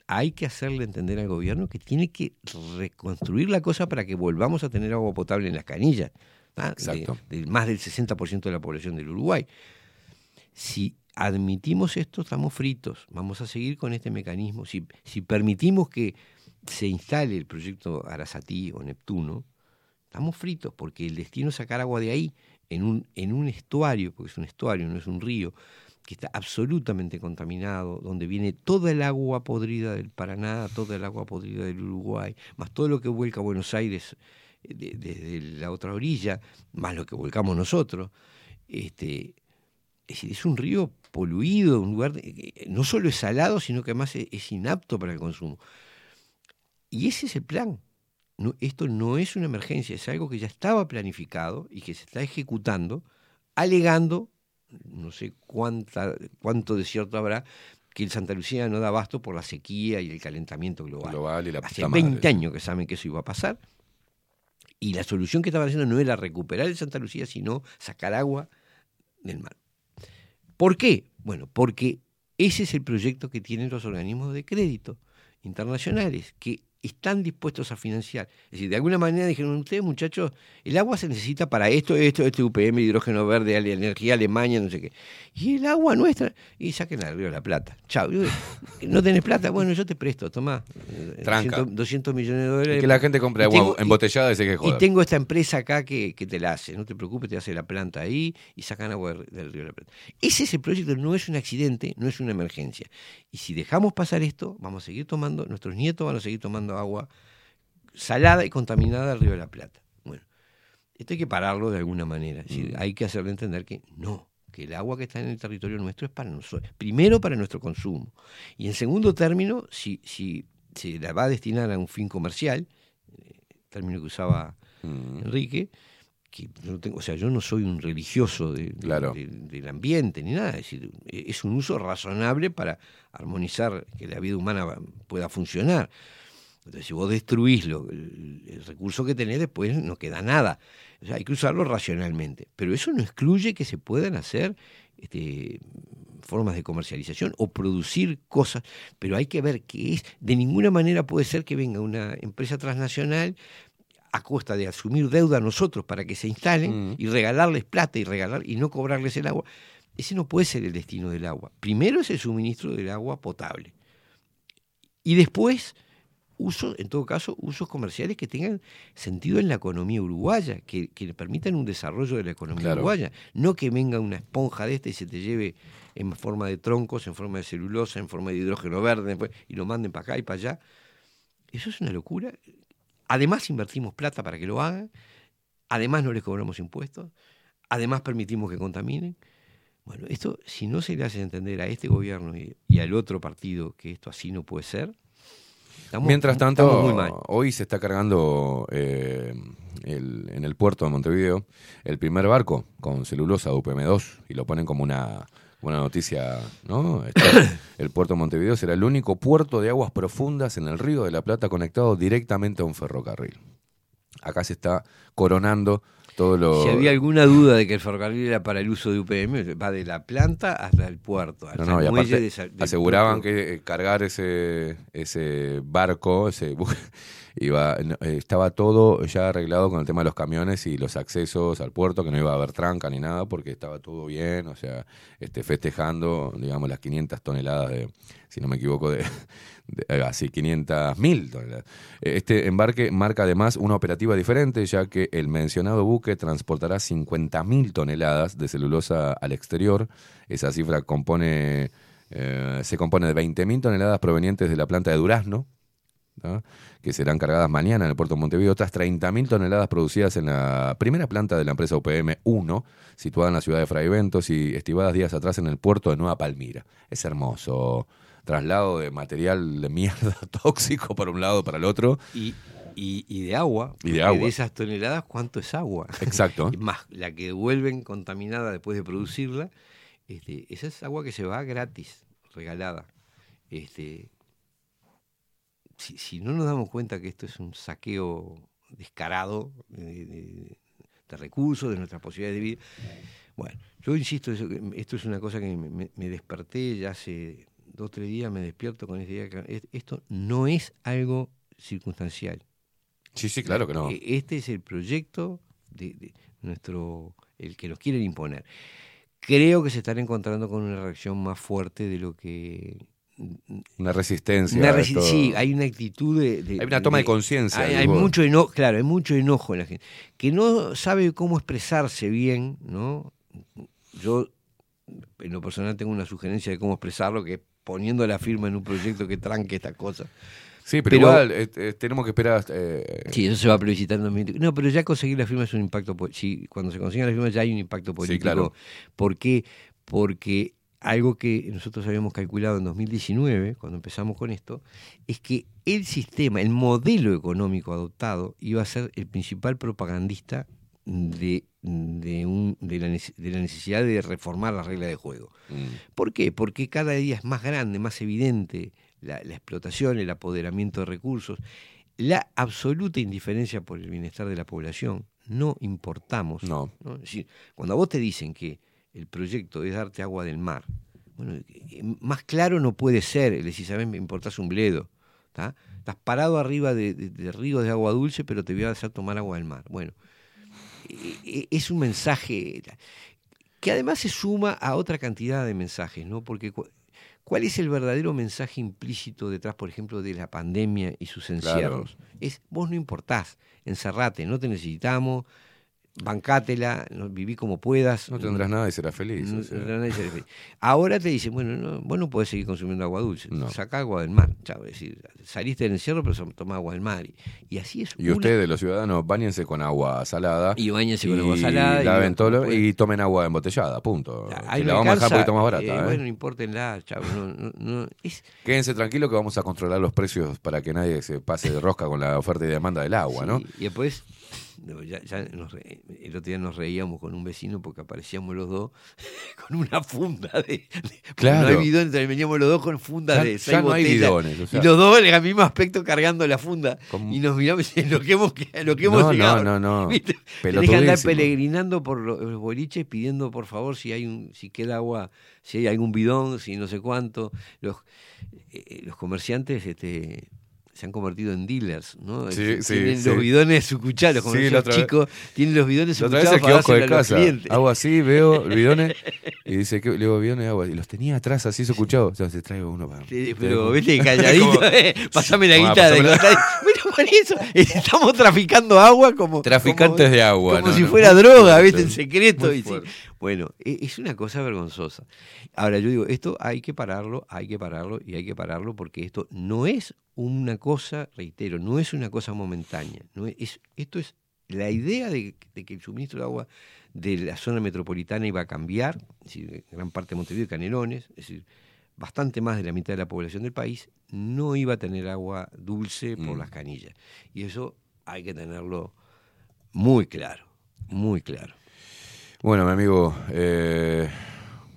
Speaker 11: Hay que hacerle entender al gobierno que tiene que reconstruir la cosa para que volvamos a tener agua potable en las canillas.
Speaker 1: Exacto.
Speaker 11: De, de más del 60% de la población del Uruguay. Si admitimos esto, estamos fritos. Vamos a seguir con este mecanismo. Si, si permitimos que se instale el proyecto Arasatí o Neptuno, estamos fritos, porque el destino es sacar agua de ahí, en un, en un estuario, porque es un estuario, no es un río, que está absolutamente contaminado, donde viene toda el agua podrida del Paraná, toda el agua podrida del Uruguay, más todo lo que vuelca a Buenos Aires desde la otra orilla, más lo que volcamos nosotros. Este, es decir, es un río poluido, un lugar, que no solo es salado, sino que además es, inapto para el consumo. Y ese es el plan. No, esto no es una emergencia, es algo que ya estaba planificado y que se está ejecutando, alegando, no sé cuánta, cuánto desierto habrá, que el Santa Lucía no da abasto por la sequía y el calentamiento global.
Speaker 1: Global y la
Speaker 11: Hace
Speaker 1: puta
Speaker 11: 20
Speaker 1: madre.
Speaker 11: años que saben que eso iba a pasar. Y la solución que estaban haciendo no era recuperar el Santa Lucía, sino sacar agua del mar. ¿Por qué? Bueno, porque ese es el proyecto que tienen los organismos de crédito internacionales, que están dispuestos a financiar. Es decir, de alguna manera dijeron, ustedes muchachos, el agua se necesita para esto, esto, este UPM, hidrógeno verde, energía Alemania, no sé qué. Y el agua nuestra, y saquen al río la Plata. Chao. ¿No tenés plata? Bueno, yo te presto, tomá.
Speaker 1: Tranca.
Speaker 11: 200, 200 millones de dólares.
Speaker 1: Y que la gente compre agua
Speaker 11: tengo-
Speaker 1: embotellada y se que
Speaker 11: y tengo esta empresa acá que, que te la hace, no te preocupes, te hace la planta ahí y sacan agua del, río la Plata. Ese es el proyecto, no es un accidente, no es una emergencia. Y si dejamos pasar esto, vamos a seguir tomando, nuestros nietos van a seguir tomando agua salada y contaminada del río de la Plata. Bueno, esto hay que pararlo de alguna manera. Es decir, hay que hacerle entender que no, que el agua que está en el territorio nuestro es para nosotros. Primero para nuestro consumo. Y en segundo término, si, si se la va a destinar a un fin comercial, eh, término que usaba Enrique, que no tengo, o sea, yo no soy un religioso de- de-
Speaker 1: Claro.
Speaker 11: de- del ambiente ni nada, es decir, eh, es un uso razonable para armonizar que la vida humana pueda funcionar. Entonces, si vos destruís lo- el, el recurso que tenés, después no queda nada. O sea, hay que usarlo racionalmente. Pero eso no excluye que se puedan hacer este, formas de comercialización o producir cosas, pero hay que ver qué es. De ninguna manera puede ser que venga una empresa transnacional a costa de asumir deuda a nosotros para que se instalen y regalarles plata y regalar y no cobrarles el agua. Ese no puede ser el destino del agua. Primero es el suministro del agua potable. Y después, uso, en todo caso, usos comerciales que tengan sentido en la economía uruguaya, que, que le permitan un desarrollo de la economía
Speaker 1: Claro.
Speaker 11: uruguaya. No que venga una esponja de esta y se te lleve en forma de troncos, en forma de celulosa, en forma de hidrógeno verde, después, y lo manden para acá y para allá. Eso es una locura. Además invertimos plata para que lo hagan, además no les cobramos impuestos, además permitimos que contaminen. Bueno, esto, si no se le hace entender a este gobierno y, y al otro partido que esto así no puede ser, estamos,
Speaker 1: Mientras tanto,
Speaker 11: muy mal.
Speaker 1: hoy se está cargando eh, el- en el puerto de Montevideo el primer barco con celulosa UPM2 y lo ponen como una, una noticia, ¿no? Este, el puerto de Montevideo será el único puerto de aguas profundas en el Río de la Plata conectado directamente a un ferrocarril. Acá se está coronando todo lo...
Speaker 11: Si había alguna duda de que el ferrocarril era para el uso de UPM, va de la planta hasta el puerto. hasta
Speaker 1: No, no, y
Speaker 11: el muelle
Speaker 1: aparte
Speaker 11: de
Speaker 1: aseguraban
Speaker 11: puerto.
Speaker 1: que eh, cargar ese, ese barco, ese bu- iba, eh, estaba todo ya arreglado con el tema de los camiones y los accesos al puerto, que no iba a haber tranca ni nada, porque estaba todo bien, o sea, este, festejando, digamos, las 500 toneladas de, si no me equivoco, de, de- así, 500 mil toneladas. Eh, Este embarque marca además una operativa diferente, ya que el mencionado buque transportará 50 mil toneladas de celulosa al exterior. Esa cifra compone, eh, se compone de 20 mil toneladas provenientes de la planta de Durazno, ¿no? que serán cargadas mañana en el puerto de Montevideo, otras 30.000 toneladas producidas en la primera planta de la empresa UPM 1, situada en la ciudad de Fraiventos y estivadas días atrás en el puerto de Nueva Palmira. Es hermoso. Traslado de material de mierda tóxico para un lado para el otro.
Speaker 11: Y, y, y de agua.
Speaker 1: Y de agua.
Speaker 11: De esas toneladas, ¿cuánto es agua?
Speaker 1: Exacto.
Speaker 11: Más la que devuelven contaminada después de producirla. Este, esa es agua que se va gratis, regalada. Este, si, si no nos damos cuenta que esto es un saqueo descarado de, de- de recursos, de nuestras posibilidades de vida. Bueno, yo insisto, esto es una cosa que me- me desperté ya hace dos o tres días, me despierto con esta idea esto no es algo circunstancial.
Speaker 1: Sí, sí, claro que no.
Speaker 11: E- Este es el proyecto de, de nuestro, el que nos quieren imponer. Creo que se están encontrando con una reacción más fuerte de lo que
Speaker 1: Una resistencia.
Speaker 11: una
Speaker 1: a
Speaker 11: resi-
Speaker 1: esto.
Speaker 11: sí, hay una actitud de, de-
Speaker 1: Hay una toma de conciencia,
Speaker 11: Hay, mucho enojo, claro, hay mucho enojo en la gente que no sabe cómo expresarse bien, ¿no? Yo en lo personal tengo una sugerencia de cómo expresarlo que es poniendo la firma en un proyecto que tranque esta cosa.
Speaker 1: Sí, pero,
Speaker 11: Pero-
Speaker 1: igual eh, eh, tenemos que esperar. hasta, eh,
Speaker 11: Sí, eso se va plebiscitando. en 20. No, pero ya conseguir la firma es un impacto. Sí, cuando se consigue la firma ya hay un impacto político.
Speaker 1: claro.
Speaker 11: ¿Por qué? Porque algo que nosotros habíamos calculado en 2019, cuando empezamos con esto, es que el sistema, el modelo económico adoptado, iba a ser el principal propagandista de, de, un- de la, nece- de la necesidad de reformar la regla de juego.
Speaker 1: mm,
Speaker 11: ¿Por qué? Porque cada día es más grande, más evidente la, la explotación, el apoderamiento de recursos, la absoluta indiferencia por el bienestar de la población. No importamos.
Speaker 1: No.
Speaker 11: Es decir, cuando a vos te dicen que el proyecto es darte agua del mar, bueno, eh, más claro no puede ser. Le decís, ¿sabes? Me importás un bledo. ¿tá? Estás parado arriba de, ríos de agua dulce, pero te voy a hacer tomar agua del mar. Bueno, eh, eh, es un mensaje que además se suma a otra cantidad de mensajes, ¿no? Porque cu- ¿cuál es el verdadero mensaje implícito detrás, por ejemplo, de la pandemia y sus encierros? Es vos no importás, encerrate, no te necesitamos, bancátela, viví como puedas.
Speaker 1: no tendrás nada y serás feliz.
Speaker 11: No
Speaker 1: o sea.
Speaker 11: nada y serás feliz. Ahora te dicen, bueno, no, vos no podés seguir consumiendo agua dulce,
Speaker 1: No.
Speaker 11: saca agua del mar. Chao, es decir, saliste del encierro, pero tomá agua del mar. Y, y así es.
Speaker 1: Y
Speaker 11: una-
Speaker 1: ustedes, los ciudadanos, bañense con agua salada.
Speaker 11: Y bañense con agua salada y-
Speaker 1: laven todo lo-
Speaker 11: pues-
Speaker 1: y tomen agua embotellada, punto.
Speaker 11: Ahí
Speaker 1: la vamos a dejar un poquito más barata.
Speaker 11: eh,
Speaker 1: ¿eh?
Speaker 11: Bueno, no importenla. No, es,
Speaker 1: Quédense tranquilos que vamos a controlar los precios para que nadie se pase de rosca con la oferta y demanda del agua, ¿no?
Speaker 11: Y después, no, ya, ya nos re- el otro día nos reíamos con un vecino porque aparecíamos los dos con una funda de. de- porque
Speaker 1: Claro.
Speaker 11: No hay bidones, veníamos los dos con fundas
Speaker 1: Ya-
Speaker 11: de
Speaker 1: ya
Speaker 11: seis
Speaker 1: no hay
Speaker 11: botellas.
Speaker 1: bidones, o sea.
Speaker 11: y los dos en el mismo aspecto cargando la funda.
Speaker 1: Como-
Speaker 11: Y nos miramos en lo que hemos, lo que hemos
Speaker 1: No, no,
Speaker 11: llegado.
Speaker 1: no, no.
Speaker 11: Tenés que andar peregrinando por lo- los boliches pidiendo por favor si hay un, si queda agua, si hay algún bidón, si no sé cuánto. Los, eh, los comerciantes este, se han convertido en dealers, ¿no?
Speaker 1: Sí,
Speaker 11: Tienen
Speaker 1: sí,
Speaker 11: los
Speaker 1: sí.
Speaker 11: bidones sucuchados, los
Speaker 1: Sí,
Speaker 11: comerciantes
Speaker 1: la otra vez-
Speaker 11: chicos tienen los bidones
Speaker 1: otra vez
Speaker 11: sucuchados
Speaker 1: el
Speaker 11: para
Speaker 1: kiosco de
Speaker 11: los
Speaker 1: casa. Hago así, veo bidones y dice, que le digo bidones de agua. Y los tenía atrás así escuchado. Entonces traigo uno para.
Speaker 11: Pero vete calladito,
Speaker 1: Como-
Speaker 11: eh, pasame la guita de por eso estamos traficando agua como
Speaker 1: Traficantes
Speaker 11: como-
Speaker 1: de agua,
Speaker 11: como
Speaker 1: no,
Speaker 11: si
Speaker 1: no.
Speaker 11: fuera droga,
Speaker 1: Sí,
Speaker 11: ¿viste? En secreto. Y sí. Bueno, e- es una cosa vergonzosa. Ahora yo digo, esto hay que pararlo, hay que pararlo y hay que pararlo porque esto no es una cosa, reitero, no es una cosa momentánea. No es, es- esto es la idea de, de que el suministro de agua de la zona metropolitana iba a cambiar, es decir, gran parte de Montevideo y Canelones, es decir, bastante más de la mitad de la población del país no iba a tener agua dulce por
Speaker 1: Mm.
Speaker 11: las canillas. Y eso hay que tenerlo muy claro, muy claro.
Speaker 1: Bueno, mi amigo, eh,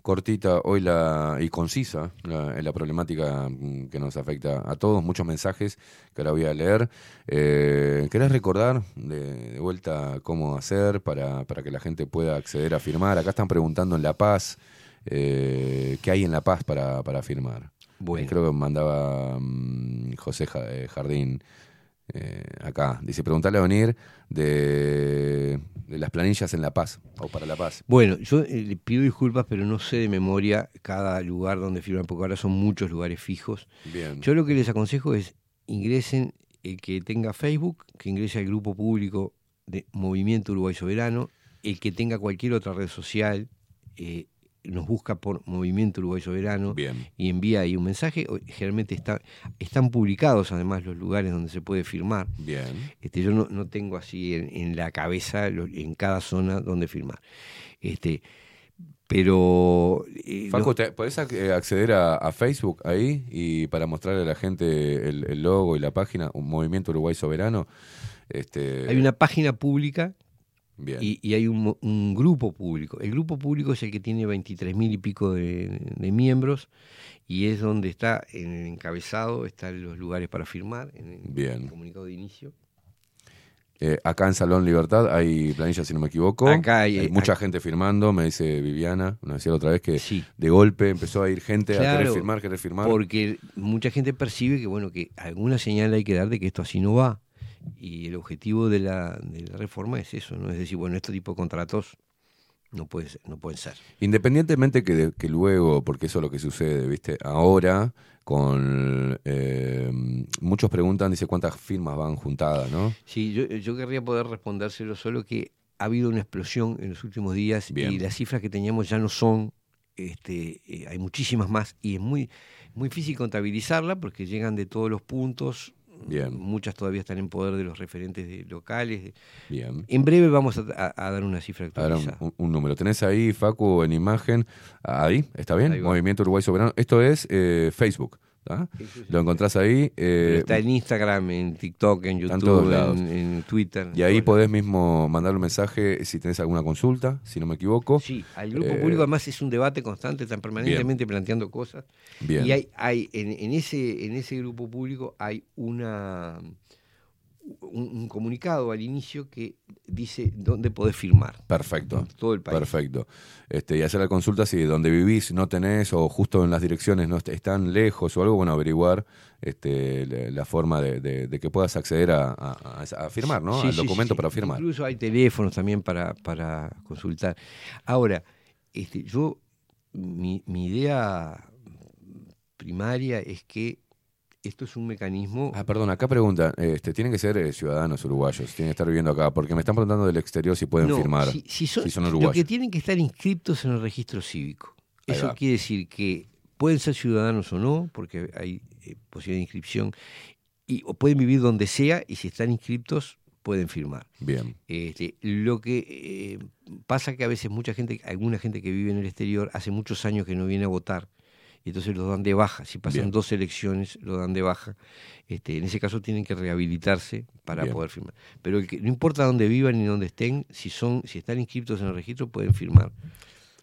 Speaker 1: cortita hoy la y concisa la, la problemática mm, que nos afecta a todos, muchos mensajes que ahora voy a leer. Eh, ¿Querés recordar de, de vuelta cómo hacer para, para que la gente pueda acceder a firmar? Acá están preguntando en La Paz, eh, ¿qué hay en La Paz para, para firmar?
Speaker 11: Bueno.
Speaker 1: Eh, creo que mandaba mm, José eh, Jardín eh, acá. Dice, preguntarle a venir de, de las planillas en La Paz, o para La Paz.
Speaker 11: Bueno, yo eh, le pido disculpas, pero no sé de memoria cada lugar donde firman, porque ahora son muchos lugares fijos.
Speaker 1: Bien.
Speaker 11: Yo lo que les aconsejo es ingresen, el que tenga Facebook, que ingrese al grupo público de Movimiento Uruguay Soberano, el que tenga cualquier otra red social, eh, nos busca por Movimiento Uruguay Soberano
Speaker 1: Bien.
Speaker 11: y envía ahí un mensaje. Generalmente está, están publicados además los lugares donde se puede firmar.
Speaker 1: Bien.
Speaker 11: Este, yo no, no tengo así en, en la cabeza en cada zona donde firmar. Este, pero eh,
Speaker 1: Facu,
Speaker 11: los-
Speaker 1: ¿te- ¿podés eh, acceder a, a Facebook ahí y para mostrarle a la gente el, el logo y la página, un Movimiento Uruguay Soberano? Este,
Speaker 11: hay una página pública
Speaker 1: Bien.
Speaker 11: y, y hay un, un grupo público. El grupo público es el que tiene 23 mil y pico de, de miembros y es donde está en el encabezado, están los lugares para firmar, en el
Speaker 1: Bien.
Speaker 11: comunicado de inicio.
Speaker 1: Eh, acá en Salón Libertad hay planillas, si no me equivoco.
Speaker 11: Acá hay-
Speaker 1: mucha
Speaker 11: acá-
Speaker 1: gente firmando, me dice Viviana, nos decía la otra vez que
Speaker 11: Sí.
Speaker 1: de golpe empezó a ir gente a querer firmar, querer firmar.
Speaker 11: Porque mucha gente percibe que bueno que alguna señal hay que dar de que esto así no va. Y el objetivo de la, de la reforma es eso, ¿no? Es decir, bueno, este tipo de contratos no, puede ser- no pueden ser.
Speaker 1: Independientemente que, de- que luego, porque eso es lo que sucede, ¿viste? Ahora, con eh, muchos preguntan, dice cuántas firmas van juntadas, ¿no?
Speaker 11: Sí, yo, yo querría poder respondérselo, solo que ha habido una explosión en los últimos días
Speaker 1: Bien.
Speaker 11: y las cifras que teníamos ya no son, este, eh, hay muchísimas más y es muy, muy difícil contabilizarla porque llegan de todos los puntos.
Speaker 1: Bien.
Speaker 11: Muchas todavía están en poder de los referentes de- locales.
Speaker 1: Bien.
Speaker 11: En breve vamos a, a- a dar una cifra actualizada.
Speaker 1: un, un número. ¿Tenés ahí, Facu, en imagen? Ahí, ¿está bien?
Speaker 11: Ahí.
Speaker 1: Movimiento Uruguay Soberano. Esto es eh, Facebook, ¿tá? Lo encontrás ahí. Eh,
Speaker 11: está en Instagram, en TikTok, en YouTube, en Twitter.
Speaker 1: y ahí podés mismo mandar un mensaje si tenés alguna consulta, si no me equivoco.
Speaker 11: Sí, al grupo
Speaker 1: Eh,
Speaker 11: público además es un debate constante, están permanentemente planteando cosas.
Speaker 1: Bien.
Speaker 11: Y hay, hay en, en ese, en ese grupo público hay una un, un comunicado al inicio que dice dónde podés firmar.
Speaker 1: Perfecto.
Speaker 11: En todo el país.
Speaker 1: Perfecto. Este, y hacer la consulta si donde vivís no tenés o justo en las direcciones no est- están lejos o algo, bueno, averiguar este, la, forma de, de- de que puedas acceder a, a- a- a firmar, ¿no?
Speaker 11: Sí,
Speaker 1: Al
Speaker 11: sí,
Speaker 1: documento
Speaker 11: sí.
Speaker 1: para firmar.
Speaker 11: Incluso hay teléfonos también para, para consultar. Ahora, este, yo, mi, mi idea primaria es que esto es un mecanismo.
Speaker 1: Ah, perdón, acá pregunta, este, tienen que ser eh, ciudadanos uruguayos, tienen que estar viviendo acá, porque me están preguntando del exterior si pueden
Speaker 11: No,
Speaker 1: firmar,
Speaker 11: Si, si son,
Speaker 1: si son
Speaker 11: lo
Speaker 1: uruguayos.
Speaker 11: que tienen que estar inscriptos en el registro cívico.
Speaker 1: Ahí
Speaker 11: Eso
Speaker 1: va.
Speaker 11: quiere decir que pueden ser ciudadanos o no, porque hay eh, posibilidad de inscripción, y, o pueden vivir donde sea y si están inscriptos pueden firmar.
Speaker 1: Bien,
Speaker 11: Este, lo que eh, pasa que a veces mucha gente, alguna gente que vive en el exterior hace muchos años que no viene a votar y entonces lo dan de baja. Si pasan
Speaker 1: Bien.
Speaker 11: dos elecciones, lo dan de baja. Este, en ese caso tienen que rehabilitarse para
Speaker 1: Bien.
Speaker 11: poder firmar. Pero el que, no importa dónde vivan ni dónde estén, si son, si están inscritos en el registro pueden firmar.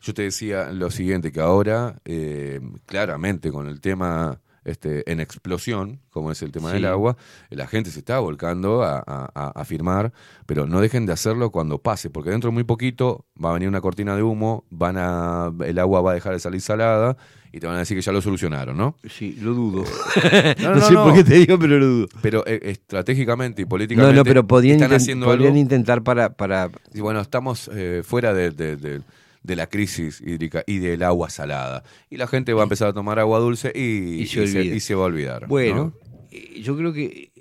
Speaker 1: Yo te decía lo siguiente, que ahora, eh, claramente con el tema este, en explosión, como es el tema
Speaker 11: Sí.
Speaker 1: del agua, la gente se está volcando a, a- firmar, pero no dejen de hacerlo cuando pase, porque dentro de muy poquito va a venir una cortina de humo, van a, el agua va a dejar de salir salada y te van a decir que ya lo solucionaron, ¿no?
Speaker 11: Sí, lo dudo.
Speaker 1: No,
Speaker 11: no,
Speaker 1: no,
Speaker 11: sé
Speaker 1: no.
Speaker 11: por qué te digo, pero lo dudo.
Speaker 1: Pero eh, estratégicamente y
Speaker 11: No,
Speaker 1: políticamente
Speaker 11: no, pero podrían,
Speaker 1: están haciendo
Speaker 11: podrían
Speaker 1: algo.
Speaker 11: intentar para, para...
Speaker 1: Y bueno, estamos eh, fuera de, de- de- de la crisis hídrica y del agua salada. Y la gente va a empezar a tomar agua dulce y,
Speaker 11: Y se olvida.
Speaker 1: y se va a olvidar.
Speaker 11: Bueno,
Speaker 1: ¿no?
Speaker 11: eh, yo creo que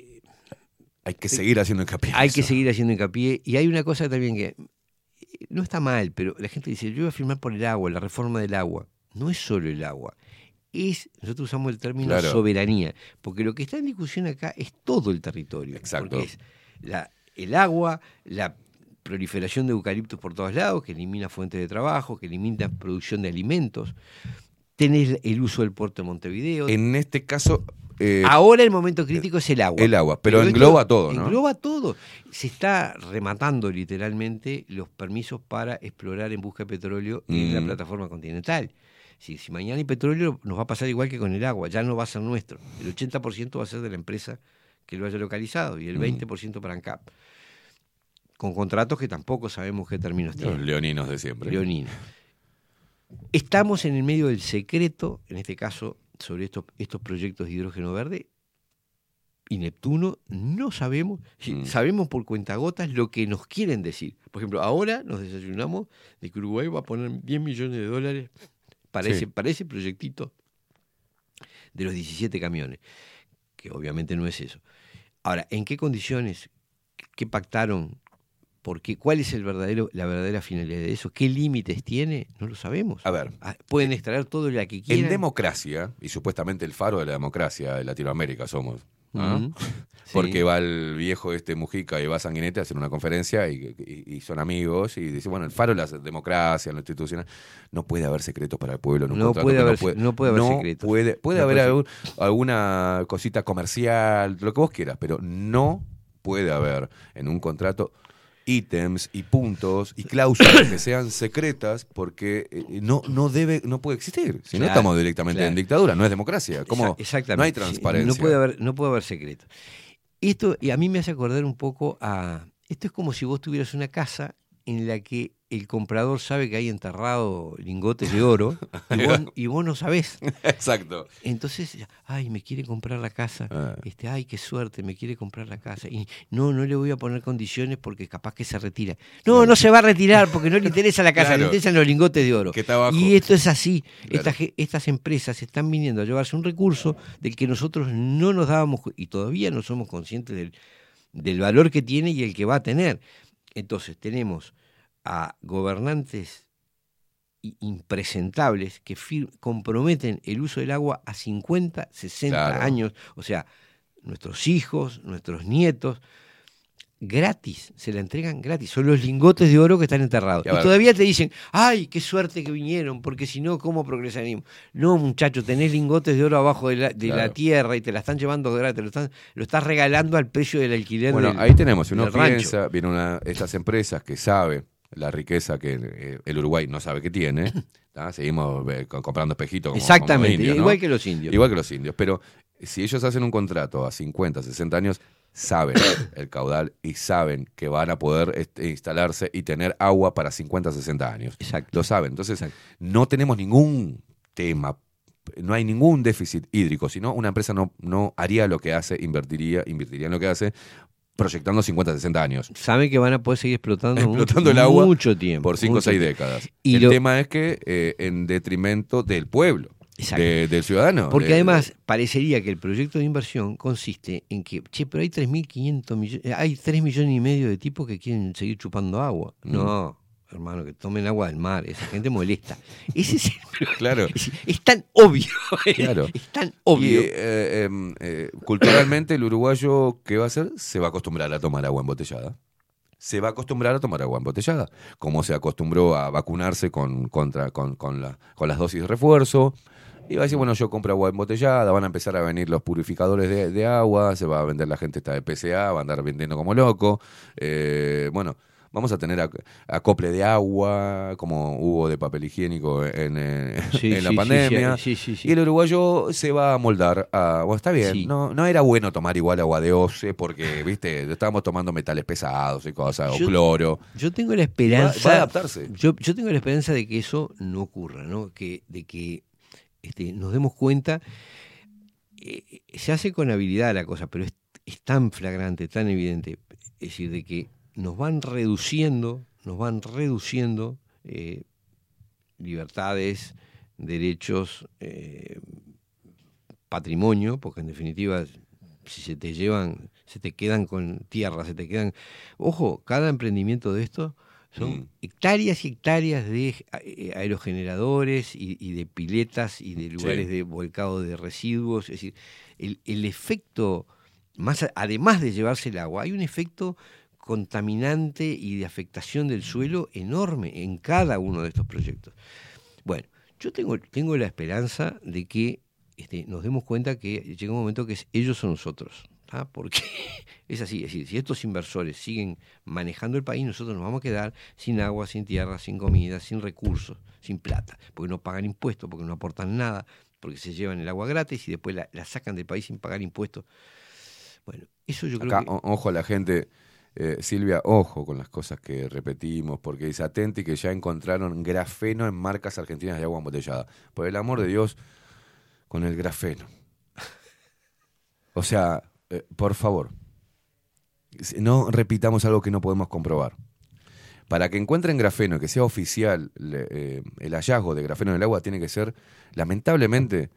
Speaker 1: Hay que seguir haciendo hincapié.
Speaker 11: Hay que seguir haciendo hincapié. Y hay una cosa también que eh, no está mal, pero la gente dice, yo voy a firmar por el agua, la reforma del agua. No es solo el agua. Es, nosotros usamos el término
Speaker 1: Claro.
Speaker 11: soberanía, porque lo que está en discusión acá es todo el territorio.
Speaker 1: Exacto.
Speaker 11: Porque es la, el agua, la proliferación de eucaliptos por todos lados, que elimina fuentes de trabajo, que elimina producción de alimentos. Tenés el uso del puerto de Montevideo.
Speaker 1: En este caso, eh,
Speaker 11: Ahora el momento crítico es el agua.
Speaker 1: el agua, pero engloba todo, ¿no?
Speaker 11: Engloba todo. Se está rematando literalmente los permisos para explorar en busca de petróleo en la
Speaker 1: Mm.
Speaker 11: plataforma continental. Si, si mañana hay petróleo, nos va a pasar igual que con el agua, ya no va a ser nuestro. El 80% va a ser de la empresa que lo haya localizado y el
Speaker 1: Mm.
Speaker 11: 20% para ANCAP. Con contratos que tampoco sabemos qué términos
Speaker 1: Los
Speaker 11: tienen.
Speaker 1: leoninos de siempre.
Speaker 11: Leonino. Estamos en el medio del secreto, en este caso, sobre estos, estos proyectos de hidrógeno verde. Y Neptuno no sabemos,
Speaker 1: Mm.
Speaker 11: sabemos por cuentagotas lo que nos quieren decir. Por ejemplo, ahora nos desayunamos de que Uruguay va a poner 10 millones de dólares para,
Speaker 1: Sí.
Speaker 11: ese, para ese proyectito de los 17 camiones, que obviamente no es eso. Ahora, ¿en qué condiciones? ¿Qué pactaron? ¿Por qué? ¿Cuál es el verdadero, la verdadera finalidad de eso? ¿Qué límites tiene? No lo sabemos.
Speaker 1: A ver,
Speaker 11: Ah, Pueden extraer todo lo que quieran.
Speaker 1: en democracia, y supuestamente el faro de la democracia de Latinoamérica somos, ¿ah? Porque va el viejo este Mujica y va Sanguinete a hacer una conferencia y, y- y son amigos y dice, bueno, el faro de la democracia, lo institucional, no puede haber secretos para el pueblo.
Speaker 11: No puede haber- no puede haber
Speaker 1: no
Speaker 11: secretos.
Speaker 1: Puede, puede
Speaker 11: No
Speaker 1: haber
Speaker 11: puede
Speaker 1: algún- alguna cosita comercial, lo que vos quieras, pero no puede haber en un contrato ítems y puntos y cláusulas que sean secretas porque eh, no, no debe, no puede existir. Si no estamos directamente
Speaker 11: claro.
Speaker 1: en dictadura, no es democracia. ¿Cómo?
Speaker 11: Exa- Exactamente.
Speaker 1: No hay transparencia.
Speaker 11: No puede haber, no puede haber secreto. Esto y a mí me hace acordar un poco a. Esto es como si vos tuvieras una casa en la que el comprador sabe que hay enterrado lingotes de oro y vos, y vos no sabés.
Speaker 1: Exacto.
Speaker 11: Entonces, ay, me quiere comprar la casa.
Speaker 1: Ah.
Speaker 11: Este, ay, qué suerte, me quiere comprar la casa. Y no, no le voy a poner condiciones porque capaz que se retira. No, no se va a retirar porque no le interesa la casa,
Speaker 1: Claro.
Speaker 11: le interesan los lingotes de oro.
Speaker 1: Que está abajo.
Speaker 11: Y esto es así.
Speaker 1: Claro.
Speaker 11: Estas, empresas están viniendo a llevarse un recurso del que nosotros no nos dábamos y todavía no somos conscientes del, del valor que tiene y el que va a tener. Entonces, tenemos a gobernantes impresentables que comprometen el uso del agua a 50, 60
Speaker 1: Claro.
Speaker 11: años, o sea, nuestros hijos, nuestros nietos, gratis, se la entregan gratis, son los lingotes de oro que están enterrados.
Speaker 1: Y
Speaker 11: todavía te dicen, ay, qué suerte que vinieron, porque si no, ¿cómo progresaríamos? No, muchacho, tenés lingotes de oro abajo de la, de la tierra y te la están llevando gratis, lo, están, lo estás regalando al precio del alquiler
Speaker 1: Bueno,
Speaker 11: del-
Speaker 1: ahí tenemos, si uno
Speaker 11: del rancho.
Speaker 1: piensa, viene una estas empresas que sabe la riqueza que eh, el Uruguay no sabe que tiene, ¿tá? seguimos eh, co- comprando espejitos como,
Speaker 11: Exactamente,
Speaker 1: como indios, ¿no?
Speaker 11: igual que los indios.
Speaker 1: Igual que los indios, pero si ellos hacen un contrato a 50, 60 años, saben el caudal y saben que van a poder este, instalarse y tener agua para 50, 60 años.
Speaker 11: Exacto.
Speaker 1: Lo saben. Entonces, no tenemos ningún tema, no hay ningún déficit hídrico, sino una empresa no, no haría lo que hace, invertiría, invertiría en lo que hace, proyectando 50, 60 años.
Speaker 11: Saben que van a poder seguir explotando,
Speaker 1: Explotando
Speaker 11: mu-
Speaker 1: el agua
Speaker 11: mucho tiempo.
Speaker 1: Por 5 o
Speaker 11: mucho
Speaker 1: 6
Speaker 11: tiempo.
Speaker 1: décadas.
Speaker 11: Y
Speaker 1: el
Speaker 11: lo-
Speaker 1: tema es que eh, en detrimento del pueblo, de- del ciudadano.
Speaker 11: Porque
Speaker 1: de-
Speaker 11: además parecería que el proyecto de inversión consiste en que, che, pero hay 3.500 millones, hay 3 millones y medio de tipos que quieren seguir chupando agua.
Speaker 1: Mm.
Speaker 11: No, hermano, que tomen agua del mar, esa gente molesta. Ese es,
Speaker 1: Claro.
Speaker 11: es, es tan obvio,
Speaker 1: Claro.
Speaker 11: es tan
Speaker 1: Y,
Speaker 11: obvio.
Speaker 1: eh, em, eh, culturalmente el uruguayo, ¿qué va a hacer? Se va a acostumbrar a tomar agua embotellada. Se va a acostumbrar a tomar agua embotellada. Como se acostumbró a vacunarse con, contra, con, con, la- con las dosis de refuerzo. Y va a decir, bueno, yo compro agua embotellada, van a empezar a venir los purificadores de, de agua, se va a vender la gente esta de PCA, va a andar vendiendo como loco. Eh, bueno, vamos a tener ac- acople de agua, como hubo de papel higiénico en,
Speaker 11: Sí,
Speaker 1: en la
Speaker 11: sí,
Speaker 1: pandemia.
Speaker 11: sí.
Speaker 1: Y el uruguayo se va a moldar a, bueno, está bien, no, no era bueno tomar igual agua de OCE porque, viste, estábamos tomando metales pesados y cosas, o cloro.
Speaker 11: Yo tengo la esperanza.
Speaker 1: Va- va a adaptarse.
Speaker 11: Yo, yo tengo la esperanza de que eso no ocurra, ¿no? Que, de que este, nos demos cuenta. eh, se hace con habilidad la cosa, pero es, es tan flagrante, tan evidente. Es decir, de que nos van reduciendo, nos van reduciendo eh, libertades, derechos, eh, patrimonio, porque en definitiva, si se te llevan, se te quedan con tierra, se te quedan. Ojo, cada emprendimiento de esto son
Speaker 1: Mm.
Speaker 11: hectáreas y hectáreas de eh, aerogeneradores y, y de piletas y de lugares
Speaker 1: Sí.
Speaker 11: de volcado de residuos. Es decir, el, el efecto, más además de llevarse el agua, hay un efecto contaminante y de afectación del suelo enorme en cada uno de estos proyectos. Bueno, yo tengo, tengo la esperanza de que este, nos demos cuenta que llega un momento que es ellos son nosotros. ¿ah? Porque es así, es decir, si estos inversores siguen manejando el país, nosotros nos vamos a quedar sin agua, sin tierra, sin comida, sin recursos, sin plata, porque no pagan impuestos, porque no aportan nada, porque se llevan el agua gratis y después la, la sacan del país sin pagar impuestos. Bueno, eso yo creo que...
Speaker 1: o- ojo a la gente, eh, Silvia, ojo con las cosas que repetimos, porque dice atenti que ya encontraron grafeno en marcas argentinas de agua embotellada. Por el amor de Dios, con el grafeno. O sea, eh, por favor, no repitamos algo que no podemos comprobar. Para que encuentren grafeno, que sea oficial eh, el hallazgo de grafeno en el agua, tiene que ser, lamentablemente,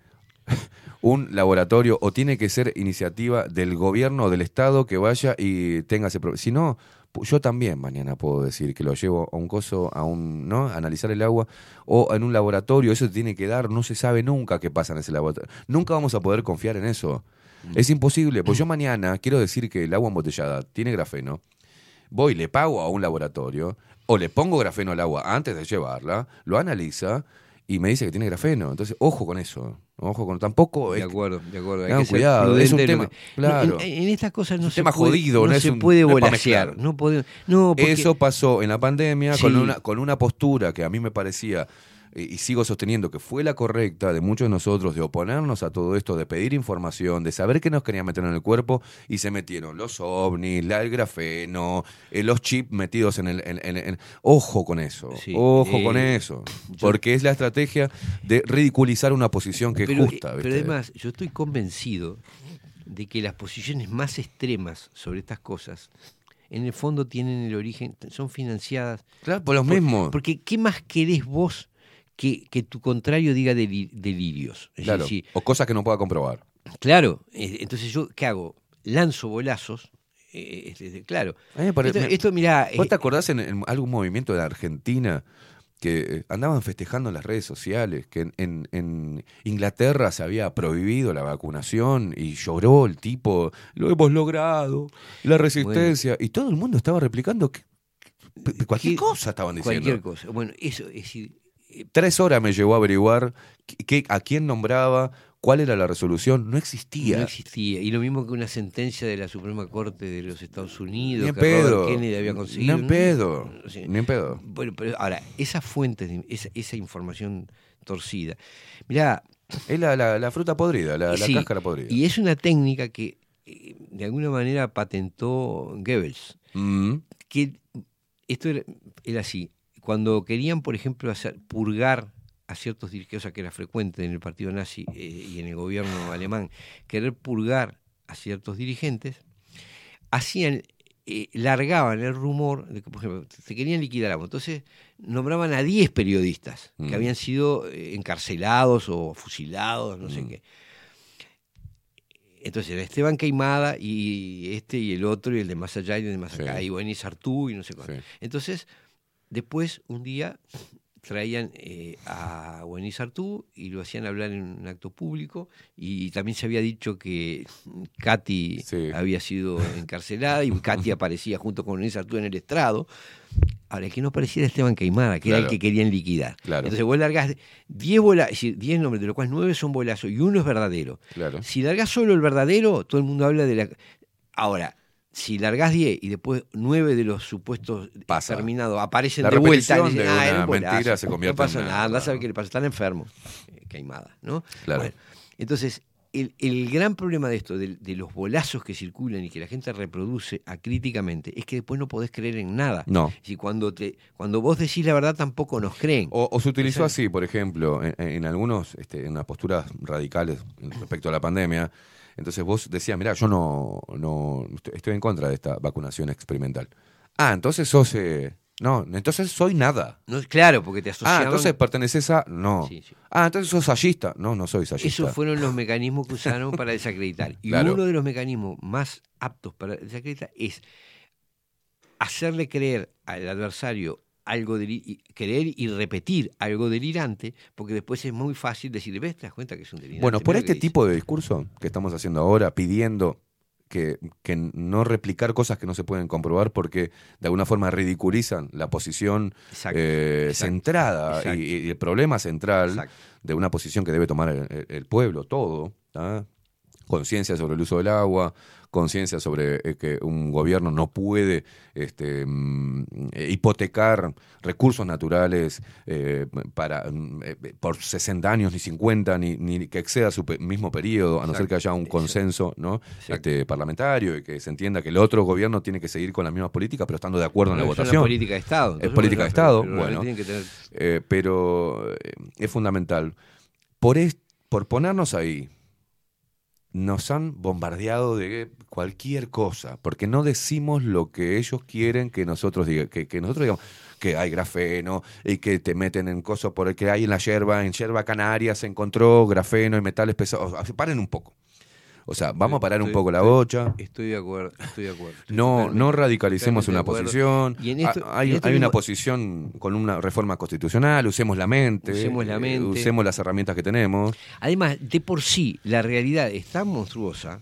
Speaker 1: un laboratorio o tiene que ser iniciativa del gobierno o del Estado que vaya y tenga ese problema. Si no, yo también mañana puedo decir que lo llevo a un coso, a un, ¿no? A analizar el agua o en un laboratorio, eso tiene que dar, no se sabe nunca qué pasa en ese laboratorio. Nunca vamos a poder confiar en eso. Es imposible, pues yo mañana quiero decir que el agua embotellada tiene grafeno, voy, le pago a un laboratorio o le pongo grafeno al agua antes de llevarla, lo analiza y me dice que tiene grafeno. Entonces, ojo con eso. Ojo con tampoco.
Speaker 11: De acuerdo, de acuerdo. Hay
Speaker 1: Tengan
Speaker 11: que
Speaker 1: cuidado, es un tema. Claro.
Speaker 11: En, en estas cosas no
Speaker 1: Es un
Speaker 11: se
Speaker 1: tema
Speaker 11: puede,
Speaker 1: jodido,
Speaker 11: no,
Speaker 1: no es
Speaker 11: se
Speaker 1: un-
Speaker 11: puede
Speaker 1: no
Speaker 11: volasear. No puede, no, porque-
Speaker 1: Eso pasó en la pandemia con, una, con una postura que a mí me parecía, y sigo sosteniendo que fue la correcta de muchos de nosotros, de oponernos a todo esto, de pedir información, de saber qué nos querían meter en el cuerpo, y se metieron los ovnis, la, el grafeno, eh, los chips metidos en el... en- en- en- Ojo con eso,
Speaker 11: Sí,
Speaker 1: ojo
Speaker 11: eh,
Speaker 1: con eso,
Speaker 11: yo-
Speaker 1: porque es la estrategia de ridiculizar una posición que
Speaker 11: pero,
Speaker 1: es justa.
Speaker 11: eh,
Speaker 1: ¿viste?
Speaker 11: pero además, yo estoy convencido de que las posiciones más extremas sobre estas cosas, en el fondo tienen el origen, son financiadas.
Speaker 1: Claro, por los mismos.
Speaker 11: Porque, ¿qué más querés vos que, que tu contrario diga deli- delirios? Es
Speaker 1: Claro,
Speaker 11: decir,
Speaker 1: o cosas que no pueda comprobar.
Speaker 11: Claro, eh, entonces yo, ¿qué hago? Lanzo bolazos. eh, este, claro.
Speaker 1: Me parece-
Speaker 11: esto,
Speaker 1: me-
Speaker 11: esto, mirá,
Speaker 1: ¿Vos
Speaker 11: eh,
Speaker 1: te acordás en, en algún movimiento de Argentina que eh, andaban festejando en las redes sociales que en, en- en Inglaterra se había prohibido la vacunación y lloró el tipo, lo hemos logrado, la resistencia, y todo el mundo estaba replicando que, que- cualquier cosa estaban diciendo.
Speaker 11: cualquier cosa. Bueno, eso es decir,
Speaker 1: Tres horas me llevó a averiguar qué- a quién nombraba, cuál era la resolución, no existía.
Speaker 11: no existía. Y lo mismo que una sentencia de la Suprema Corte de los Estados Unidos
Speaker 1: Ni en
Speaker 11: que Robert
Speaker 1: pedo.
Speaker 11: Kennedy había conseguido.
Speaker 1: Ni en pedo. Ni en pedo.
Speaker 11: Bueno, pero ahora, esas fuentes, de- esa, esa información torcida. Mirá,
Speaker 1: Es la, la- la fruta podrida, la, cáscara podrida.
Speaker 11: Y es una técnica que eh, de alguna manera patentó Goebbels.
Speaker 1: Mm.
Speaker 11: que esto era, era así. Cuando querían, por ejemplo, hacer, purgar a ciertos dirigentes, cosa que era frecuente en el partido nazi eh, y en el gobierno alemán, querer purgar a ciertos dirigentes, hacían, eh, largaban el rumor de que, por ejemplo, se querían liquidar algo. Entonces, nombraban a 10 periodistas
Speaker 1: Mm.
Speaker 11: que habían sido eh, encarcelados o fusilados, no
Speaker 1: Mm.
Speaker 11: sé qué. Entonces era Esteban Queimada y este y el otro y el de más allá y el de más acá
Speaker 1: Sí.
Speaker 11: y Buenis Sartú y no sé cuánto.
Speaker 1: Sí.
Speaker 11: Entonces, después un día traían eh, a Buenis Sartú y lo hacían hablar en un acto público y también se había dicho que Katy
Speaker 1: Sí.
Speaker 11: había sido encarcelada y Katy aparecía junto con Buenis Sartú en el estrado. Ahora, el que no apareciera Esteban Queimada, que era el que querían liquidar.
Speaker 1: Claro.
Speaker 11: Entonces vos largás 10 bola- es decir, 10 nombres, de los cuales 9 son bolazos y uno es verdadero.
Speaker 1: Claro.
Speaker 11: Si largás solo el verdadero, todo el mundo habla de la. Ahora, si largás 10 y después 9 de los supuestos
Speaker 1: Pasa.
Speaker 11: terminados aparecen
Speaker 1: La
Speaker 11: de vuelta, y dicen,
Speaker 1: de
Speaker 11: ah,
Speaker 1: una
Speaker 11: era un bolazo".
Speaker 1: mentira se convierte
Speaker 11: No pasa
Speaker 1: en
Speaker 11: nada, andá a saber
Speaker 1: claro.
Speaker 11: qué le pasa, están enfermos. Eh, Queimada, ¿no?
Speaker 1: Claro.
Speaker 11: Bueno, entonces, el, el gran problema de esto, de, de los bolazos que circulan y que la gente reproduce acríticamente, es que después no podés creer en nada.
Speaker 1: No.
Speaker 11: Si cuando, te, cuando vos decís la verdad tampoco nos creen.
Speaker 1: O, o se utilizó así, por ejemplo, en, en algunos, este, en unas posturas radicales respecto a la pandemia. Entonces vos decías, mira, yo no, no estoy- en contra de esta vacunación experimental. Ah, entonces sos, eh, no, entonces soy nada.
Speaker 11: No, claro, porque te
Speaker 1: Ah,
Speaker 11: asociaban.
Speaker 1: entonces perteneces a, no.
Speaker 11: Sí, sí.
Speaker 1: Ah, entonces sos sayista. No, no soy sayista.
Speaker 11: Esos fueron los mecanismos que usaron para desacreditar. Y
Speaker 1: Claro.
Speaker 11: uno de los mecanismos más aptos para desacreditar es hacerle creer al adversario algo deli- y- creer y repetir algo delirante, porque después es muy fácil decir, ¿ves? ¿Te das cuenta que es un delirante?
Speaker 1: Bueno, por este
Speaker 11: lo que dice".
Speaker 1: tipo de discurso que estamos haciendo ahora, pidiendo que, que no replicar cosas que no se pueden comprobar porque de alguna forma ridiculizan la posición
Speaker 11: Exacto,
Speaker 1: eh,
Speaker 11: exacto,
Speaker 1: centrada
Speaker 11: exacto.
Speaker 1: y, y el problema central de una posición que debe tomar el, pueblo, todo. Conciencia sobre el uso del agua, conciencia sobre eh, que un gobierno no puede este, mm, hipotecar recursos naturales eh, para mm, eh, por 60 años, ni 50, ni, ni que exceda su pe- mismo periodo, a no ser que haya un consenso ¿no? este, parlamentario y que se entienda que el otro gobierno tiene que seguir con las mismas políticas, pero estando de acuerdo en la
Speaker 11: No, es
Speaker 1: votación.
Speaker 11: política de Estado,
Speaker 1: Es política de Estado,
Speaker 11: pero
Speaker 1: bueno. Eh, pero es fundamental. Por, es- por ponernos ahí, nos han bombardeado de cualquier cosa, porque no decimos lo que ellos quieren que nosotros diga, que, que nosotros digamos que hay grafeno y que te meten en cosas por el que hay en la yerba, en yerba canaria se encontró grafeno y metales pesados. Paren un poco. O sea, vamos a parar un poco la bocha.
Speaker 11: Estoy de acuerdo, estoy de acuerdo.
Speaker 1: No,
Speaker 11: totalmente-
Speaker 1: no radicalicemos una posición.
Speaker 11: Y en esto-
Speaker 1: hay
Speaker 11: en esto
Speaker 1: hay una posición con una reforma constitucional, usemos la mente,
Speaker 11: Usemos la
Speaker 1: eh,
Speaker 11: mente.
Speaker 1: usemos las herramientas que tenemos.
Speaker 11: Además, de por sí, la realidad es tan monstruosa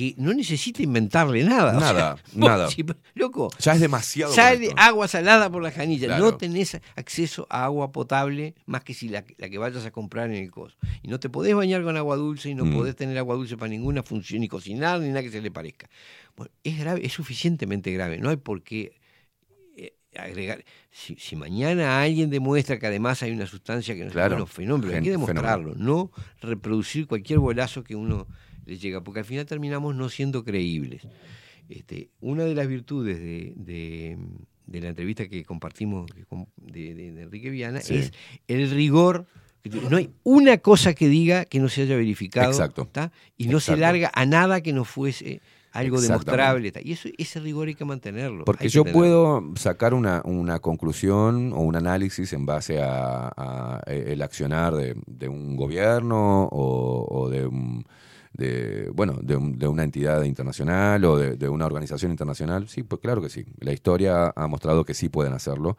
Speaker 11: que no necesita inventarle nada. O
Speaker 1: Nada,
Speaker 11: vos
Speaker 1: nada.
Speaker 11: si- loco,
Speaker 1: Ya es demasiado.
Speaker 11: sale agua salada por la canilla.
Speaker 1: Claro.
Speaker 11: No tenés acceso a agua potable más que si la, la que vayas a comprar en el coso. Y no te podés bañar con agua dulce y no
Speaker 1: Mm.
Speaker 11: podés tener agua dulce para ninguna función, ni cocinar, ni nada que se le parezca. Bueno, es grave, es suficientemente grave. No hay por qué eh, agregar. Si, si mañana alguien demuestra que además hay una sustancia que no
Speaker 1: Claro.
Speaker 11: es bueno, fenómeno, hay que demostrarlo, no reproducir cualquier bolazo que uno le llega, porque al final terminamos no siendo creíbles. Este, una de las virtudes de, de- de la entrevista que compartimos de, Enrique Viana
Speaker 1: Sí.
Speaker 11: es el rigor. No hay una cosa que diga que no se haya verificado
Speaker 1: Exacto.
Speaker 11: y no se larga a nada que no fuese algo demostrable. Y eso, ese rigor hay que mantenerlo.
Speaker 1: Porque
Speaker 11: que
Speaker 1: yo
Speaker 11: tenerlo.
Speaker 1: puedo sacar una, una conclusión o un análisis en base a, a, eh, el accionar de, de un gobierno o, o de un de bueno de, un- de una entidad internacional o de, de una organización internacional. Sí pues claro que sí. La historia ha mostrado que sí pueden hacerlo.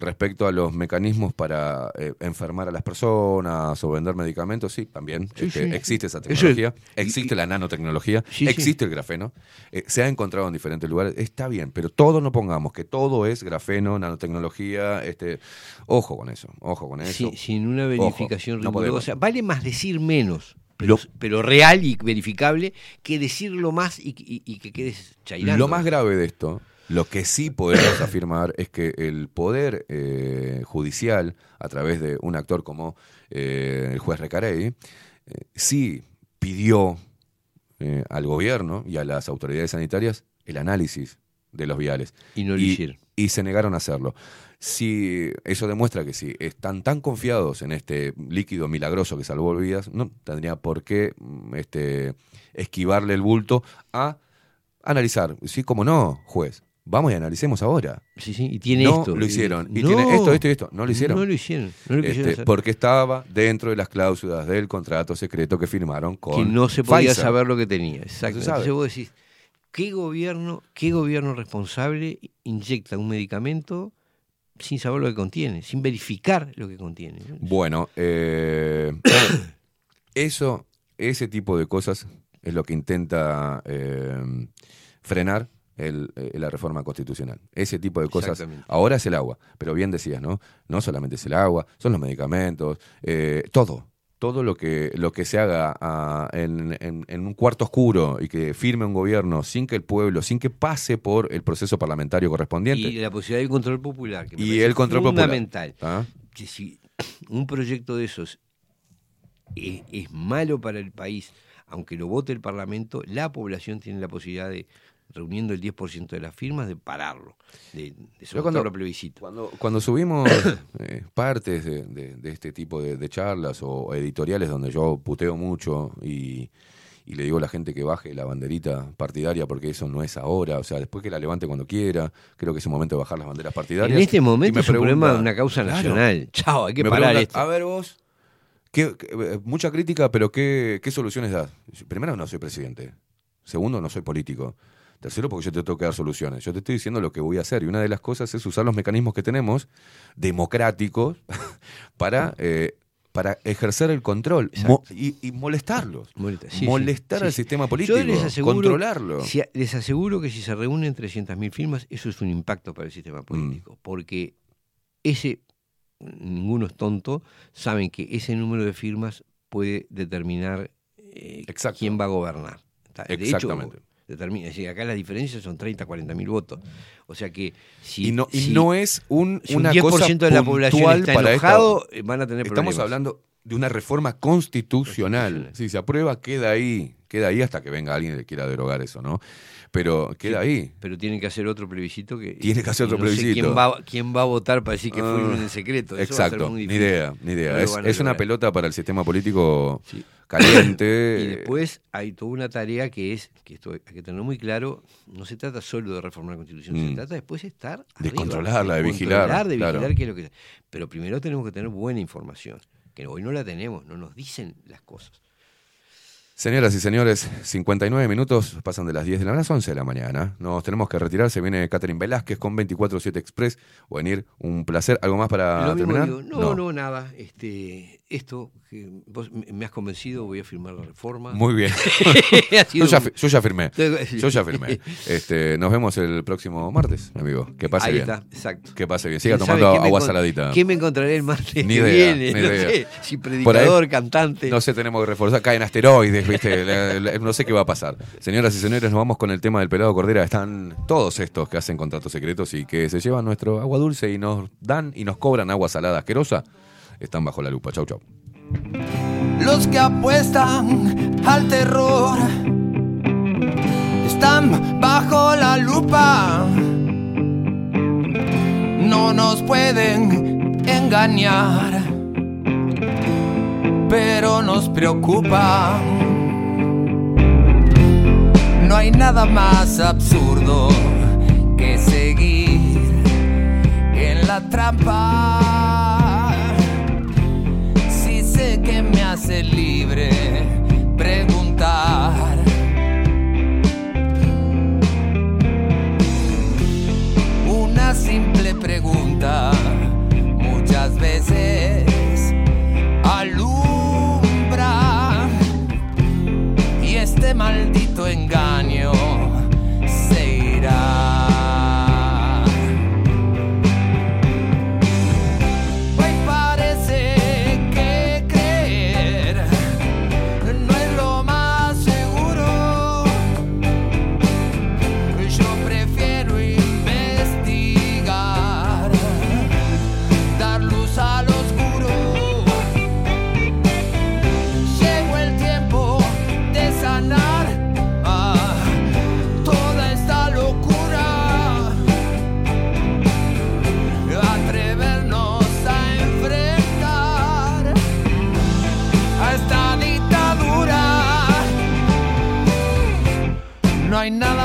Speaker 1: Respecto a los mecanismos para eh, enfermar a las personas o vender medicamentos sí también
Speaker 11: Sí,
Speaker 1: este,
Speaker 11: sí.
Speaker 1: existe esa
Speaker 11: es-
Speaker 1: tecnología. existe la nanotecnología
Speaker 11: Sí,
Speaker 1: existe el grafeno. Eh, se ha encontrado en diferentes lugares. Está bien pero todo no pongamos que todo es grafeno nanotecnología este ojo con eso ojo con eso.
Speaker 11: Sin, una
Speaker 1: Ojo,
Speaker 11: verificación
Speaker 1: no.
Speaker 11: Vale más decir menos, pero, pero real y verificable, que decirlo más y, y- y que quedes chairando.
Speaker 1: Lo más grave de esto, lo que sí podemos afirmar es que el poder eh, judicial, a través de un actor como eh, el juez Recarey, eh, sí pidió eh, al gobierno y a las autoridades sanitarias el análisis de los viales.
Speaker 11: Y no lo hicieron.
Speaker 1: Y se negaron a hacerlo. Si eso demuestra que si están tan confiados en este líquido milagroso que salvó vidas, no tendría por qué mm, este, esquivarle el bulto a analizar. Sí, como no, juez. Vamos y analicemos ahora.
Speaker 11: Sí, sí, y tiene
Speaker 1: no
Speaker 11: esto.
Speaker 1: lo hicieron. Y
Speaker 11: No.
Speaker 1: tiene esto, esto y esto. No lo hicieron.
Speaker 11: No lo hicieron. No lo
Speaker 1: Este,
Speaker 11: hacer.
Speaker 1: porque estaba dentro de las cláusulas del contrato secreto que firmaron con
Speaker 11: que no se podía
Speaker 1: Pfizer.
Speaker 11: saber lo que tenía. Exacto. Entonces vos decís, ¿qué gobierno, ¿qué gobierno responsable inyecta un medicamento sin saber lo que contiene, sin verificar lo que contiene? ¿no?
Speaker 1: Bueno, eh, eso, ese tipo de cosas es lo que intenta eh, frenar el- eh, la reforma constitucional. Ese tipo de cosas. Ahora es el agua, pero bien decías, ¿no? No solamente es el agua, son los medicamentos, eh, todo. Todo lo que, lo que se haga ah, en, en- en un cuarto oscuro y que firme un gobierno sin que el pueblo, sin que pase por el proceso parlamentario correspondiente.
Speaker 11: Y la posibilidad del control popular. Que me
Speaker 1: Y el control popular.
Speaker 11: fundamental.
Speaker 1: ¿Ah?
Speaker 11: Que si un proyecto de esos es, es malo para el país, aunque lo vote el Parlamento, la población tiene la posibilidad de, reuniendo el 10% de las firmas, de pararlo, de, de someterlo
Speaker 1: cuando-
Speaker 11: a plebiscito.
Speaker 1: Cuando, cuando subimos eh, partes de, de- de este tipo de, charlas o editoriales donde yo puteo mucho y, y le digo a la gente que baje la banderita partidaria porque eso no es ahora, o sea, después que la levante cuando quiera, creo que es el momento de bajar las banderas partidarias.
Speaker 11: En este momento
Speaker 1: me
Speaker 11: es un problema
Speaker 1: pregunta-
Speaker 11: de una causa
Speaker 1: Claro.
Speaker 11: nacional. Chao, hay que parar esto.
Speaker 1: A ver vos, ¿qué- qué- eh, mucha crítica, pero ¿qué, ¿qué soluciones das? Primero, no soy presidente. Segundo, no soy político. Tercero, porque yo te tengo que dar soluciones. Yo te estoy diciendo lo que voy a hacer. Y una de las cosas es usar los mecanismos que tenemos, democráticos, para, eh, para ejercer el control mo- y, y molestarlos.
Speaker 11: Molesta- sí, sí,
Speaker 1: Molestar
Speaker 11: sí,
Speaker 1: al
Speaker 11: sí.
Speaker 1: sistema político,
Speaker 11: les aseguro-
Speaker 1: controlarlo.
Speaker 11: si- les aseguro que si se reúnen 300.000 firmas, eso es un impacto para el
Speaker 1: Mm.
Speaker 11: sistema político. Porque ese, ninguno es tonto, saben que ese número de firmas puede determinar eh, quién va a gobernar. De hecho,
Speaker 1: Exactamente.
Speaker 11: Determina, es decir, acá las diferencias son 30, 40 mil votos. O sea que si,
Speaker 1: y no, y
Speaker 11: si-
Speaker 1: no es un,
Speaker 11: si un
Speaker 1: una
Speaker 11: 10%
Speaker 1: cosa
Speaker 11: de la población está enojado,
Speaker 1: esto.
Speaker 11: eh, van a tener
Speaker 1: Estamos
Speaker 11: problemas.
Speaker 1: hablando de una reforma constitucional. Si se aprueba, queda ahí. Queda ahí hasta que venga alguien que quiera derogar eso, ¿no? Pero queda ahí.
Speaker 11: Pero tienen que hacer otro plebiscito que.
Speaker 1: Tiene que hacer otro
Speaker 11: sé
Speaker 1: plebiscito.
Speaker 11: ¿quién, va, quién va a votar para decir que fue
Speaker 1: Ah,
Speaker 11: en secreto? Eso va a ser
Speaker 1: Exacto,
Speaker 11: muy
Speaker 1: ni idea, ni idea.
Speaker 11: No
Speaker 1: es una pelota para el sistema político caliente.
Speaker 11: Y después hay toda una tarea que es, que esto hay que tenerlo muy claro, no se trata solo de reformar la Constitución,
Speaker 1: Mm.
Speaker 11: se trata después de estar
Speaker 1: De
Speaker 11: arriba,
Speaker 1: controlarla, de vigilar,
Speaker 11: controlar, de
Speaker 1: claro.
Speaker 11: vigilar qué es lo que Pero primero tenemos que tener buena información, que hoy no la tenemos, no nos dicen las cosas.
Speaker 1: Señoras y señores, 59 minutos pasan de las 10 de la mañana, las 11 de la mañana. Nos tenemos que retirar. Se viene Catherine Velázquez con 24-7 Express. Venir, un placer. ¿Algo más para terminar?
Speaker 11: digo, no, no, nada. Este, esto que vos me has convencido, voy a firmar la reforma.
Speaker 1: Muy bien. Yo, ya, yo firmé. Yo ya firmé. Este, nos vemos el próximo martes, amigo. Que pase
Speaker 11: Ahí
Speaker 1: bien.
Speaker 11: está, exacto.
Speaker 1: Que pase bien. Siga
Speaker 11: ¿Quién sabe
Speaker 1: tomando agua saladita.
Speaker 11: ¿Qué me encontraré el martes
Speaker 1: Ni
Speaker 11: que
Speaker 1: idea,
Speaker 11: viene?
Speaker 1: ni
Speaker 11: No
Speaker 1: idea.
Speaker 11: sé, si
Speaker 1: ahí-
Speaker 11: predicador, cantante.
Speaker 1: No sé, tenemos que reforzar. Caen asteroides, ¿viste? La- la- no sé qué va a pasar. Señoras y señores, nos vamos con el tema del pelado Cordera. Están todos estos que hacen contratos secretos y que se llevan nuestro agua dulce y nos dan y nos cobran agua salada asquerosa. Están bajo la lupa. Chau, chau.
Speaker 6: Los que apuestan al terror están bajo la lupa. No nos pueden engañar, pero nos preocupa. No hay nada más absurdo que seguir en la trampa. Hace libre preguntar. Una simple pregunta